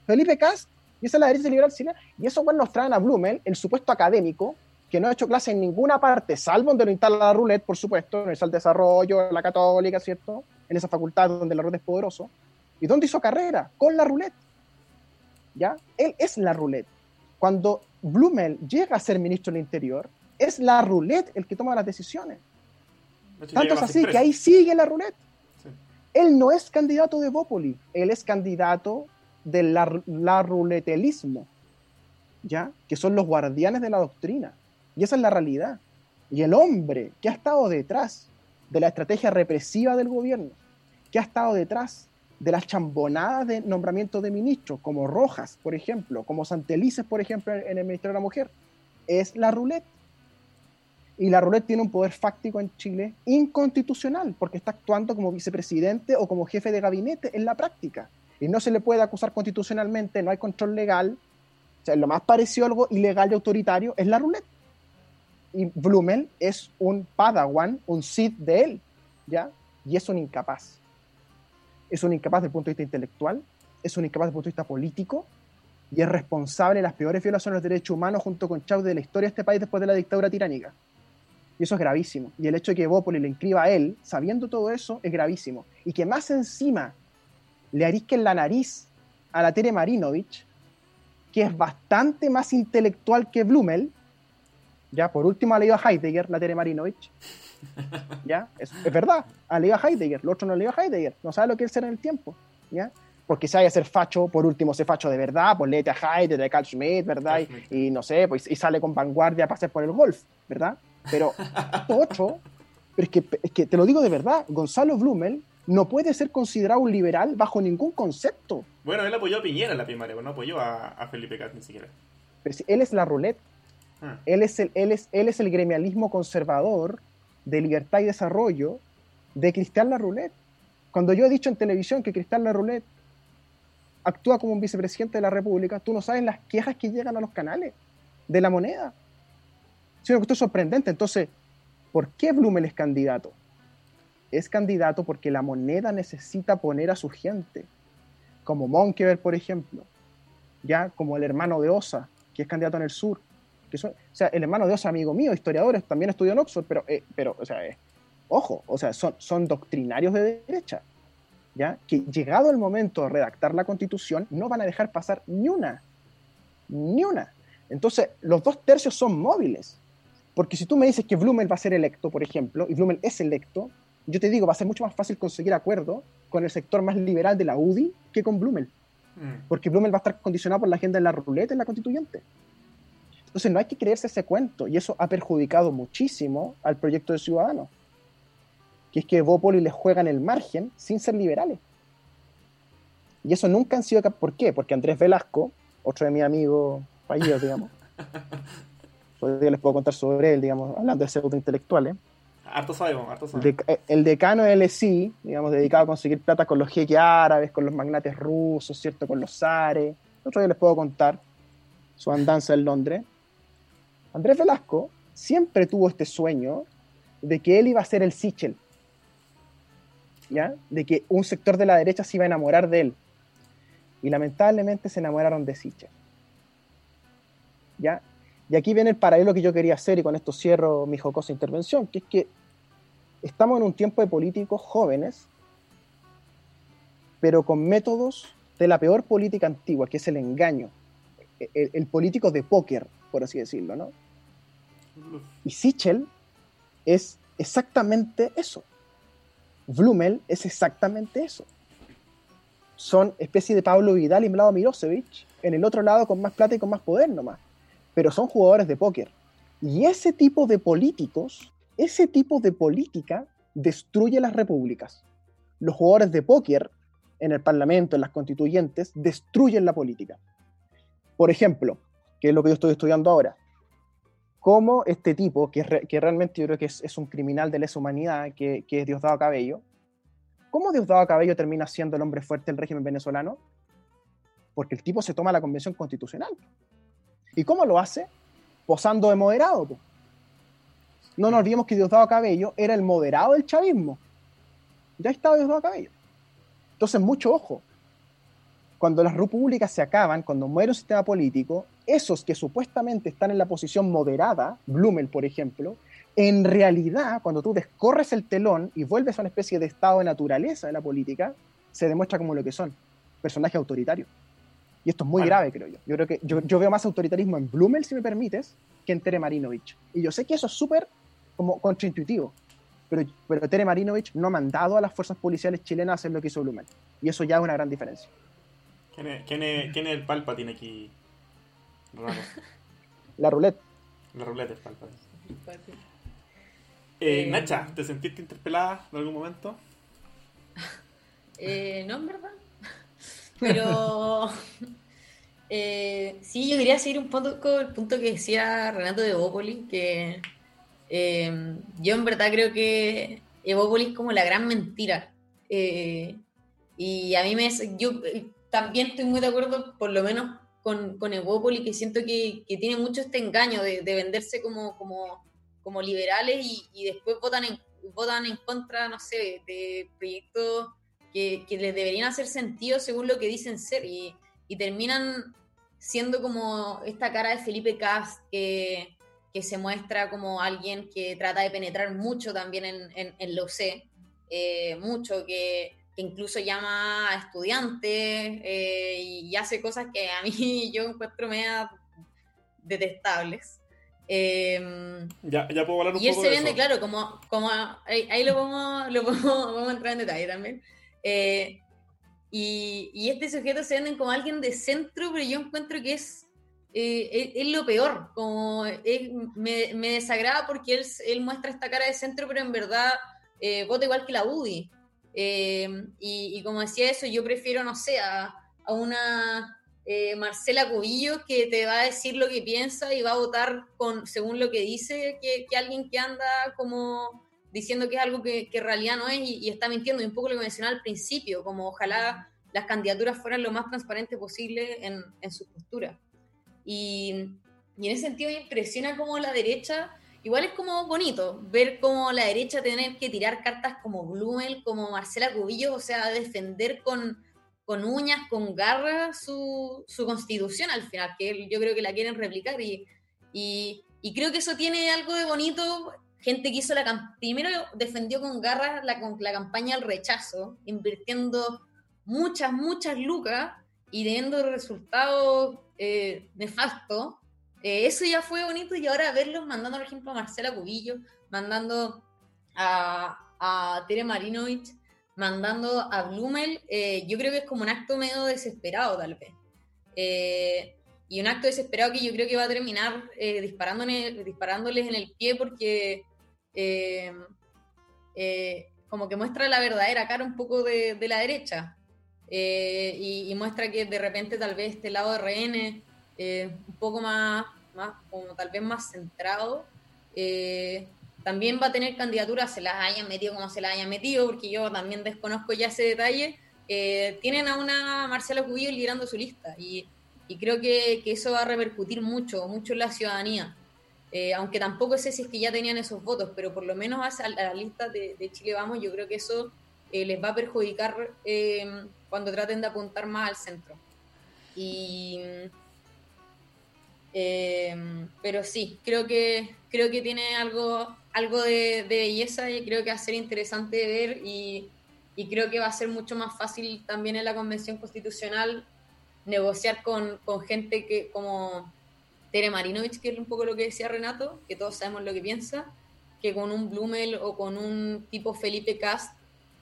Felipe Cast, y esa es la derecha liberal chilena, y eso bueno, nos traen a Blumel, el supuesto académico, que no ha hecho clase en ninguna parte, salvo donde lo instala la roulette, por supuesto, en el desarrollo, en la católica, ¿cierto? En esa facultad donde la roulette es poderoso. ¿Y dónde hizo carrera? Con la roulette. ¿Ya? Él es la roulette. cuando Blumel llega a ser ministro del Interior, es la roulette el que toma las decisiones. Tanto es así que ahí sigue la roulette. Él no es candidato de Bópoli, él es candidato del la, la ruletelismo, ¿ya? Que son los guardianes de la doctrina. Y esa es la realidad. Y el hombre que ha estado detrás de la estrategia represiva del gobierno, que ha estado detrás de las chambonadas de nombramiento de ministros, como Rojas, por ejemplo, como Santelices, por ejemplo, en el Ministerio de la Mujer, es la roulette. Y la roulette tiene un poder fáctico en Chile inconstitucional, porque está actuando como vicepresidente o como jefe de gabinete en la práctica. Y no se le puede acusar constitucionalmente, no hay control legal. O sea, lo más parecido a algo ilegal y autoritario es la roulette. Y Blumel es un padawan, un Sith de él, ¿ya? Y es un incapaz. Es un incapaz desde el punto de vista intelectual, es un incapaz desde el punto de vista político, y es responsable de las peores violaciones de derechos humanos junto con Chávez de la historia de este país después de la dictadura tiránica. Y eso es gravísimo. Y el hecho de que Bópoli le inscriba a él, sabiendo todo eso, es gravísimo. Y que más encima le arisquen la nariz a la Tere Marinovich, que es bastante más intelectual que Blumel, ya, por último ha leído a Heidegger, la Tere Marinovich, [LAUGHS] ya, es, es verdad, ha leído a Heidegger, lo otro no ha leído a Heidegger, no sabe lo que es ser en el tiempo, ya, porque si hay a ser facho, por último, se facho de verdad, pues léete a Heidegger, a Carl Schmitt, ¿verdad? Y, y no sé, pues y sale con vanguardia a pasear por el golf, ¿verdad? Pero otro, pero es que, es que te lo digo de verdad, Gonzalo Blumel no puede ser considerado un liberal bajo ningún concepto. Bueno, él apoyó a Piñera en la primaria, pero no apoyó a, a Felipe Cat ni siquiera. Pero si él es la roulette, Ah. él es, el, él, es, él es el gremialismo conservador de libertad y desarrollo de Cristian La Roulette. Cuando yo he dicho en televisión que Cristian La Roulette actúa como un vicepresidente de la República, tú no sabes las quejas que llegan a los canales de la moneda. Sino que esto es sorprendente. Entonces, ¿por qué Blumel es candidato? Es candidato porque la moneda necesita poner a su gente, como Monkever, por ejemplo, ya como el hermano de Osa, que es candidato en el sur. Que son, o sea, el hermano de Osa, amigo mío, historiadores, también estudió en Oxford, pero, eh, pero o sea, eh, ojo, o sea, son, son doctrinarios de derecha, ¿ya? Que llegado el momento de redactar la constitución, no van a dejar pasar ni una, ni una. Entonces, los dos tercios son móviles. Porque si tú me dices que Blumel va a ser electo, por ejemplo, y Blumel es electo, yo te digo, va a ser mucho más fácil conseguir acuerdo con el sector más liberal de la UDI que con Blumel Mm. porque Blumel va a estar condicionado por la agenda de la ruleta en la constituyente. Entonces no hay que creerse ese cuento, y eso ha perjudicado muchísimo al proyecto de Ciudadanos, que es que Bópoli les juega en el margen sin ser liberales. Y eso nunca han sido... ¿Por qué? Porque Andrés Velasco, otro de mis amigos fallidos, digamos, [LAUGHS] día les puedo contar sobre él, digamos, hablando de pseudo intelectuales, Harto sabemos, harto sabemos. dec- el decano de LSI, digamos, dedicado a conseguir plata con los jeques árabes, con los magnates rusos, ¿cierto? Con los zares. Otro día les puedo contar su andanza en Londres. Andrés Velasco siempre tuvo este sueño de que él iba a ser el Sichel. ¿Ya? De que un sector de la derecha se iba a enamorar de él. Y lamentablemente se enamoraron de Sichel. ¿Ya? Y aquí viene el paralelo que yo quería hacer, y con esto cierro mi jocosa intervención, que es que estamos en un tiempo de políticos jóvenes, pero con métodos de la peor política antigua, que es el engaño. El, político de póker, por así decirlo, ¿no? Y Sichel es exactamente eso. Blumel es exactamente eso. Son especie de Pablo Vidal y Mlado Milosevic, en el otro lado con más plata y con más poder nomás. Pero son jugadores de póker. Y ese tipo de políticos, ese tipo de política destruye las repúblicas. Los jugadores de póker en el Parlamento, en las constituyentes, destruyen la política. Por ejemplo, que es lo que yo estoy estudiando ahora, cómo este tipo, que, realmente yo creo que es, es un criminal de lesa humanidad, que, que es Diosdado Cabello, ¿cómo Diosdado Cabello termina siendo el hombre fuerte del régimen venezolano? Porque el tipo se toma la convención constitucional. ¿Y cómo lo hace? Posando de moderado. No nos olvidemos que Diosdado Cabello era el moderado del chavismo. Ya estaba Diosdado Cabello. Entonces, mucho ojo. Cuando las repúblicas se acaban, cuando muere un sistema político, esos que supuestamente están en la posición moderada, Blumel, por ejemplo, en realidad, cuando tú descorres el telón y vuelves a una especie de estado de naturaleza de la política, se demuestra como lo que son, personajes autoritarios. Y esto es muy Vale. grave, creo yo. Yo creo que yo, yo veo más autoritarismo en Blumel, si me permites, que en Tere Marinovich. Y yo sé que eso es súper como contraintuitivo. Pero, pero Tere Marinovich no ha mandado a las fuerzas policiales chilenas a hacer lo que hizo Blumel. Y eso ya es una gran diferencia. ¿Quién es, quién es, quién es el Palpatine aquí? Raro. [LAUGHS] La roulette. La ruleta es Palpatine. Eh, Eh, Nacha, ¿te sentiste interpelada en algún momento? [LAUGHS] Eh, no, en verdad. Pero [LAUGHS] eh, sí, yo quería seguir un poco el punto que decía Renato de Evópolis, que eh, yo en verdad creo que Evópolis es como la gran mentira. Eh, y a mí me... Yo también estoy muy de acuerdo, por lo menos con, con Evópolis, que siento que, que tiene mucho este engaño de, de venderse como, como, como liberales y, y después votan en, votan en contra, no sé, de proyectos que, que les deberían hacer sentido según lo que dicen ser y, y terminan siendo como esta cara de Felipe Cast que, que se muestra como alguien que trata de penetrar mucho también en, en, en lo sé, eh, mucho, que, que incluso llama a estudiantes eh, y, hace cosas que a mí [LAUGHS] yo encuentro media detestables. Eh, Ya, ya puedo hablar un y él poco se de vende, eso. claro, como, como ahí, ahí lo podemos, lo podemos, [LAUGHS] podemos entrar en detalle también. Eh, y, y este sujeto se venden como alguien de centro, pero yo encuentro que es, eh, es, es lo peor. Como es- me, me desagrada porque él, él muestra esta cara de centro, pero en verdad eh, vota igual que la UDI. Eh, y, y como decía eso, yo prefiero, no sé, a, a una eh, Marcela Cubillo que te va a decir lo que piensa y va a votar con según lo que dice que, que alguien que anda como diciendo que es algo que, que en realidad no es y, está mintiendo. Y un poco lo que mencionaba al principio, como ojalá las candidaturas fueran lo más transparentes posible en, en su postura. Y, y en ese sentido me impresiona como la derecha, igual es como bonito ver como la derecha tener que tirar cartas como Blumel, como Marcela Cubillo, o sea, defender con, con uñas, con garras su, su constitución al final, que yo creo que la quieren replicar y, y, y creo que eso tiene algo de bonito. Gente que hizo la cam- primero defendió con garras la, la campaña al rechazo, invirtiendo muchas, muchas lucas y teniendo resultados eh, nefastos. Eh, eso ya fue bonito y ahora verlos mandando, por ejemplo, a Marcela Cubillo, mandando a, Tere Marinovich, mandando a Blumel, eh, yo creo que es como un acto medio desesperado tal vez. Eh, y un acto desesperado que yo creo que va a terminar eh, disparándole- disparándoles en el pie porque eh, eh, como que muestra la verdadera cara un poco de, de la derecha. Eh, y, y muestra que de repente tal vez este lado de RN eh, un poco más, más, como tal vez más centrado, eh, también va a tener candidaturas, se las hayan metido como se las hayan metido, porque yo también desconozco ya ese detalle, eh, tienen a una Marcela Cubillo liderando su lista y, y creo que, que eso va a repercutir mucho, mucho en la ciudadanía. Eh, aunque tampoco sé si es que ya tenían esos votos, pero por lo menos a, la lista de, Chile Vamos, yo creo que eso eh, les va a perjudicar eh, cuando traten de apuntar más al centro. Y, pero sí, creo que, creo que tiene algo, algo de, de belleza y creo que va a ser interesante ver y, y creo que va a ser mucho más fácil también en la Convención Constitucional negociar con, con gente que como Tere Marinovich, que es un poco lo que decía Renato, que todos sabemos lo que piensa, que con un Blumel o con un tipo Felipe Cast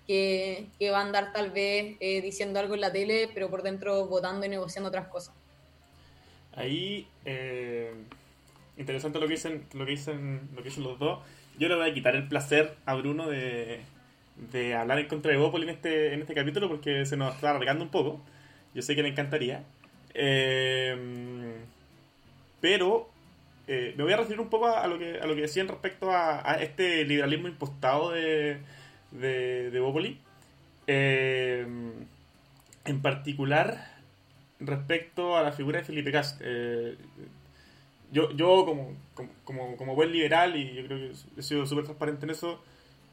que, que va a andar tal vez eh, diciendo algo en la tele, pero por dentro votando y negociando otras cosas. Ahí, eh, interesante lo que dicen, lo que dicen, lo que dicen los dos. Yo le voy a quitar el placer a Bruno de, de hablar en contra de Evópolis en este, en este capítulo porque se nos está alargando un poco. Yo sé que le encantaría. Eh, pero eh, me voy a referir un poco a, lo que a lo que decían respecto a, este liberalismo impostado de, de, de Evópolis. Eh, en particular respecto a la figura de Felipe Cast. eh, yo, yo como, como, como, buen liberal, y yo creo que he sido súper transparente en eso,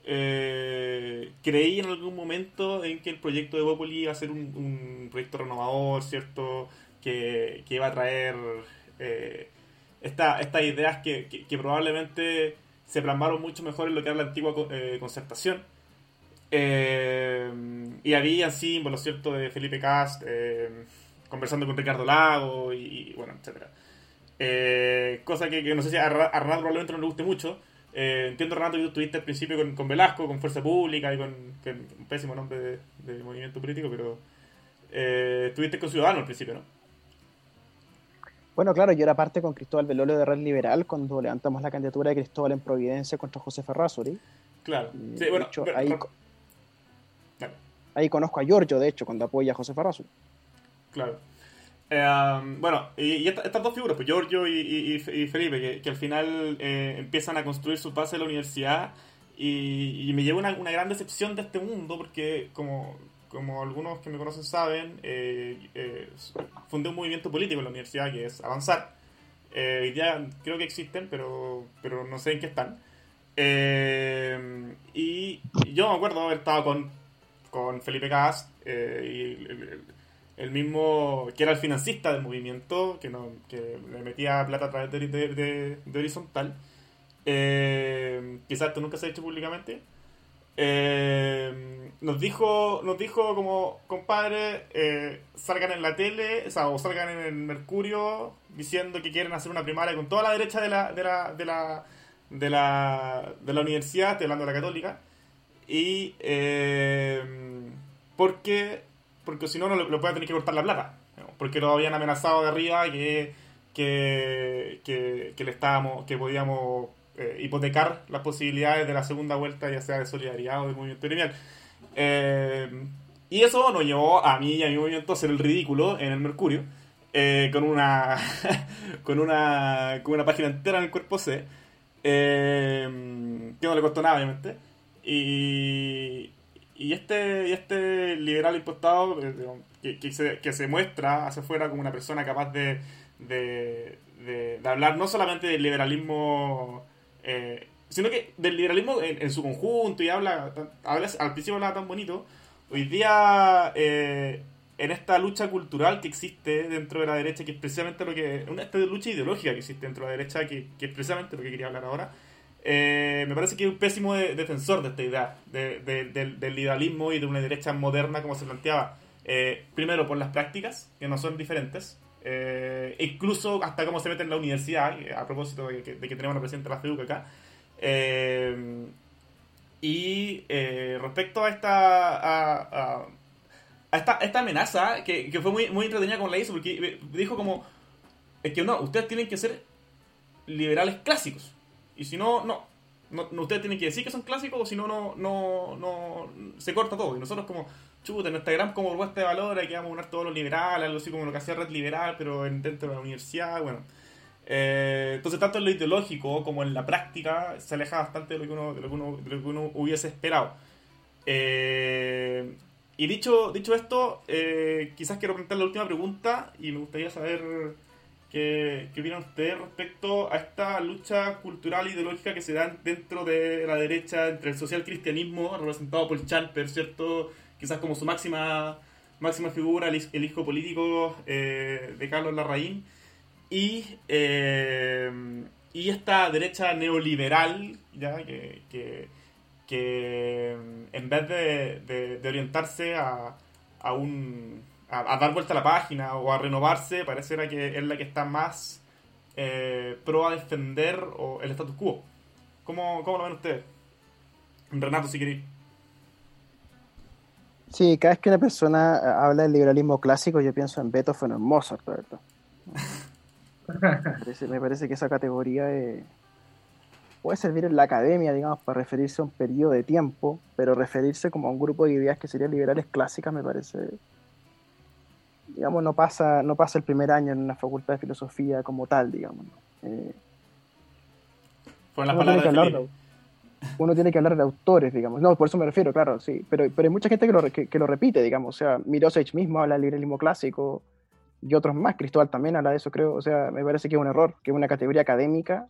creí en algún momento en que el proyecto de Bopoli iba a ser un, un proyecto renovador, ¿cierto? Que, que iba a traer eh, esta- estas ideas que, probablemente se plasmaron mucho mejor en lo que era la antigua eh, concertación. Eh, y había símbolos, ¿cierto?, de Felipe Cast. conversando con Ricardo Lago y, bueno. Eh, cosa que, no sé si a, Renato probablemente no le guste mucho. Eh, entiendo, Renato, que tú estuviste al principio con, Velasco, con Fuerza Pública y con, un pésimo nombre de, movimiento político, pero eh, estuviste con Ciudadanos al principio, ¿no? Bueno, claro, yo era parte con Cristóbal Velolo de Red Liberal cuando levantamos la candidatura de Cristóbal en Providencia contra José Ferrazuri. Claro, sí, bueno, ahí, ahí, conozco a Giorgio, de hecho, cuando apoya a José Ferrazuri. Claro. Eh, bueno, y, estas dos figuras, pues Giorgio y, Felipe, que, al final eh, empiezan a construir su base de la universidad y, me lleva una, una, gran decepción de este mundo porque como, como algunos que me conocen saben, eh, fundé un movimiento político en la universidad que es Avanzar. hoy día creo que existen, pero, pero no sé en qué están. y yo me acuerdo haber estado con, con Felipe Cast y el mismo, que era el financista del movimiento, que, no, que le metía plata a través de, Horizontal, eh, quizás esto nunca se ha hecho públicamente, eh, nos dijo nos dijo como, compadre, eh, salgan en la tele, o, salgan en el Mercurio diciendo que quieren hacer una primaria con toda la derecha de la, de la, de la, de la, universidad, hablando de la católica, y porque porque si no, no lo, puede tener que cortar la plata. Porque lo habían amenazado de arriba que, que, que, le estábamos, que podíamos eh, hipotecar las posibilidades de la segunda vuelta, ya sea de solidaridad o de movimiento gremial. Eh, y eso nos llevó a mí y a mi movimiento a hacer el ridículo en el Mercurio, eh, con, una, [LAUGHS] con, una, con una página entera en el cuerpo C, que no le costó nada, obviamente. Y, y este, y este liberal impostado eh, que, se, que se muestra hacia afuera como una persona capaz de, de, de, hablar no solamente del liberalismo, eh, sino que del liberalismo en, su conjunto y habla, habla, al principio hablaba tan bonito, hoy día eh, en esta lucha cultural que existe dentro de la derecha, que es precisamente lo que, una esta lucha ideológica que existe dentro de la derecha, que, que es precisamente lo que quería hablar ahora, eh, me parece que es un pésimo defensor de esta idea del, liberalismo y de una derecha moderna como se planteaba. Eh, primero por las prácticas, que no son diferentes, eh, incluso hasta cómo se mete en la universidad, a propósito de que, tenemos una presidenta de la FEDUC acá. y respecto a esta, a, esta, esta amenaza, que, fue muy, muy entretenida con la hizo, porque dijo como, es que no, ustedes tienen que ser liberales clásicos. Y si no, no. No, ustedes tienen que decir que son clásicos o si no, no, no, no, se corta todo. Y nosotros como, chuta, en nuestra gran como propuesta de valor hay que vamos a unir todos los liberales, algo así como lo que hacía Red Liberal, pero dentro de la universidad, bueno. Eh, entonces, tanto en lo ideológico como en la práctica, se aleja bastante de lo que uno, de lo que uno, de lo que uno hubiese esperado. Eh, y dicho, dicho esto, eh, quizás quiero preguntar la última pregunta y me gustaría saber ¿Qué, ¿Qué, opinan ustedes respecto a esta lucha cultural e ideológica que se da dentro de la derecha, entre el social cristianismo, representado por Champer, ¿cierto? Quizás como su máxima, máxima figura, el, hijo político eh, de Carlos Larraín, y, eh, y esta derecha neoliberal, ¿ya? Que, que, que en vez de, de orientarse a, a un a, dar vuelta a la página o a renovarse, pareciera que es la que está más eh, pro a defender o el status quo. ¿Cómo, ¿Cómo, lo ven ustedes? Renato, si queréis. Sí, cada vez que una persona eh, habla del liberalismo clásico, yo pienso en Beethoven o en Mozart, ¿verdad? [LAUGHS] me, parece, que esa categoría puede servir en la academia, digamos, para referirse a un periodo de tiempo, pero referirse como a un grupo de ideas que serían liberales clásicas me parece digamos, no pasa, no pasa el primer año en una facultad de filosofía como tal, digamos. Eh, las palabras de uno tiene que hablar de autores, digamos. No, por eso me refiero, claro, sí. Pero, pero hay mucha gente que lo, que, lo repite, digamos. O sea, Mirosech mismo habla del liberalismo clásico y otros más. Cristóbal también habla de eso, creo. O sea, me parece que es un error, que es una categoría académica,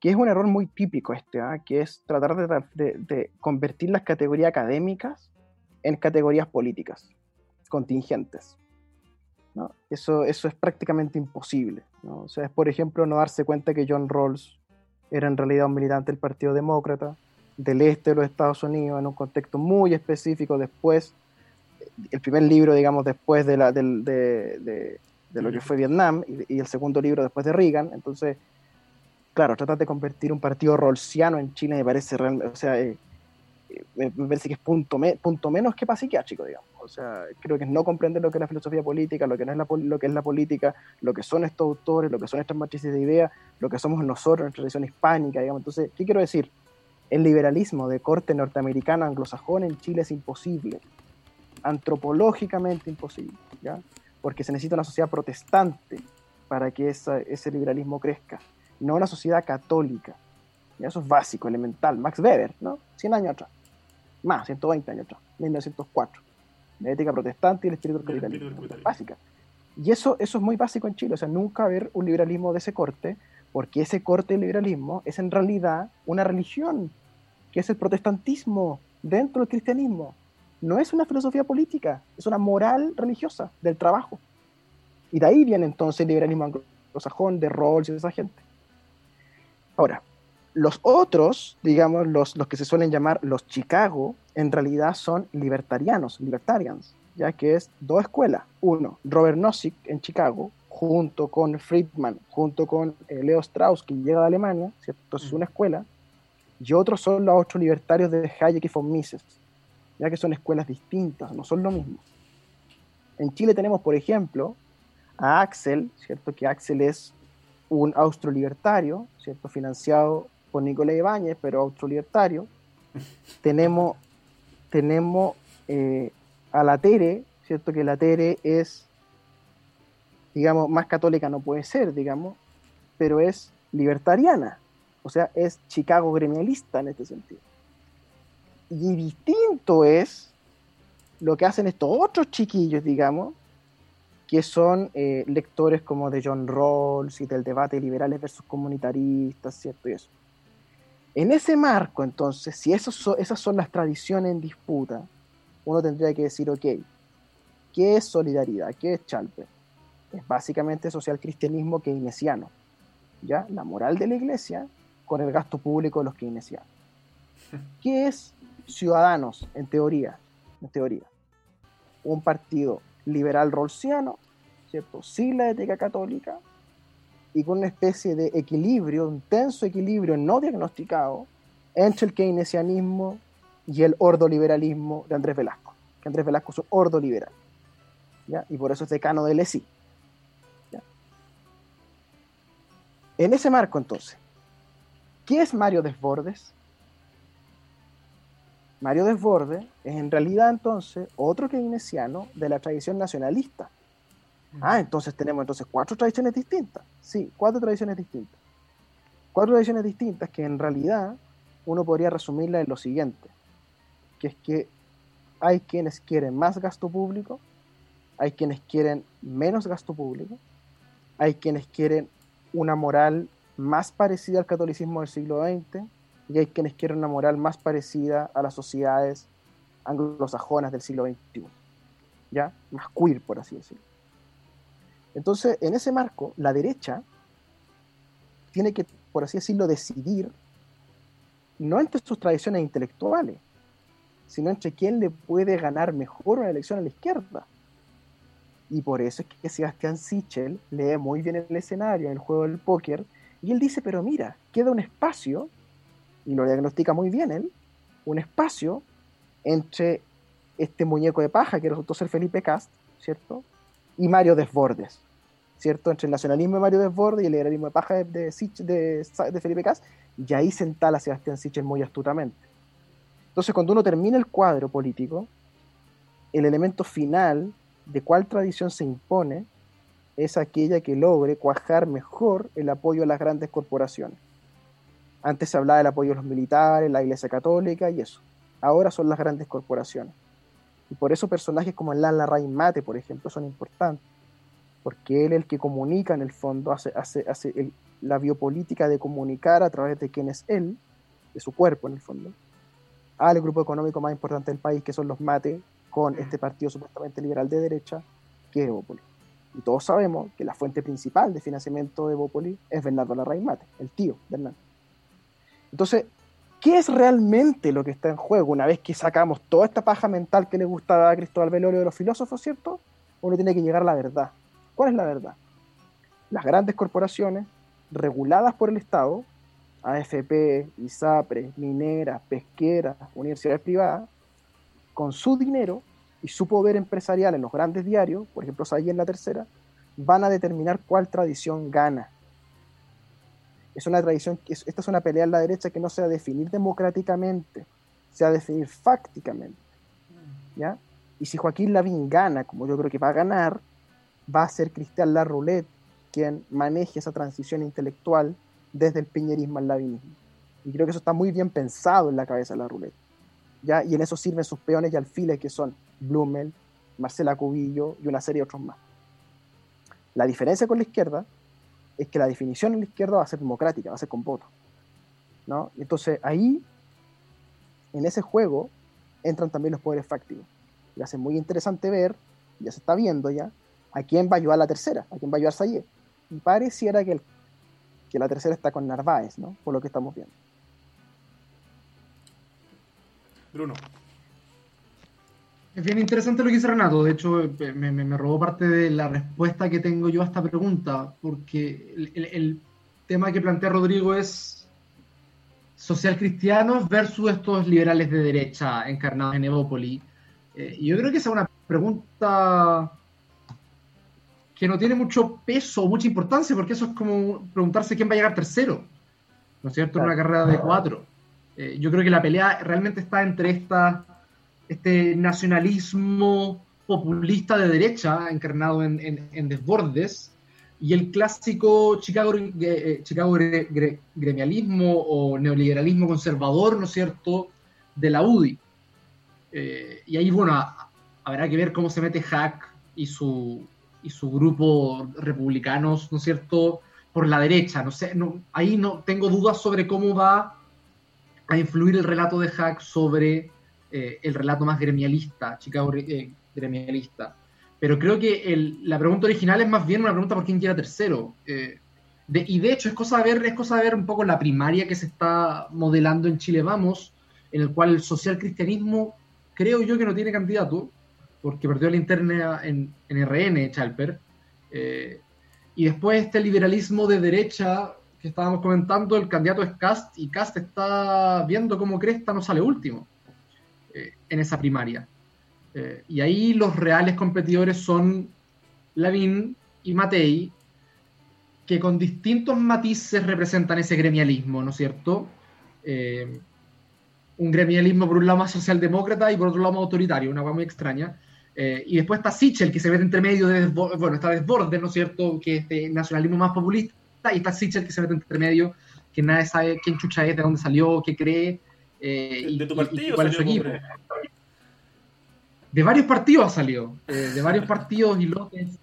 que es un error muy típico este, ¿ah? que es tratar de, de, de convertir las categorías académicas en categorías políticas, contingentes. Eso, eso es prácticamente imposible. O sea, es por ejemplo no darse cuenta que John Rawls era en realidad un militante del Partido Demócrata del este de los Estados Unidos en un contexto muy específico después el primer libro, digamos, después de, la, de, de- de lo que fue Vietnam y, el segundo libro después de Reagan. Entonces, claro, tratar de convertir un partido rolsiano en Chile me parece realmente, o sea, eh, me, parece que es punto, me- punto menos que psiquiátrico, digamos. O sea, creo que es no comprender lo que es la filosofía política, lo que no es la, lo que es la política, lo que son estos autores, lo que son estas matrices de ideas, lo que somos nosotros, nuestra tradición hispánica, digamos. Entonces, ¿qué quiero decir? El liberalismo de corte norteamericano anglosajón en Chile es imposible, antropológicamente imposible, ¿ya? Porque se necesita una sociedad protestante para que ese liberalismo crezca, no una sociedad católica. ¿ya? Eso es básico, elemental. Max Weber, ¿no? 100 años atrás. Más, 120 años atrás, 1904. La ética protestante y el espíritu del El espíritu capitalismo. capitalismo. Básica. Y eso, eso es muy básico en Chile, o sea, nunca haber un liberalismo de ese corte, porque ese corte de liberalismo es en realidad una religión, que es el protestantismo dentro del cristianismo. No es una filosofía política, es una moral religiosa del trabajo. Y de ahí viene entonces el liberalismo anglosajón de Rawls y de esa gente. Ahora, los otros, digamos, los, los que se suelen llamar los Chicago, en realidad son libertarianos, libertarians, ya que es dos escuelas. Uno, Robert Nozick en Chicago, junto con Friedman, junto con eh, Leo Strauss, que llega de Alemania, ¿cierto? Es una escuela. Y otros son los otros libertarios de Hayek y von Mises, ya que son escuelas distintas, no son lo mismo. En Chile tenemos, por ejemplo, a Axel, ¿cierto? Que Axel es un austrolibertario, ¿cierto? Financiado por Nicolás Ibáñez, pero austrolibertario. [LAUGHS] tenemos tenemos eh, a la Tere, ¿cierto? Que la Tere es, digamos, más católica no puede ser, digamos, pero es libertariana, o sea, es Chicago gremialista en este sentido. Y distinto es lo que hacen estos otros chiquillos, digamos, que son eh, lectores como de John Rawls y del debate liberales versus comunitaristas, ¿cierto? Y eso. En ese marco, entonces, si esos esas son las tradiciones en disputa, uno tendría que decir, ok, ¿qué es solidaridad? ¿Qué es Chalper? Es básicamente social cristianismo keynesiano, ¿ya? La moral de la iglesia con el gasto público de los keynesianos. [LAUGHS] ¿Qué es Ciudadanos, en teoría? En teoría. Un partido liberal rolsiano, ¿cierto? Sin la ética católica, y con una especie de equilibrio, un tenso equilibrio no diagnosticado entre el keynesianismo y el ordoliberalismo de Andrés Velasco. Que Andrés Velasco es un ordoliberal. ¿ya? Y por eso es decano del ESI. ¿ya? En ese marco, entonces, ¿qué es Mario Desbordes? Mario Desbordes es en realidad entonces otro keynesiano de la tradición nacionalista. Ah, entonces tenemos entonces cuatro tradiciones distintas. Sí, cuatro tradiciones distintas. Cuatro tradiciones distintas que en realidad uno podría resumirla en lo siguiente, que es que hay quienes quieren más gasto público, hay quienes quieren menos gasto público, hay quienes quieren una moral más parecida al catolicismo del siglo XX y hay quienes quieren una moral más parecida a las sociedades anglosajonas del siglo XXI, ¿ya? Más queer, por así decirlo. Entonces, en ese marco, la derecha tiene que, por así decirlo, decidir no entre sus tradiciones intelectuales, sino entre quién le puede ganar mejor una elección a la izquierda. Y por eso es que Sebastián Sichel lee muy bien el escenario en el juego del póker y él dice, pero mira, queda un espacio, y lo diagnostica muy bien él, un espacio entre este muñeco de paja que resultó ser Felipe Cast, ¿cierto? Y Mario Desbordes, ¿cierto? Entre el nacionalismo de Mario Desbordes y el liberalismo de paja de, de, de- Felipe Cast, y ahí se entala Sebastián Sichel muy astutamente. Entonces, cuando uno termina el cuadro político, el elemento final de cuál tradición se impone es aquella que logre cuajar mejor el apoyo a las grandes corporaciones. Antes se hablaba del apoyo a los militares, la Iglesia Católica y eso. Ahora son las grandes corporaciones. Y por eso personajes como Lala Larraín Mate, por ejemplo, son importantes. Porque él es el que comunica en el fondo, hace, hace, hace el- la biopolítica de comunicar a través de quién es él, de su cuerpo en el fondo, al grupo económico más importante del país, que son los Mate, con este partido supuestamente liberal de derecha, que es Evópolis. Y todos sabemos que la fuente principal de financiamiento de Evópolis es Bernardo Larraín Mate, el tío de Hernán. Entonces, ¿qué es realmente lo que está en juego una vez que sacamos toda esta paja mental que le gustaba a Cristóbal Velorio de los filósofos, ¿cierto? Uno tiene que llegar a la verdad. ¿Cuál es la verdad? Las grandes corporaciones, reguladas por el Estado, AFP, ISAPRE, mineras, pesqueras, universidades privadas, con su dinero y su poder empresarial en los grandes diarios, por ejemplo, ahí en la tercera, van a determinar cuál tradición gana. Es una tradición, esta es una pelea en la derecha que no se va a definir democráticamente, se va a definir fácticamente. ¿ya? Y si Joaquín Lavín gana, como yo creo que va a ganar, va a ser Cristian Larroulet quien maneje esa transición intelectual desde el piñerismo al lavinismo. Y creo que eso está muy bien pensado en la cabeza de la ¿ya? Y en eso sirven sus peones y alfiles que son Blumel, Marcela Cubillo y una serie de otros más. La diferencia con la izquierda es que la definición en la izquierda va a ser democrática, va a ser con voto. ¿no? Entonces ahí, en ese juego, entran también los poderes fácticos. Y hace muy interesante ver, ya se está viendo ya, a quién va a ayudar la tercera, a quién va a ayudar Sayé. Y pareciera que, que la tercera está con Narváez, ¿no? Por lo que estamos viendo. Bruno. Es bien interesante lo que dice Renato. De hecho, me, robó parte de la respuesta que tengo yo a esta pregunta, porque el, tema que plantea Rodrigo es social cristianos versus estos liberales de derecha encarnados en Evópoli. Eh, y yo creo que esa es una pregunta que no tiene mucho peso, mucha importancia, porque eso es como preguntarse quién va a llegar tercero, ¿no es cierto?, en una carrera de cuatro. Eh, yo creo que la pelea realmente está entre esta, este nacionalismo populista de derecha, encarnado en, desbordes, y el clásico Chicago, eh, Chicago gremialismo o neoliberalismo conservador, ¿no es cierto?, de la UDI. Eh, y ahí, bueno, habrá que ver cómo se mete Hack y su, y su grupo republicanos, ¿no es cierto?, por la derecha. No sé, no, ahí no tengo dudas sobre cómo va a influir el relato de Hack sobre eh, el relato más gremialista, Chicago eh, gremialista. Pero creo que la pregunta original es más bien una pregunta por quién quiera tercero. Eh, y de hecho es cosa, de ver, es cosa de ver un poco la primaria que se está modelando en Chile Vamos, en el cual el social cristianismo creo yo que no tiene candidato, porque perdió la interna en, RN, Chalper. Eh, y después este liberalismo de derecha que estábamos comentando, el candidato es Cast, y Cast está viendo cómo Cresta no sale último eh, en esa primaria. Eh, y ahí los reales competidores son Lavín y Matei, que con distintos matices representan ese gremialismo, ¿no es cierto? un gremialismo por un lado más socialdemócrata y por otro lado más autoritario, una cosa muy extraña. Eh, y después está Sichel, que se mete entre medio de, bueno, está Desbordes, ¿no es cierto?, que es este nacionalismo más populista, y está Sichel, que se mete entre medio, que nadie sabe quién chucha es, de dónde salió, qué cree, eh, y, de tu partido cuál es su equipo. De varios partidos ha salido, eh, de varios partidos y lotes.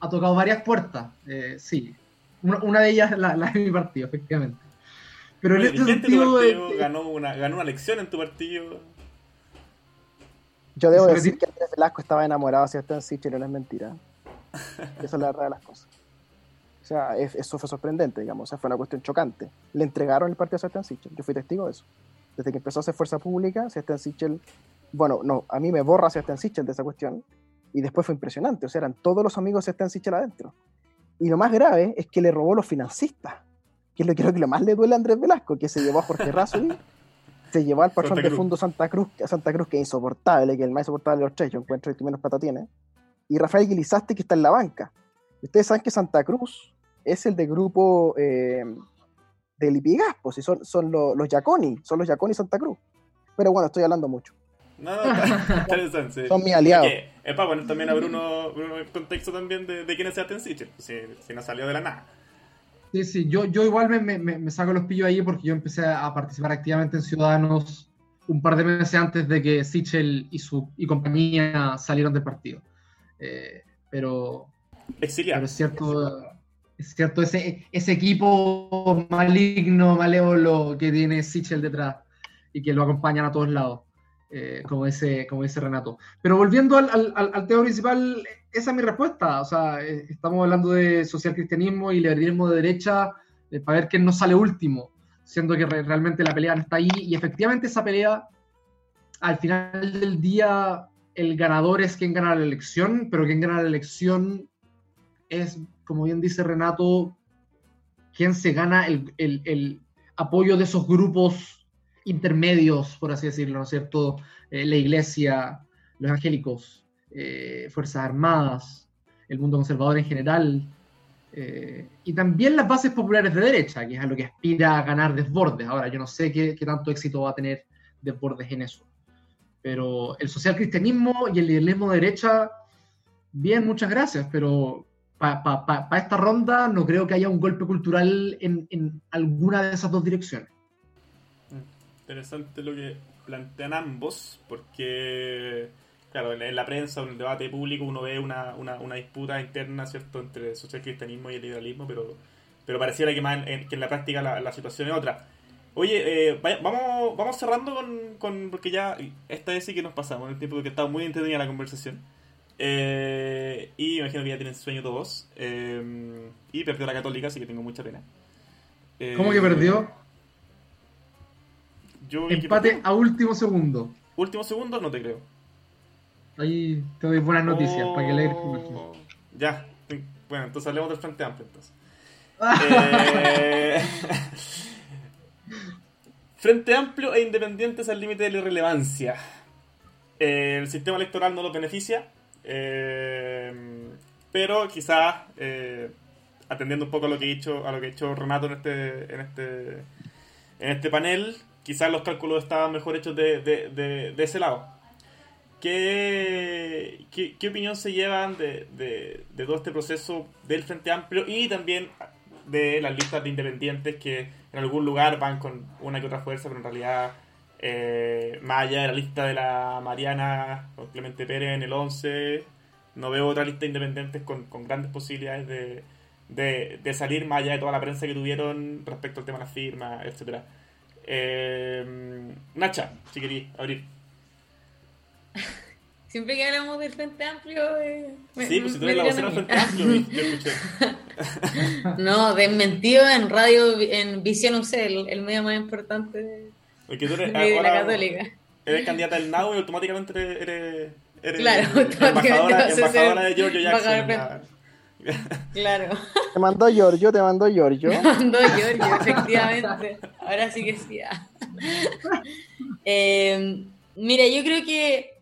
Ha tocado varias puertas, sí. Una, de ellas la, la, de mi partido, efectivamente. Pero en este sentido. ganó, una, ganó una elección en tu partido. Yo debo decir que Andrés Velasco estaba enamorado de Sebastián Sichel, no es mentira. Esa es la verdad de las cosas. O sea, eso fue sorprendente, digamos. O sea, fue una cuestión chocante. Le entregaron el partido a Sebastián Sichel. Yo fui testigo de eso. Desde que empezó a hacer fuerza pública, Sebastián Sichel. Bueno, no, a mí me borra Sebastián Sichel de esa cuestión. Y después fue impresionante. O sea, eran todos los amigos de Sebastián Sichel adentro. Y lo más grave es que le robó los financistas. Que es lo que creo que lo más le duele a Andrés Velasco, que se llevó a Jorge Razuri se llevó al patrón de fondo Santa Cruz, Santa Cruz que es insoportable, que es el más insoportable de los tres, yo encuentro que menos plata tiene, y Rafael Guilizasti que está en la banca. Ustedes saben que Santa Cruz es el de grupo eh, del Ipigas, pues si son, son los, los Yaconi, son los Yaconi Santa Cruz. Pero bueno, estoy hablando mucho. No, no, interesante. Son mis aliados. Es, para poner también a Bruno, el contexto también de, quién es Sebastián Sichel, si, si no salió de la nada. Sí, sí, yo, yo igual me, me, saco los pillos ahí porque yo empecé a participar activamente en Ciudadanos un par de meses antes de que Sichel y su y compañía salieron del partido. Eh, pero, Exiliar. pero es cierto, es cierto ese, ese equipo maligno, malévolo que tiene Sichel detrás y que lo acompañan a todos lados. Eh, como, ese, como ese Renato. Pero volviendo al, al, tema principal, esa es mi respuesta. O sea, eh, estamos hablando de social cristianismo y liberalismo de derecha eh, para ver quién nos sale último. siendo que realmente la pelea no está ahí y efectivamente esa pelea al final del día el ganador es quien gana la elección, pero quien gana la elección es, como bien dice Renato, quien se gana el, apoyo de esos grupos intermedios, por así decirlo, ¿no es cierto? Eh, la iglesia, los evangélicos, eh, Fuerzas Armadas, el mundo conservador en general, eh, y también las bases populares de derecha, que es a lo que aspira a ganar desbordes. Ahora, yo no sé qué, tanto éxito va a tener desbordes en eso. Pero el social cristianismo y el liberalismo de derecha, bien, muchas gracias, pero para esta ronda no creo que haya un golpe cultural en, en alguna de esas dos direcciones. Interesante lo que plantean ambos, porque claro, en la prensa o en el debate público uno ve una, una, una disputa interna, ¿cierto?, entre el social cristianismo y el liberalismo, pero, pero pareciera que, más en, que en la práctica la, la, situación es otra. Oye, eh, vamos, vamos cerrando con, con, porque ya esta vez sí que nos pasamos, el tiempo que estaba muy entretenida la conversación. Eh, y imagino que ya tienen sueño todos. Eh, y perdió la católica, así que tengo mucha pena. ¿Cómo que perdió? Empate a último segundo. Último segundo, no te creo. Ahí te doy buenas noticias para que leer. Oh, ya, bueno, entonces hablemos del Frente Amplio. Entonces. [LAUGHS] Eh, Frente Amplio e independientes al límite de la irrelevancia. Eh, el sistema electoral no lo beneficia, eh, pero quizás atendiendo un poco a lo que he dicho, a lo que ha dicho Renato en este, en este, en este panel, quizás los cálculos estaban mejor hechos de, de, de ese lado. ¿Qué, qué, opinión se llevan de, de, todo este proceso del Frente Amplio y también de las listas de independientes que en algún lugar van con una que otra fuerza, pero en realidad, eh, más allá de la lista de la Mariana o Clemente Pérez en el 11, no veo otra lista de independientes con, con grandes posibilidades de, de, de, salir más allá de toda la prensa que tuvieron respecto al tema de las firmas, etc. Eh, Nacha, si queréis abrir. [LAUGHS] Siempre que hablamos del Frente Amplio. Eh, sí, pues si tú eres la vocera del Frente Amplio, yo [LAUGHS] escuché. no, desmentido en radio, en Visión UC, el, medio más importante de, la Católica. Eres candidata del NAU y automáticamente eres. eres, claro, embajadora, embajadora de Giorgio Jackson. [LAUGHS] Claro. Te mandó Giorgio, te mandó Giorgio. Te mandó Giorgio, efectivamente. Ahora sí que sí. eh, mira, yo creo que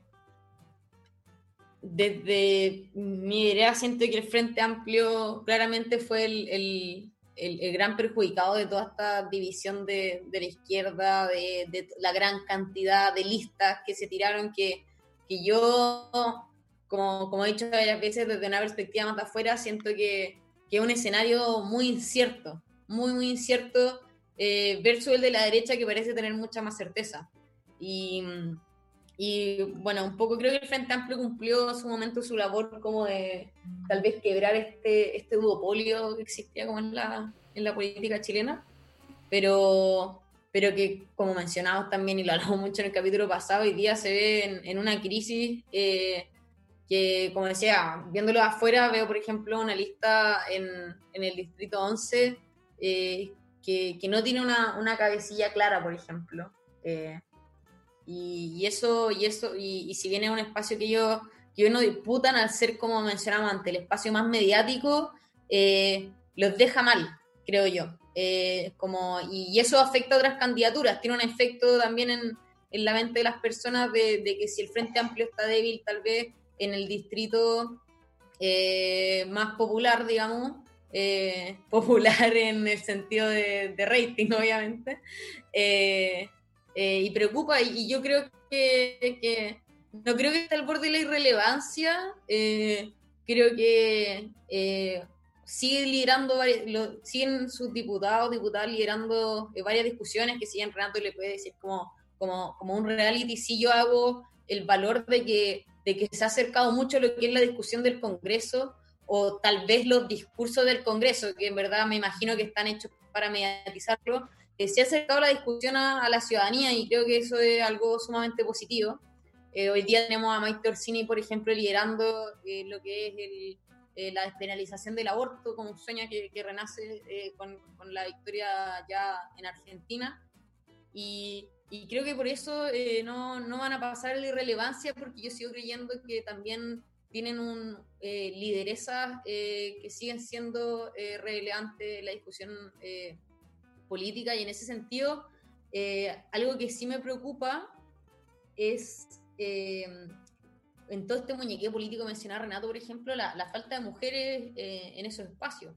desde mi idea siento que el Frente Amplio claramente fue el, gran perjudicado de toda esta división de, la izquierda, de, la gran cantidad de listas que se tiraron, que, que yo, como, como he dicho varias veces, desde una perspectiva más de afuera, siento que, es un escenario muy incierto, muy, muy incierto, eh, versus el de la derecha que parece tener mucha más certeza. Y y bueno, un poco creo que el Frente Amplio cumplió en su momento su labor como de tal vez quebrar este, este duopolio que existía como en la, en la política chilena, pero, pero que como mencionamos también y lo hablamos mucho en el capítulo pasado, hoy día se ve en, una crisis eh, que, como decía, viéndolo afuera, veo por ejemplo una lista en, en el Distrito 11 eh, que, que, no tiene una, una cabecilla clara, por ejemplo. Eh, y, eso, y eso, y, si bien es un espacio que ellos, que no disputan al ser, como mencionamos antes, el espacio más mediático, eh, los deja mal, creo yo. Eh, como, y, eso afecta a otras candidaturas, tiene un efecto también en, en la mente de las personas de, que si el Frente Amplio está débil, tal vez en el distrito eh, más popular, digamos, [LAUGHS] popular en el sentido de, rating, obviamente, y preocupa, y, yo creo que, no creo que esté al borde de la irrelevancia, eh, creo que eh, sigue liderando, siguen sus diputados, diputadas liderando varias discusiones que siguen Renato le puede decir como, como, como un reality, si yo hago el valor de que, de que se ha acercado mucho a lo que es la discusión del Congreso, o tal vez los discursos del Congreso, que en verdad me imagino que están hechos para mediatizarlo, se ha acercado la discusión a, la ciudadanía y creo que eso es algo sumamente positivo. Eh, hoy día tenemos a Mike Torsini, por ejemplo, liderando eh, lo que es eh, la despenalización del aborto como un sueño que, renace eh, con, la victoria ya en Argentina. Y, creo que por eso no, no, van a pasar la irrelevancia, porque yo sigo creyendo que también tienen un lideresas que siguen siendo relevantes en la discusión política y en ese sentido algo que sí me preocupa es en todo este muñequeo político mencionar Renato, por ejemplo, la, falta de mujeres eh, en esos espacios.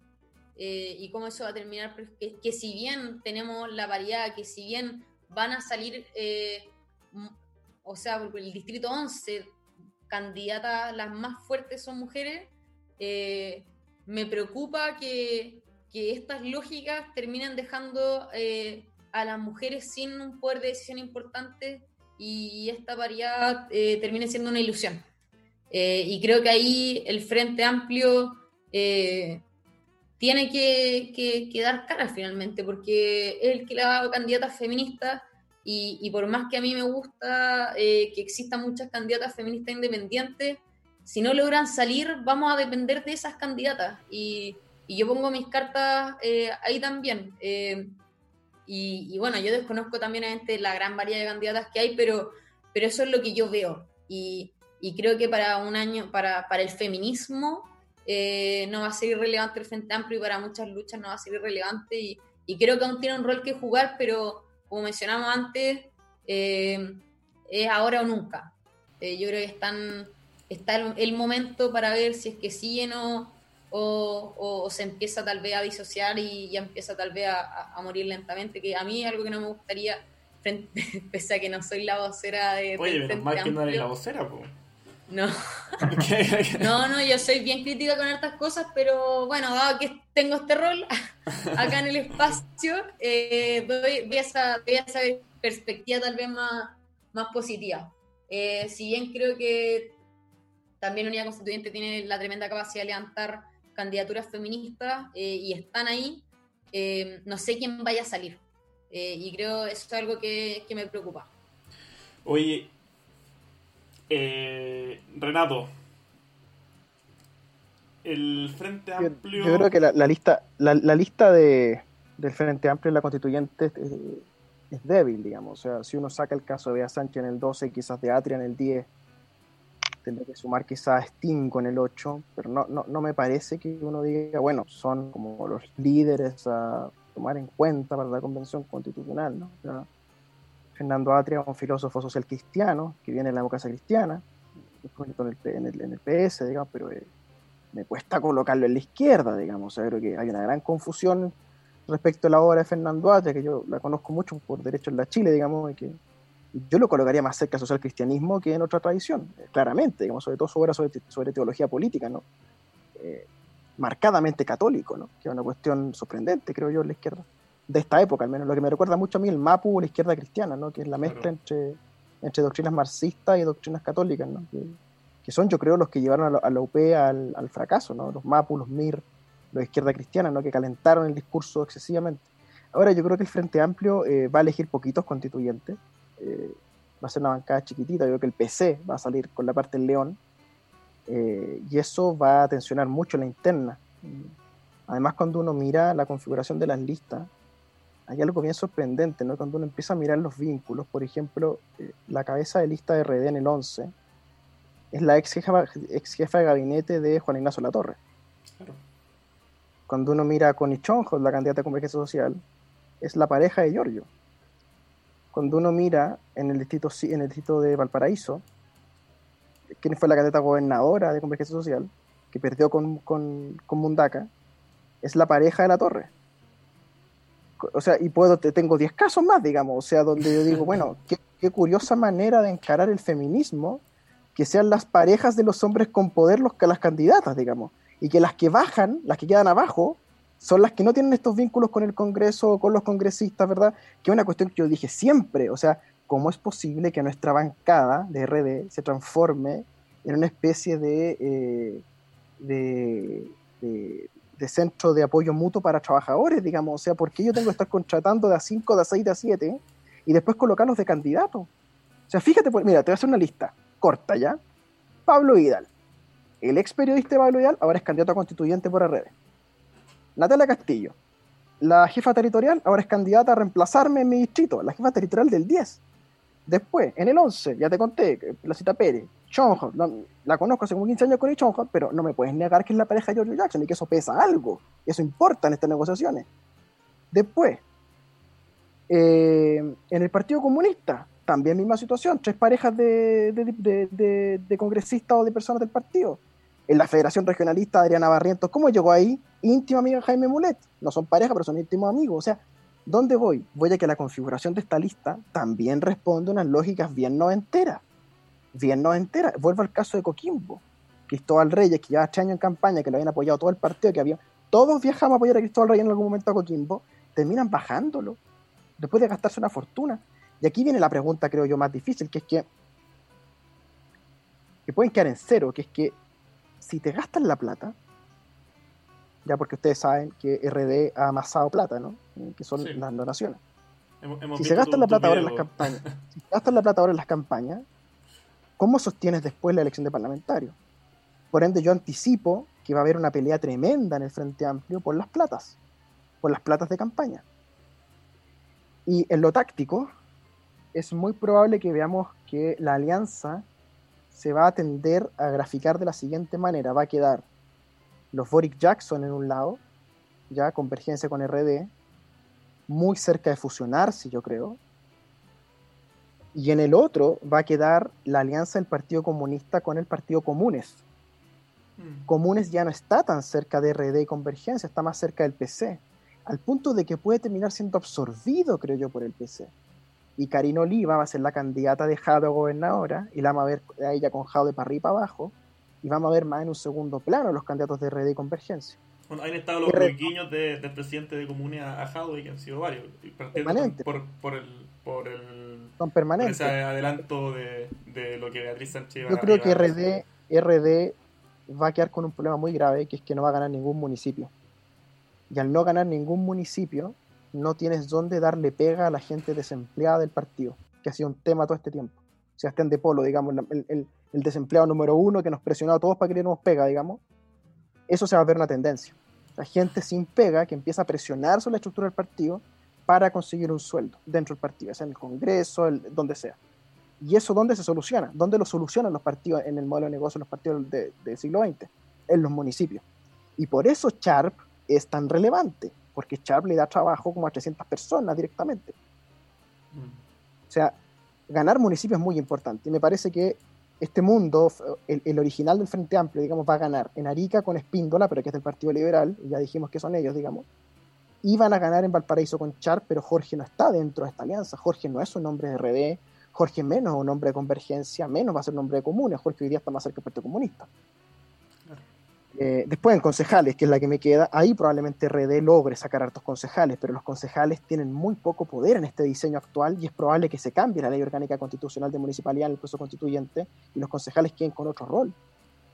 Eh, y cómo eso va a terminar, que, que, si bien tenemos la variedad, que si bien van a salir, eh, o sea, por el distrito 11, candidatas las más fuertes son mujeres, me preocupa que, que, estas lógicas terminen dejando a las mujeres sin un poder de decisión importante y esta variedad eh, termine siendo una ilusión. Eh, y creo que ahí el Frente Amplio eh, tiene que, que, dar cara finalmente, porque es el que le ha candidatas feministas y, y, por más que a mí me gusta que existan muchas candidatas feministas independientes, si no logran salir, vamos a depender de esas candidatas. Y, y yo pongo mis cartas ahí también. Y, bueno, yo desconozco también la gran variedad de candidatas que hay, pero, pero eso es lo que yo veo. Y, y creo que para un año, para, para el feminismo, eh, no va a ser irrelevante el Frente Amplio y para muchas luchas no va a ser irrelevante. Y, y creo que aún tiene un rol que jugar, pero como mencionamos antes, eh, es ahora o nunca. Eh, yo creo que están, está el, el, momento para ver si es que siguen o o, se empieza tal vez a disociar y ya empieza tal vez a, morir lentamente, que a mí es algo que no me gustaría, [LAUGHS] pese a que no soy la vocera de... Oye, menos mal que no eres la vocera, pues. No. [LAUGHS] no, no, yo soy bien crítica con estas cosas, pero bueno, dado que tengo este rol [LAUGHS] acá en el espacio, eh, doy, esa, esa, perspectiva tal vez más, más positiva. Eh, si bien creo que también Unidad Constituyente tiene la tremenda capacidad de levantar candidaturas feministas eh, y están ahí, eh, no sé quién vaya a salir. Eh, y creo eso es algo que, me preocupa. Oye, Renato, el Frente Amplio... Yo, creo que la, lista, la, lista de, del Frente Amplio en la constituyente es, débil, digamos. O sea, si uno saca el caso de Bea Sánchez en el 12, quizás de Atria en el 10, tendría que sumar quizás Steam con el 8, pero no, no, no me parece que uno diga, bueno, son como los líderes a tomar en cuenta para la convención constitucional, ¿no? Fernando Atria, un filósofo social cristiano, que viene de la democracia cristiana, en el, en el, PS, digamos, pero eh, me cuesta colocarlo en la izquierda, digamos, o sea, creo que hay una gran confusión respecto a la obra de Fernando Atria, que yo la conozco mucho por derecho en la Chile, digamos, y que yo lo colocaría más cerca social cristianismo que en otra tradición, eh, claramente, digamos, sobre todo su obra sobre, teología política, ¿no? Eh, marcadamente católico, ¿no? que es una cuestión sorprendente, creo yo, en la izquierda, de esta época al menos, lo que me recuerda mucho a mí el MAPU o la izquierda cristiana, ¿no? que es la mezcla entre, entre doctrinas marxistas y doctrinas católicas, ¿no? que, son yo creo los que llevaron a la, UP al, al, fracaso, ¿no? los MAPU, los MIR, los izquierda cristiana, ¿no? que calentaron el discurso excesivamente. Ahora yo creo que el Frente Amplio eh, va a elegir poquitos constituyentes, eh, va a ser una bancada chiquitita, yo creo que el PC va a salir con la parte del león, eh, y eso va a tensionar mucho la interna. Además, cuando uno mira la configuración de las listas, hay algo bien sorprendente, ¿no? Cuando uno empieza a mirar los vínculos, por ejemplo, eh, la cabeza de lista de RD en el 11 es la ex jefa, ex jefa de gabinete de Juan Ignacio Latorre. Cuando uno mira a Connie Chonjo, la candidata de Convergencia Social, es la pareja de Giorgio cuando uno mira en el distrito, en el distrito de Valparaíso, quién fue la candidata gobernadora de Convergencia Social, que perdió con, con, Mundaca, es la pareja de la torre. O sea, y puedo, tengo 10 casos más, digamos, o sea, donde yo digo, [LAUGHS] bueno, qué, qué, curiosa manera de encarar el feminismo, que sean las parejas de los hombres con poder los que las candidatas, digamos, y que las que bajan, las que quedan abajo, son las que no tienen estos vínculos con el Congreso o con los congresistas, ¿verdad? Que es una cuestión que yo dije siempre, o sea, ¿cómo es posible que nuestra bancada de RD se transforme en una especie de, eh, de, centro de apoyo mutuo para trabajadores, digamos? O sea, ¿por qué yo tengo que estar contratando de a 5, de a 6, de a 7 y después colocarlos de candidato? O sea, fíjate, mira, te voy a hacer una lista corta ya. Pablo Vidal, El ex periodista Pablo Vidal ahora es candidato a constituyente por RD. Natalia Castillo, la jefa territorial, ahora es candidata a reemplazarme en mi distrito, la jefa territorial del 10. Después, en el 11, ya te conté, la cita Pérez, Chonjo, la, conozco hace como 15 años con el Chonjo, pero no me puedes negar que es la pareja de George Jackson y que eso pesa algo, eso importa en estas negociaciones. Después, eh, en el Partido Comunista, también misma situación, tres parejas de, congresistas o de personas del partido. En la Federación Regionalista, Adriana Barrientos, ¿cómo llegó ahí? Íntima amiga Jaime Mulet. No son pareja, pero son íntimos amigos. O sea, ¿dónde voy? Voy a que la configuración de esta lista también responde a unas lógicas bien noventeras. Bien noventeras. Vuelvo al caso de Coquimbo. Cristóbal Reyes, que lleva tres años en campaña, que lo habían apoyado todo el partido, que había. Todos viajamos a apoyar a Cristóbal Reyes en algún momento a Coquimbo, terminan bajándolo después de gastarse una fortuna. Y aquí viene la pregunta, creo yo, más difícil, que es que, que pueden quedar en cero, que es que si te gastan la plata, ya porque ustedes saben que RD ha amasado plata, ¿no? Que son sí. las donaciones. Hemos, hemos Si se gastan la plata ahora en las campañas, [LAUGHS] si se gastan la plata ahora en las campañas, ¿cómo sostienes después la elección de parlamentario? Por ende, yo anticipo que va a haber una pelea tremenda en el Frente Amplio por las platas, por las platas de campaña. Y en lo táctico, es muy probable que veamos que la alianza se va a tender a graficar de la siguiente manera. Va a quedar los Boric Jackson en un lado, ya convergencia con RD, muy cerca de fusionarse, yo creo. Y en el otro va a quedar la alianza del Partido Comunista con el Partido Comunes. Mm. Comunes ya no está tan cerca de RD y Convergencia, está más cerca del PC, al punto de que puede terminar siendo absorbido, creo yo, por el PC. Y Karina Oliva va a ser la candidata de Jado a gobernadora, y la vamos a ver a ella con Jado para arriba y para abajo, y vamos a ver más en un segundo plano los candidatos de RD y Convergencia. Bueno, ahí han estado los guiños de, del presidente de Comune a, Jadwe, que han sido varios. Y partiendo Permanente. por, por el, por el Son por permanentes. ese adelanto de, de lo que Beatriz Sánchez Yo creo que RD, RD va a quedar con un problema muy grave, que es que no va a ganar ningún municipio. Y al no ganar ningún municipio, no tienes dónde darle pega a la gente desempleada del partido, que ha sido un tema todo este tiempo. Sebastián de Polo, digamos, el, el- desempleado número uno que nos presionó a todos para que le diéramos pega, digamos. Eso se va a ver una tendencia. La gente sin pega que empieza a presionar sobre la estructura del partido para conseguir un sueldo dentro del partido, sea en el Congreso, el- donde sea. ¿Y eso dónde se soluciona? ¿Dónde lo solucionan los partidos en el modelo de negocio, los partidos de- del siglo XX? En los municipios. Y por eso Sharp es tan relevante, porque Sharp le da trabajo como a 300 personas directamente. Mm. O sea, ganar municipios es muy importante. Y me parece que este mundo, el, el original del Frente Amplio, digamos, va a ganar en Arica con Espíndola, pero que es del Partido Liberal, y ya dijimos que son ellos, digamos. Y van a ganar en Valparaíso con Sharp, pero Jorge no está dentro de esta alianza. Jorge no es un nombre de RD, Jorge menos es un nombre de convergencia, menos va a ser un nombre de comunes. Jorge hoy día está más cerca del Partido Comunista. Eh, después en concejales, que es la que me queda, ahí probablemente RD logre sacar hartos concejales, pero los concejales tienen muy poco poder en este diseño actual y es probable que se cambie la ley orgánica constitucional de municipalidad en el proceso constituyente y los concejales queden con otro rol.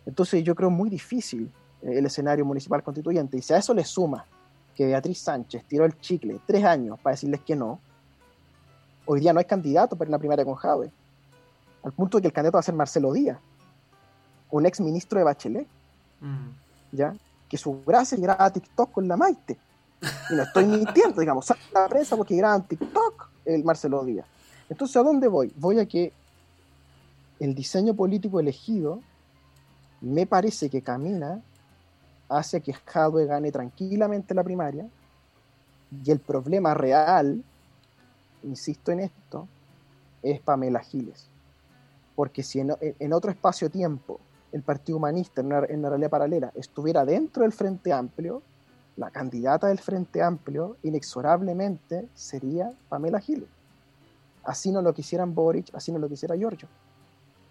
Entonces yo creo muy difícil eh, el escenario municipal constituyente y si a eso le suma que Beatriz Sánchez tiró el chicle tres años para decirles que no, hoy día no hay candidato para a una primaria con Jave, al punto que el candidato va a ser Marcelo Díaz, un ex ministro de Bachelet. Mm. ¿ya? Que su gracia es grabar TikTok con la Maite. Y no estoy mintiendo, [LAUGHS] digamos, sale la prensa porque graban TikTok el Marcelo Díaz. Entonces, ¿a dónde voy? Voy a que el diseño político elegido me parece que camina hacia que Jadwe gane tranquilamente la primaria y el problema real, insisto en esto, es Pamela Giles. Porque si en, en otro espacio-tiempo el Partido Humanista en una, en una realidad paralela estuviera dentro del Frente Amplio, la candidata del Frente Amplio inexorablemente sería Pamela Giles. Así no lo quisieran Boric, así no lo quisiera Giorgio.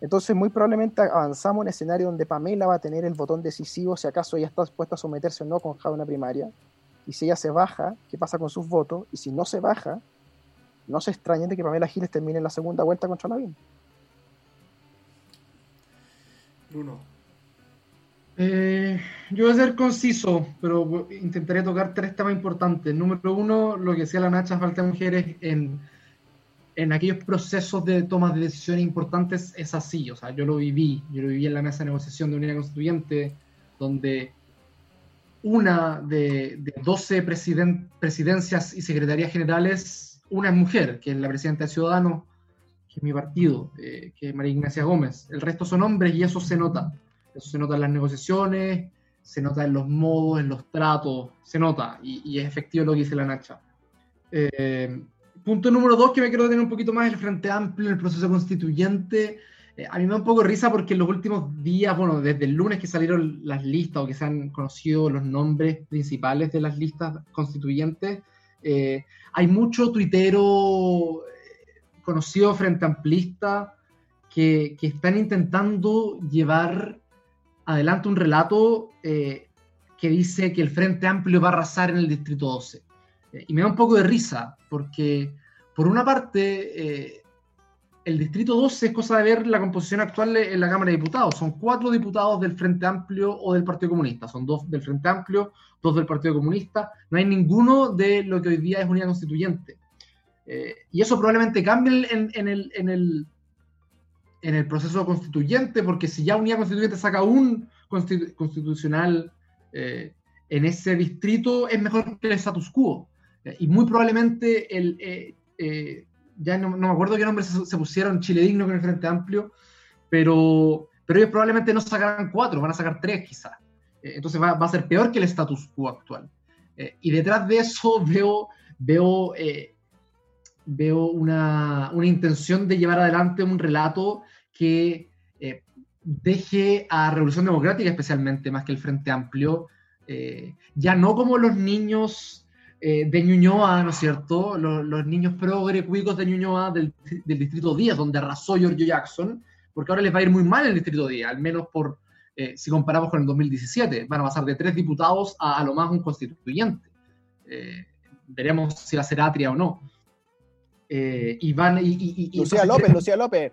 Entonces, muy probablemente avanzamos en escenario donde Pamela va a tener el botón decisivo si acaso ella está dispuesta a someterse o no con Java en la primaria. Y si ella se baja, ¿qué pasa con sus votos? Y si no se baja, no se extrañen de que Pamela Giles termine en la segunda vuelta contra Lavín. Bruno. Eh, yo voy a ser conciso, pero intentaré tocar tres temas importantes. Número uno, lo que decía la Nacha, falta de mujeres en, en aquellos procesos de tomas de decisiones importantes es así, o sea, yo lo viví, yo lo viví en la mesa de negociación de unidad constituyente, donde una de, de 12 presidencias y secretarías generales, una es mujer, que es la presidenta de Ciudadanos, mi partido, eh, que es María Ignacia Gómez. El resto son hombres y eso se nota. Eso se nota en las negociaciones, se nota en los modos, en los tratos, se nota y, es efectivo lo que dice la Nacha. Eh, punto número dos que me quiero tener un poquito más el Frente Amplio el proceso constituyente. Eh, a mí me da un poco risa porque en los últimos días, bueno, desde el lunes que salieron las listas o que se han conocido los nombres principales de las listas constituyentes, hay mucho tuitero conocido frente amplista que, que están intentando llevar adelante un relato eh, que dice que el Frente Amplio va a arrasar en el Distrito 12. Eh, y me da un poco de risa, porque por una parte, eh, el Distrito 12 es cosa de ver la composición actual en la Cámara de Diputados. Son cuatro diputados del Frente Amplio o del Partido Comunista. Son dos del Frente Amplio, dos del Partido Comunista. No hay ninguno de lo que hoy día es unidad constituyente. Y eso probablemente cambie en el en el proceso constituyente, porque si ya Unidad Constituyente saca un constitucional eh, en ese distrito, es mejor que el status quo. y muy probablemente el, eh, ya no, me acuerdo qué nombre se, pusieron, Chile Digno con el Frente Amplio, pero, pero ellos probablemente no sacarán cuatro, van a sacar tres quizás. entonces va, va, a ser peor que el status quo actual. y detrás de eso veo, veo veo una, una, intención de llevar adelante un relato que eh, deje a Revolución Democrática especialmente, más que el Frente Amplio, eh, ya no como los niños eh, de Ñuñoa, ¿no es cierto? Los, niños progre de Ñuñoa del, del, Distrito 10, donde arrasó Giorgio Jackson, porque ahora les va a ir muy mal el Distrito 10, al menos por, si comparamos con el 2017. Van a pasar de tres diputados a, a lo más un constituyente. veremos si va a ser Atria o no. Eh, y van, y, Lucía [LAUGHS] López, Lucía López.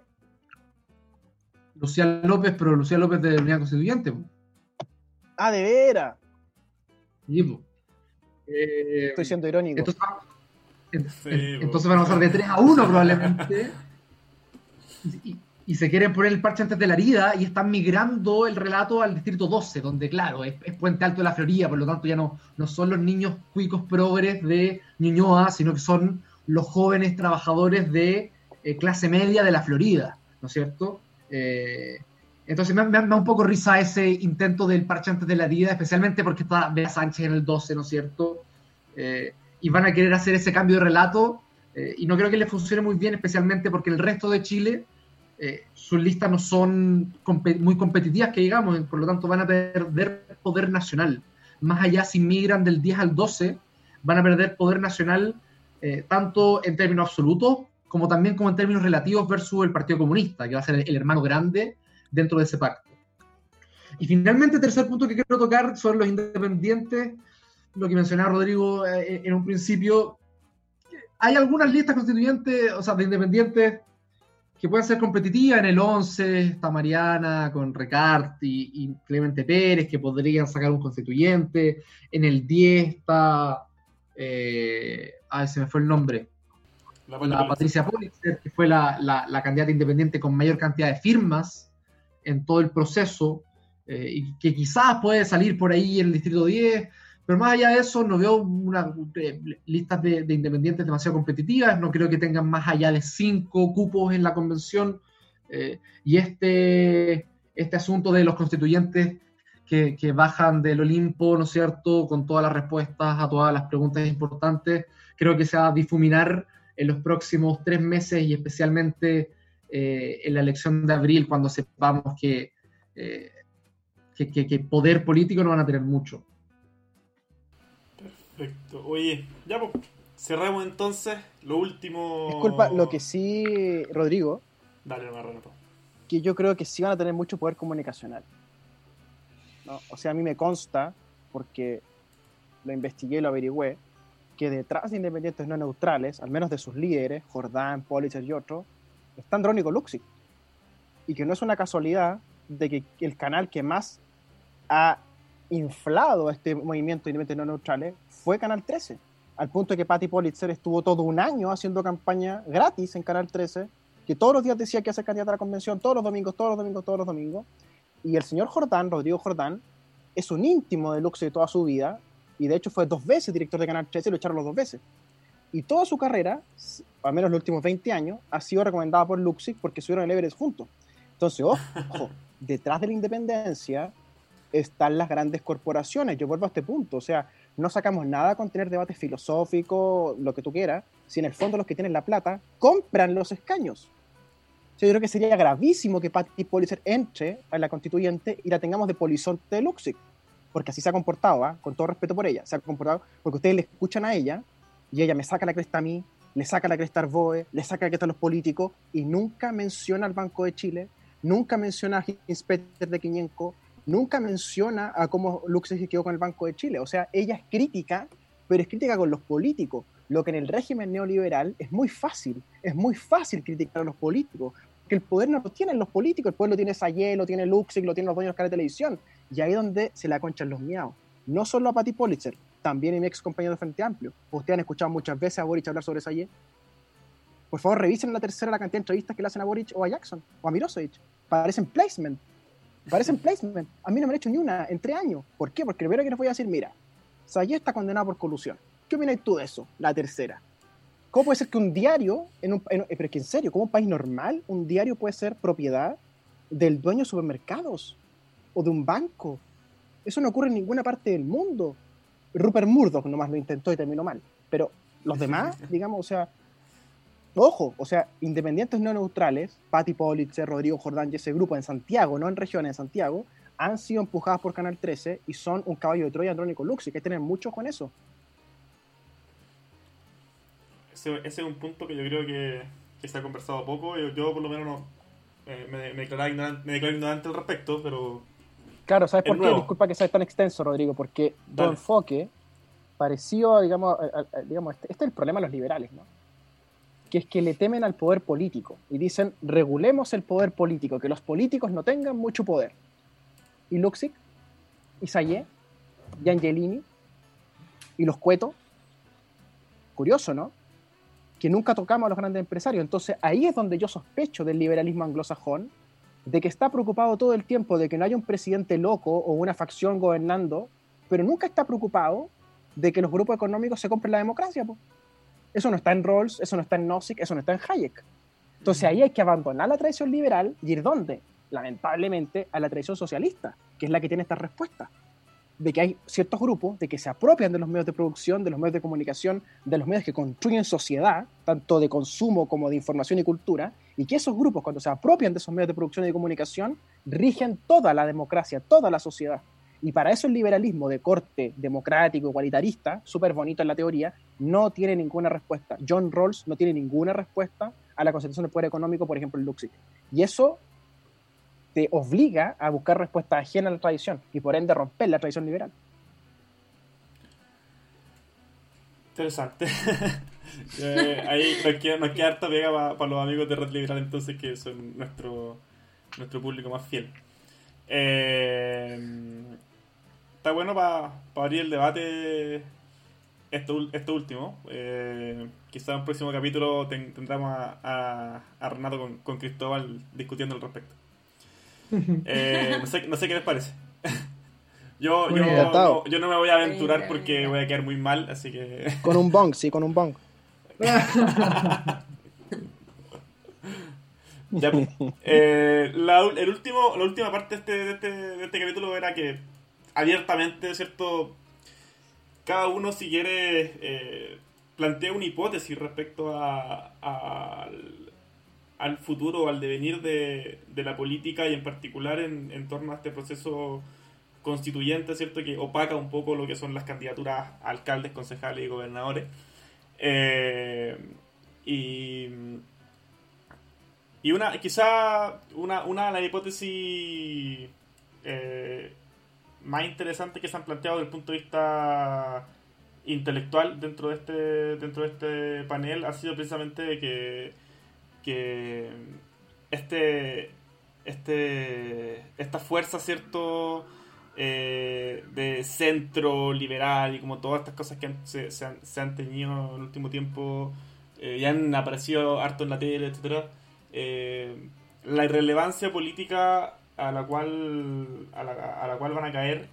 Lucía López, pero Lucía López de la Unidad Constituyente. Ah, de veras. Eh, Estoy siendo irónico. Entonces, van a pasar de 3 a 1 probablemente. y, se quieren poner el parche antes de la herida y están migrando el relato al distrito 12, donde, claro, es, Puente Alto de la Florida, por lo tanto ya no, no son los niños cuicos progres de Ñuñoa, sino que son los jóvenes trabajadores de eh, clase media de la Florida, ¿no es cierto? Eh, entonces me, da un poco risa ese intento del parche antes de la vida, especialmente porque está Bea Sánchez en el 12, ¿no es cierto? Eh, y van a querer hacer ese cambio de relato, y no creo que les funcione muy bien, especialmente porque el resto de Chile, sus listas no son muy competitivas, que digamos, por lo tanto van a perder poder nacional. Más allá, si migran del 10 al 12, van a perder poder nacional eh, tanto en términos absolutos como también como en términos relativos versus el Partido Comunista, que va a ser el hermano grande dentro de ese pacto. Y finalmente, tercer punto que quiero tocar son los independientes, lo que mencionaba Rodrigo eh, en un principio. Hay algunas listas constituyentes, o sea, de independientes que pueden ser competitivas. En el 11 está Mariana con Recart y, Clemente Pérez, que podrían sacar un constituyente. En el 10 está eh, ay, se me fue el nombre, la, Patricia Pulitzer, que fue la, la, candidata independiente con mayor cantidad de firmas en todo el proceso, eh, y que quizás puede salir por ahí en el Distrito 10, pero más allá de eso, no veo una eh, listas de, independientes demasiado competitivas, no creo que tengan más allá de cinco cupos en la convención, eh, y este, este asunto de los constituyentes que, que, bajan del Olimpo, ¿no es cierto?, con todas las respuestas a todas las preguntas importantes, creo que se va a difuminar en los próximos tres meses y especialmente eh, en la elección de abril, cuando sepamos eh, que, que, poder político no van a tener mucho. Perfecto. Oye, ya pues, cerramos entonces lo último. Disculpa, lo que sí, Rodrigo. Dale, Marrano. Que yo creo que sí van a tener mucho poder comunicacional. ¿no? O sea, a mí me consta, porque lo investigué y lo averigüé, que detrás de independientes no neutrales, al menos de sus líderes, Jordán, Politzer y otros, está Andrónico Luxi. Y que no es una casualidad de que el canal que más ha inflado este movimiento de independientes no neutrales fue Canal 13. al punto de que Patty Politzer estuvo todo un año haciendo campaña gratis en Canal 13, que todos los días decía que ser candidata a la convención, todos los domingos, todos los domingos, todos los domingos. Y el señor Jordán, Rodrigo Jordán, es un íntimo de Luxig de toda su vida, y de hecho fue dos veces director de Canal 13 y lo echaron los dos veces. Y toda su carrera, al menos los últimos 20 años, ha sido recomendada por Luxig porque subieron el Everest juntos. Entonces, [LAUGHS] ojo, detrás de la independencia están las grandes corporaciones. Yo vuelvo a este punto, o sea, no sacamos nada con tener debates filosóficos, lo que tú quieras, si en el fondo los que tienen la plata compran los escaños. yo creo que sería gravísimo que Patty Politzer entre a la constituyente y la tengamos de polizonte de Luxig, porque así se ha comportado, ¿ah? con todo respeto por ella, se ha comportado porque ustedes le escuchan a ella y ella me saca la cresta a mí, le saca la cresta al BOE, le saca la cresta a los políticos y nunca menciona al Banco de Chile, nunca menciona a Inspector de Quiñenco, nunca menciona a cómo Luxig se quedó con el Banco de Chile. O sea, ella es crítica, pero es crítica con los políticos. Lo que en el régimen neoliberal es muy fácil, es muy fácil criticar a los políticos, que el poder no lo tienen los políticos, el poder lo tiene Sayé, lo tiene Luxig, lo tienen los dueños de de televisión, y ahí es donde se la conchan los miados. No solo a Patty Politzer, también a mi ex compañero de Frente Amplio. Ustedes han escuchado muchas veces a Boric hablar sobre Sayé. Por favor, revisen en la tercera la cantidad de entrevistas que le hacen a Boric o a Jackson o a Mirosevic. Parecen placement. Parecen placement. A mí no me han hecho ni una en tres años. ¿Por qué? Porque primero que les voy a decir, mira, Sayé está condenado por colusión. ¿Qué opinas tú de eso? La tercera. ¿Cómo puede ser que un diario, en un, pero es que en serio, como un país normal, un diario puede ser propiedad del dueño de supermercados o de un banco? Eso no ocurre en ninguna parte del mundo. Rupert Murdoch nomás lo intentó y terminó mal. Pero los demás, digamos, o sea, ojo, o sea, independientes no neutrales, Patti Politzer, Rodrigo Jordán y ese grupo en Santiago, no en regiones, en Santiago, han sido empujados por Canal 13 y son un caballo de Troya Andrónico Lux, y hay que tener mucho con eso. Ese, ese, es un punto que yo creo que, que se ha conversado poco. Yo, yo por lo menos no, eh, me, me, declaro ignorante, me ignorante al respecto, pero... Claro, ¿sabes por qué? Disculpa que sea tan extenso, Rodrigo, porque tu enfoque pareció, digamos, digamos este, este es el problema de los liberales, ¿no? que es que le temen al poder político y dicen, regulemos el poder político, que los políticos no tengan mucho poder. Y Luxic, y Sayé, y Angelini, y los Cueto, curioso, ¿no? Que nunca tocamos a los grandes empresarios. Entonces ahí es donde yo sospecho del liberalismo anglosajón, de que está preocupado todo el tiempo de que no haya un presidente loco o una facción gobernando, pero nunca está preocupado de que los grupos económicos se compren la democracia. Eso no está en Rawls, eso no está en Nozick, eso no está en Hayek. Entonces ahí hay que abandonar la tradición liberal y ir dónde? Lamentablemente a la tradición socialista, que es la que tiene esta respuesta. De que hay ciertos grupos de que se apropian de los medios de producción, de los medios de comunicación, de los medios que construyen sociedad, tanto de consumo como de información y cultura, y que esos grupos, cuando se apropian de esos medios de producción y de comunicación, rigen toda la democracia, toda la sociedad. Y para eso el liberalismo de corte democrático, igualitarista, súper bonito en la teoría, no tiene ninguna respuesta. John Rawls no tiene ninguna respuesta a la concentración del poder económico, por ejemplo, en Luxig. Y eso te obliga a buscar respuestas ajenas a la tradición y por ende romper la tradición liberal. Interesante. [LAUGHS] eh, ahí nos queda, nos queda harta pega para los amigos de Red Liberal entonces que son nuestro, nuestro público más fiel. Eh, está bueno para abrir el debate esto, último. Eh, quizá en un próximo capítulo tendremos a, a, Renato con, con, Cristóbal discutiendo al respecto. Eh, no, sé, no sé qué les parece. [LAUGHS] yo, yo no, yo no me voy a aventurar porque voy a quedar muy mal, así que... [LAUGHS] Con un bong, sí, con un bong. [LAUGHS] Ya, eh, la, el último, la última parte de este, de este, de este capítulo era que abiertamente, ¿cierto? Cada uno, si quiere, eh, plantea una hipótesis respecto a, al, al, futuro, al devenir de, de, la política y en particular en, en, torno a este proceso constituyente, ¿cierto? Que opaca un poco lo que son las candidaturas a alcaldes, concejales y gobernadores. Eh, y y una, quizá una, una de las hipótesis eh, más interesantes que se han planteado desde el punto de vista intelectual dentro de este, dentro de este panel ha sido precisamente que, que este, este, esta fuerza, ¿cierto? eh, de centro liberal y como todas estas cosas que se, han, tenido en el último tiempo eh, y han aparecido harto en la tele, etcétera eh, la irrelevancia política a la cual a la, cual van a caer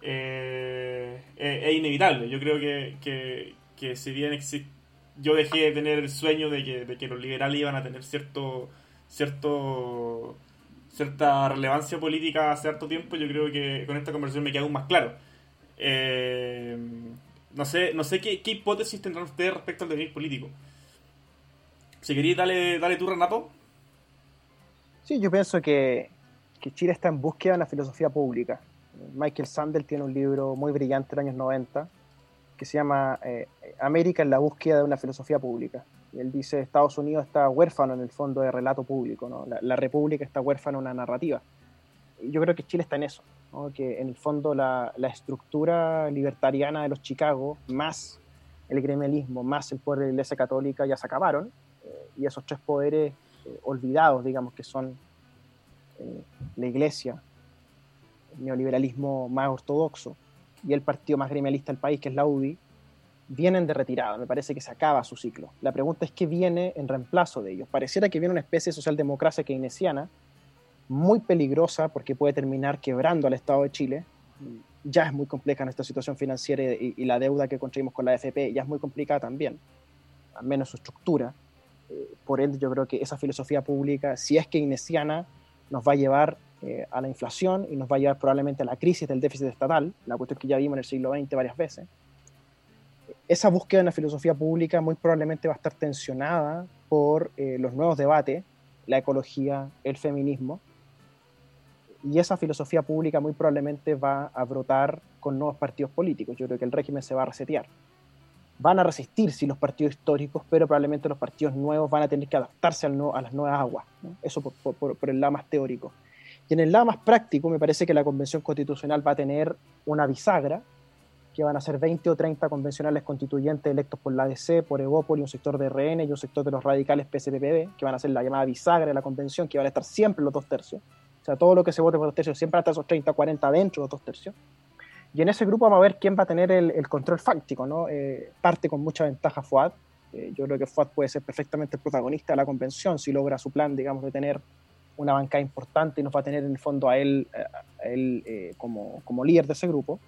es inevitable. Yo creo que, que, que si bien yo dejé de tener el sueño de que, de que los liberales iban a tener cierto cierto cierta relevancia política hace harto tiempo, yo creo que con esta conversación me queda aún más claro. Eh, no sé, no sé qué, hipótesis tendrán ustedes respecto al devenir político. Si queréis, dale, dale tú, Renato. Sí, yo pienso que, que, Chile está en búsqueda de la filosofía pública. Michael Sandel tiene un libro muy brillante en los años 90 que se llama eh, América en la búsqueda de una filosofía pública él dice, Estados Unidos está huérfano en el fondo de relato público, ¿no? la, República está huérfana una narrativa. Y yo creo que Chile está en eso, que en el fondo la, estructura libertariana de los Chicago, más el gremialismo, más el poder de la Iglesia Católica ya se acabaron, eh, y esos tres poderes eh, olvidados, digamos, que son eh, la Iglesia, el neoliberalismo más ortodoxo, y el partido más gremialista del país, que es la UDI, vienen de retirada, me parece que se acaba su ciclo. La pregunta es qué viene en reemplazo de ellos. Pareciera que viene una especie de socialdemocracia keynesiana muy peligrosa porque puede terminar quebrando al Estado de Chile. Ya es muy compleja nuestra situación financiera y, la deuda que construimos con la AFP ya es muy complicada también, al menos su estructura. Eh, por ende, yo creo que esa filosofía pública, si es keynesiana, nos va a llevar eh, a la inflación y nos va a llevar probablemente a la crisis del déficit estatal, la cuestión que ya vimos en el siglo XX varias veces esa búsqueda de una filosofía pública muy probablemente va a estar tensionada por eh, los nuevos debates, la ecología, el feminismo, y esa filosofía pública muy probablemente va a brotar con nuevos partidos políticos. Yo creo que el régimen se va a resetear. Van a resistir, sí, los partidos históricos, pero probablemente los partidos nuevos van a tener que adaptarse al a las nuevas aguas. Eso por, por el lado más teórico. Y en el lado más práctico, me parece que la Convención Constitucional va a tener una bisagra que van a ser 20 o 30 convencionales constituyentes electos por la ADC, por Evópoli, un sector de RN y un sector de los radicales PSPPB, que van a ser la llamada bisagra de la convención, que van a estar siempre los dos tercios. O sea, todo lo que se vote por dos tercios siempre hasta esos 30 40 dentro de los dos tercios. Y en ese grupo vamos a ver quién va a tener el, control fáctico, ¿no? Eh, parte con mucha ventaja FUAD. Eh, yo creo que FUAD puede ser perfectamente el protagonista de la convención si logra su plan, digamos, de tener una bancada importante y nos va a tener en el fondo a él, eh, él como, como líder de ese grupo.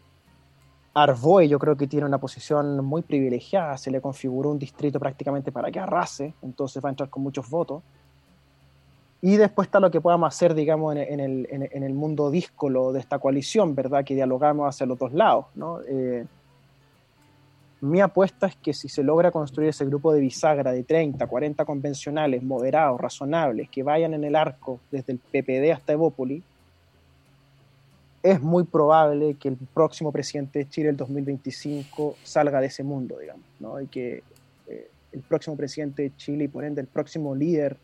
Arvoe yo creo que tiene una posición muy privilegiada, se le configuró un distrito prácticamente para que arrase, entonces va a entrar con muchos votos. Y después está lo que podamos hacer, digamos, en, el, en, el, mundo díscolo de esta coalición, ¿verdad? Que dialogamos hacia los dos lados, ¿no? Eh, mi apuesta es que si se logra construir ese grupo de bisagra de 30, 40 convencionales, moderados, razonables, que vayan en el arco desde el PPD hasta Evópoli, es muy probable que el próximo presidente de Chile, el 2025, salga de ese mundo, digamos, ¿no? Y que eh, el próximo presidente de Chile y por ende el próximo líder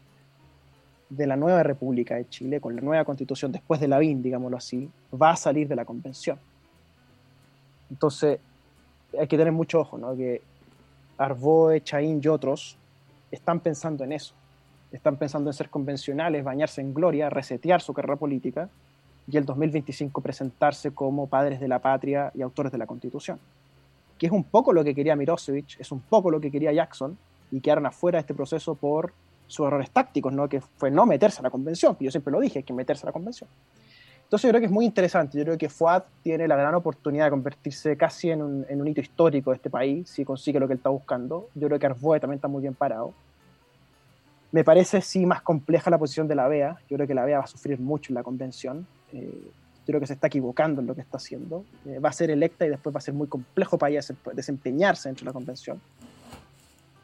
de la nueva República de Chile, con la nueva constitución después de la BIN, digámoslo así, va a salir de la convención. Entonces, hay que tener mucho ojo, ¿no? Que Arboe, Chaín y otros están pensando en eso. Están pensando en ser convencionales, bañarse en gloria, resetear su carrera política y el 2025 presentarse como padres de la patria y autores de la Constitución. Que es un poco lo que quería Mirosevic, es un poco lo que quería Jackson, y quedaron afuera de este proceso por sus errores tácticos, ¿no? que fue no meterse a la convención, que yo siempre lo dije, hay que meterse a la convención. Entonces yo creo que es muy interesante, yo creo que FUAD tiene la gran oportunidad de convertirse casi en un, en un hito histórico de este país, si consigue lo que él está buscando. Yo creo que Arvoe también está muy bien parado. Me parece sí más compleja la posición de la BEA, yo creo que la BEA va a sufrir mucho en la convención, eh, creo que se está equivocando en lo que está haciendo. Eh, va a ser electa y después va a ser muy complejo para ella desempeñarse dentro de la convención,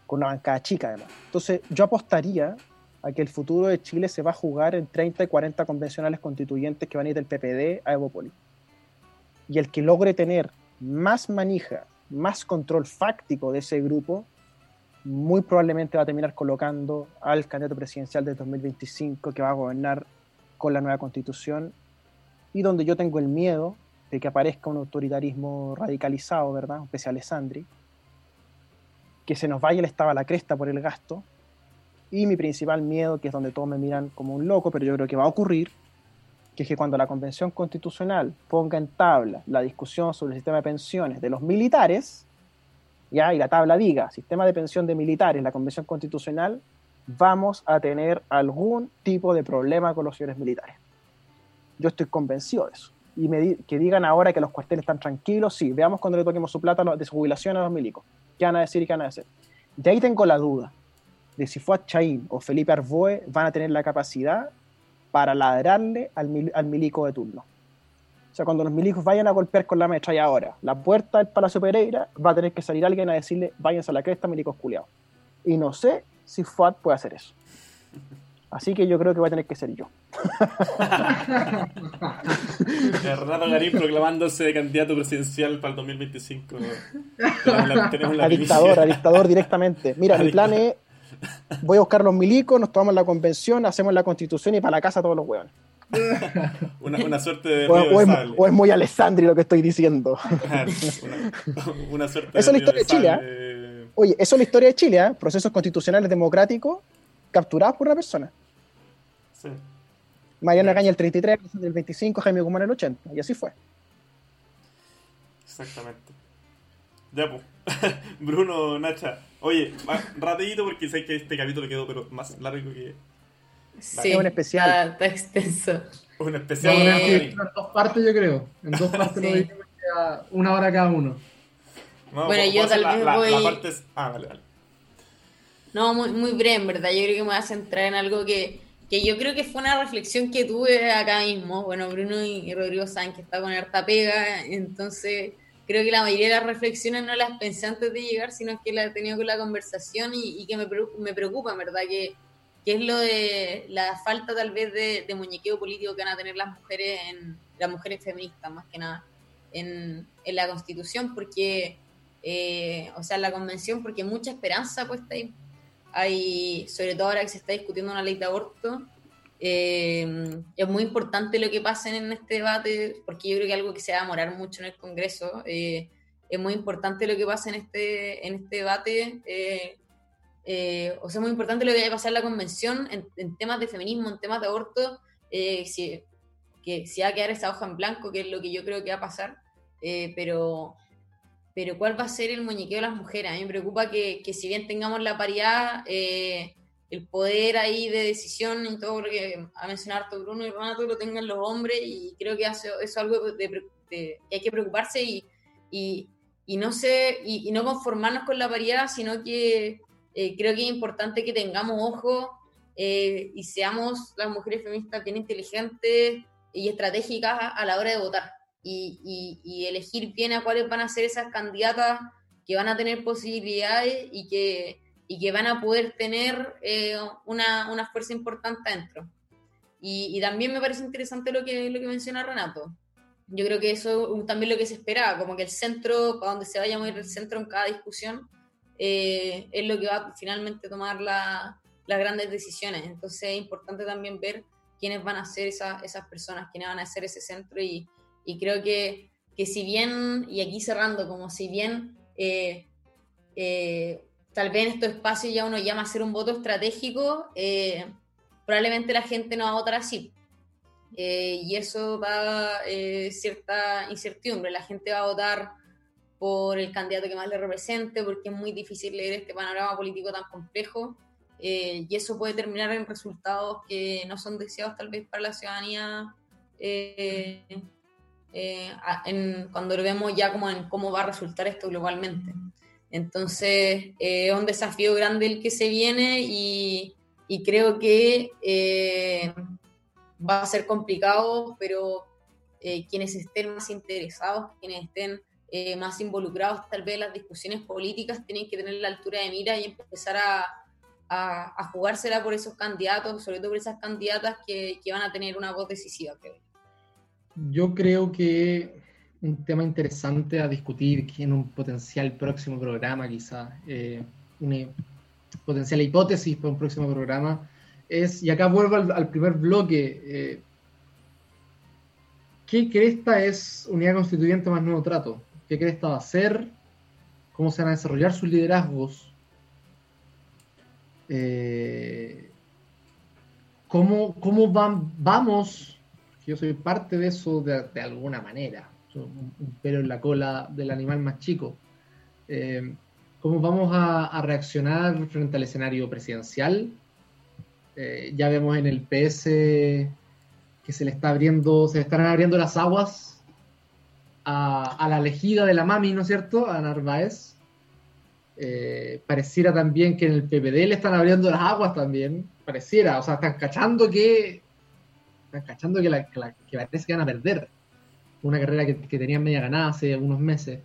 con una bancada chica además. Entonces yo apostaría a que el futuro de Chile se va a jugar en 30 y 40 convencionales constituyentes que van a ir del PPD a Evopoli. Y el que logre tener más manija, más control fáctico de ese grupo, muy probablemente va a terminar colocando al candidato presidencial de 2025 que va a gobernar con la nueva constitución y donde yo tengo el miedo de que aparezca un autoritarismo radicalizado, ¿verdad? Especial Alessandri, que se nos vaya el Estado a la cresta por el gasto, y mi principal miedo, que es donde todos me miran como un loco, pero yo creo que va a ocurrir, que es que cuando la Convención Constitucional ponga en tabla la discusión sobre el sistema de pensiones de los militares, ya, y la tabla diga, sistema de pensión de militares, la Convención Constitucional, vamos a tener algún tipo de problema con los señores militares. Yo estoy convencido de eso. Y me que digan ahora que los cuarteles están tranquilos, sí, veamos cuando le toquemos su plata de su jubilación a los milicos. ¿Qué van a decir y qué van a decir? De ahí tengo la duda de si Fuad Chaín o Felipe Arboe van a tener la capacidad para ladrarle al, al milico de turno. O sea, cuando los milicos vayan a golpear con la ahora la puerta del Palacio Pereira, va a tener que salir alguien a decirle, váyanse a la cresta, milicos culiados. Y no sé si Fuad puede hacer eso. Así que yo creo que va a tener que ser yo. [LAUGHS] Renato Garín proclamándose candidato presidencial para el 2025. a dictador, a dictador directamente. Mira, mi plan es, voy a buscar los milicos, nos tomamos la convención, hacemos la constitución y para la casa todos los hueones. [LAUGHS] una, suerte de... O, es, muy Alessandri lo que estoy diciendo. [LAUGHS] una, suerte Eso es la historia de Chile. ¿eh? Oye, eso es la historia de Chile, ¿eh? procesos constitucionales democráticos capturados por una persona. Sí. Mariana Caña el 33, el 25, Jaime Guzmán el 80, y así fue. Exactamente. Ya, pues. [LAUGHS] Bruno, Nacha. Oye, rapidito porque sé que este capítulo quedó pero más largo que. Sí, es un especial. Está, extenso. Un especial. en dos partes, yo creo. En dos [LAUGHS] partes lo dijimos una hora cada uno. bueno, yo tal vez voy. La parte Ah, vale, vale. No, muy, muy breve, en verdad. Yo creo que me voy a centrar en algo que, que yo creo que fue una reflexión que tuve acá mismo. Bueno, Bruno y, Rodrigo saben que está con harta pega, entonces creo que la mayoría de las reflexiones no las pensé antes de llegar, sino que las he tenido con la conversación y, que me, me preocupa, verdad, que, que, es lo de la falta tal vez de, muñequeo político que van a tener las mujeres, en, las mujeres feministas más que nada, en, en la constitución, porque, eh, o sea, en la convención, porque mucha esperanza puesta ahí. Hay, sobre todo ahora que se está discutiendo una ley de aborto, eh, es muy importante lo que pase en este debate, porque yo creo que algo que se va a demorar mucho en el Congreso. Eh, es muy importante lo que pase en este, en este debate. Eh, o sea, es muy importante lo que vaya a pasar en la convención en, temas de feminismo, en temas de aborto. si, que si va a quedar esa hoja en blanco, que es lo que yo creo que va a pasar. pero pero ¿cuál va a ser el muñequeo de las mujeres? A mí me preocupa que, que si bien tengamos la paridad, eh, el poder ahí de decisión y todo lo que ha mencionado Arturo Bruno y Renato lo tengan los hombres y creo que eso es algo de, que hay que preocuparse y, y, y no sé, y, no conformarnos con la paridad, sino que eh, creo que es importante que tengamos ojo eh, y seamos las mujeres feministas bien inteligentes y estratégicas a la hora de votar y, elegir bien a cuáles van a ser esas candidatas que van a tener posibilidades y que, y que van a poder tener eh, una, una, fuerza importante adentro. Y, también me parece interesante lo que, lo que menciona Renato. Yo creo que eso también lo que se esperaba, como que el centro, para donde se vaya a mover el centro en cada discusión, eh, es lo que va finalmente a tomar las grandes decisiones. Entonces es importante también ver quiénes van a ser esas personas, quiénes van a ser ese centro y, y creo que, que si bien, y aquí cerrando, como si bien eh, eh, tal vez en estos espacios ya uno llama a hacer un voto estratégico, eh, probablemente la gente no va a votar así. y eso da cierta incertidumbre. La gente va a votar por el candidato que más le represente, porque es muy difícil leer este panorama político tan complejo. y eso puede terminar en resultados que no son deseados tal vez para la ciudadanía eh, cuando lo vemos ya como en cómo va a resultar esto globalmente. Entonces, eh, es un desafío grande el que se viene y, creo que eh, va a ser complicado, pero quienes estén más interesados, quienes estén más involucrados tal vez en las discusiones políticas, tienen que tener la altura de mira y empezar a, a, jugársela por esos candidatos, sobre todo por esas candidatas que, que van a tener una voz decisiva, creo. Yo creo que un tema interesante a discutir en un potencial próximo programa, quizá, eh, una potencial hipótesis para un próximo programa, es, y acá vuelvo al, primer bloque, eh, ¿qué cresta es unidad constituyente más nuevo trato? ¿Qué cresta va a ser? ¿Cómo se van a desarrollar sus liderazgos? Eh, ¿Cómo, cómo van, vamos yo soy parte de eso de, alguna manera. Un, pelo en la cola del animal más chico. Eh, ¿Cómo vamos a, reaccionar frente al escenario presidencial? Eh, ya vemos en el PS que se le está abriendo, se le están abriendo las aguas a, la elegida de la mami, ¿no es cierto? A Narváez. Eh, pareciera también que en el PPD le están abriendo las aguas también. Pareciera, o sea, están cachando que. Están cachando que, la, que, parece que van a perder. Una carrera que, tenían media ganada hace unos meses.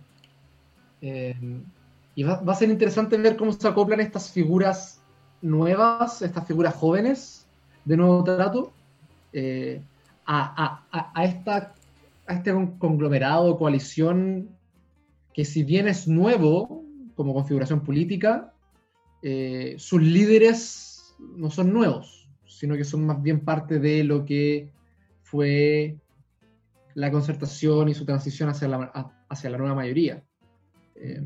Eh, y va, a ser interesante ver cómo se acoplan estas figuras nuevas, estas figuras jóvenes de nuevo trato, eh, a, a, esta, a este conglomerado, coalición, que si bien es nuevo como configuración política, eh, sus líderes no son nuevos, sino que son más bien parte de lo que fue la concertación y su transición hacia la, hacia la nueva mayoría. Eh,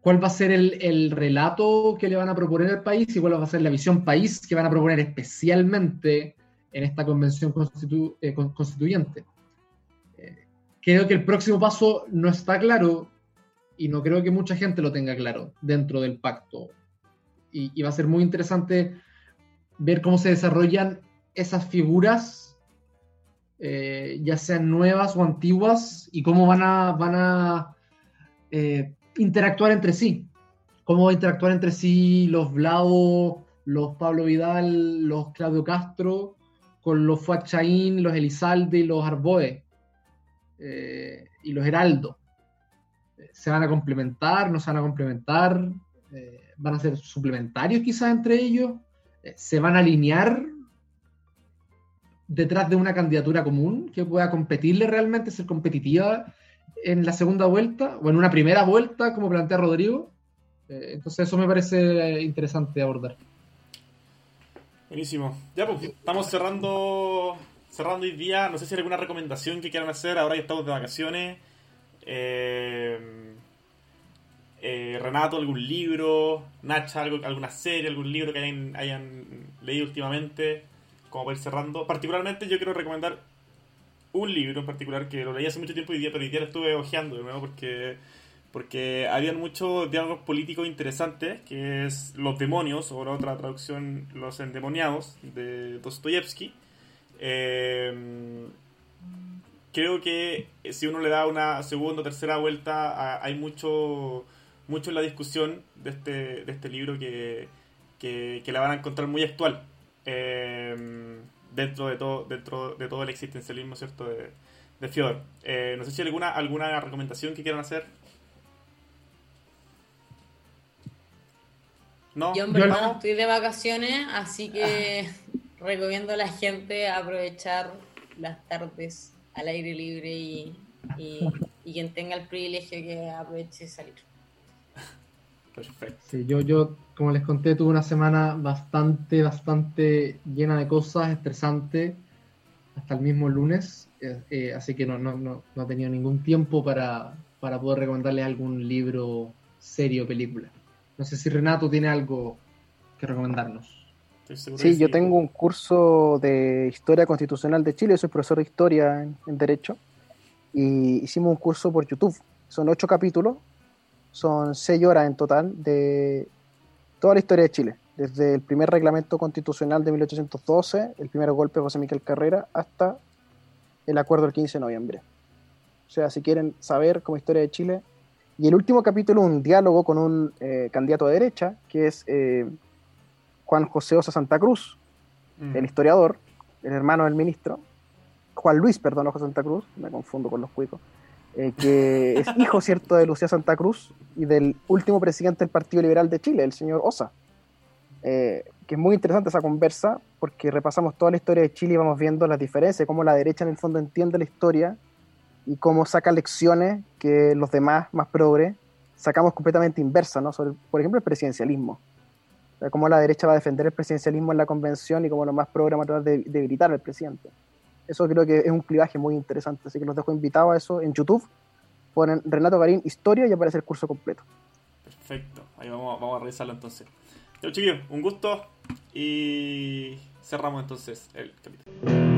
cuál va a ser el, relato que le van a proponer al país y cuál va a ser la visión país que van a proponer especialmente en esta convención eh, constituyente. Eh, creo que el próximo paso no está claro y no creo que mucha gente lo tenga claro dentro del pacto. Y, va a ser muy interesante ver cómo se desarrollan esas figuras, eh, ya sean nuevas o antiguas, y cómo van a, van a interactuar entre sí. Cómo va a interactuar entre sí los Vlado, los Pablo Vidal, los Claudio Castro, con los Fuad los Elizalde y los Arboe eh, y los Heraldo. ¿Se van a complementar? ¿No se van a complementar? Eh, ¿Van a ser suplementarios quizás entre ellos? Eh, ¿Se van a alinear detrás de una candidatura común que pueda competirle realmente, ser competitiva en la segunda vuelta o en una primera vuelta, como plantea Rodrigo. Eh, entonces eso me parece interesante abordar. Buenísimo. Ya pues, estamos cerrando cerrando hoy día. No sé si hay alguna recomendación que quieran hacer ahora que estamos de vacaciones. Eh, eh, Renato, algún libro. Nacha, alguna serie, algún libro que hayan, hayan leído últimamente. Como para ir cerrando. Particularmente yo quiero recomendar un libro en particular que lo leí hace mucho tiempo y día, pero día lo estuve hojeando de nuevo porque, porque habían muchos diálogos políticos interesantes, que es Los demonios, o la otra traducción, Los endemoniados, de Dostoyevsky. Eh, creo que si uno le da una segunda o tercera vuelta, hay mucho, mucho en la discusión de este, de este libro que, que, la van a encontrar muy actual. Eh, dentro de todo, dentro de todo el existencialismo, ¿cierto? De, de Fiodor. Eh, no sé si hay alguna, alguna recomendación que quieran hacer. No, yo en verdad estoy de vacaciones, así que recomiendo a la gente aprovechar las tardes al aire libre y, y, quien tenga el privilegio que aproveche salir. Perfecto. Sí, yo, yo, como les conté, tuve una semana bastante, bastante llena de cosas, estresante, hasta el mismo lunes, eh, eh, así que no, no, no, no, he tenido ningún tiempo para, para poder recomendarles algún libro, serio, película. No sé si Renato tiene algo que recomendarnos. Sí, yo tengo un curso de Historia Constitucional de Chile, soy profesor de Historia en, en Derecho, y hicimos un curso por YouTube. Son ocho capítulos son seis horas en total de toda la historia de Chile, desde el primer reglamento constitucional de 1812, el primer golpe de José Miguel Carrera, hasta el acuerdo del 15 de noviembre. O sea, si quieren saber como historia de Chile. Y el último capítulo, un diálogo con un eh, candidato de derecha, que es eh, Juan José Osa Santa Cruz, mm. el historiador, el hermano del ministro. Juan Luis, perdón, Osa Santa Cruz, me confundo con los cuicos. Eh, que es hijo, ¿cierto?, de Lucía Santa Cruz y del último presidente del Partido Liberal de Chile, el señor Osa. Eh, que es muy interesante esa conversa porque repasamos toda la historia de Chile y vamos viendo las diferencias, cómo la derecha en el fondo entiende la historia y cómo saca lecciones que los demás, más progres, sacamos completamente inversas, ¿no? Por ejemplo, el presidencialismo. cómo la derecha va a defender el presidencialismo en la convención y cómo los más progres van a tratar de debilitar al presidente. Eso creo que es un clivaje muy interesante, así que los dejo invitados a eso en YouTube. Ponen Renato Garín Historia y aparece el curso completo. Perfecto, ahí vamos, vamos a revisarlo entonces. Yo, chiquillos, un gusto y cerramos entonces el capítulo.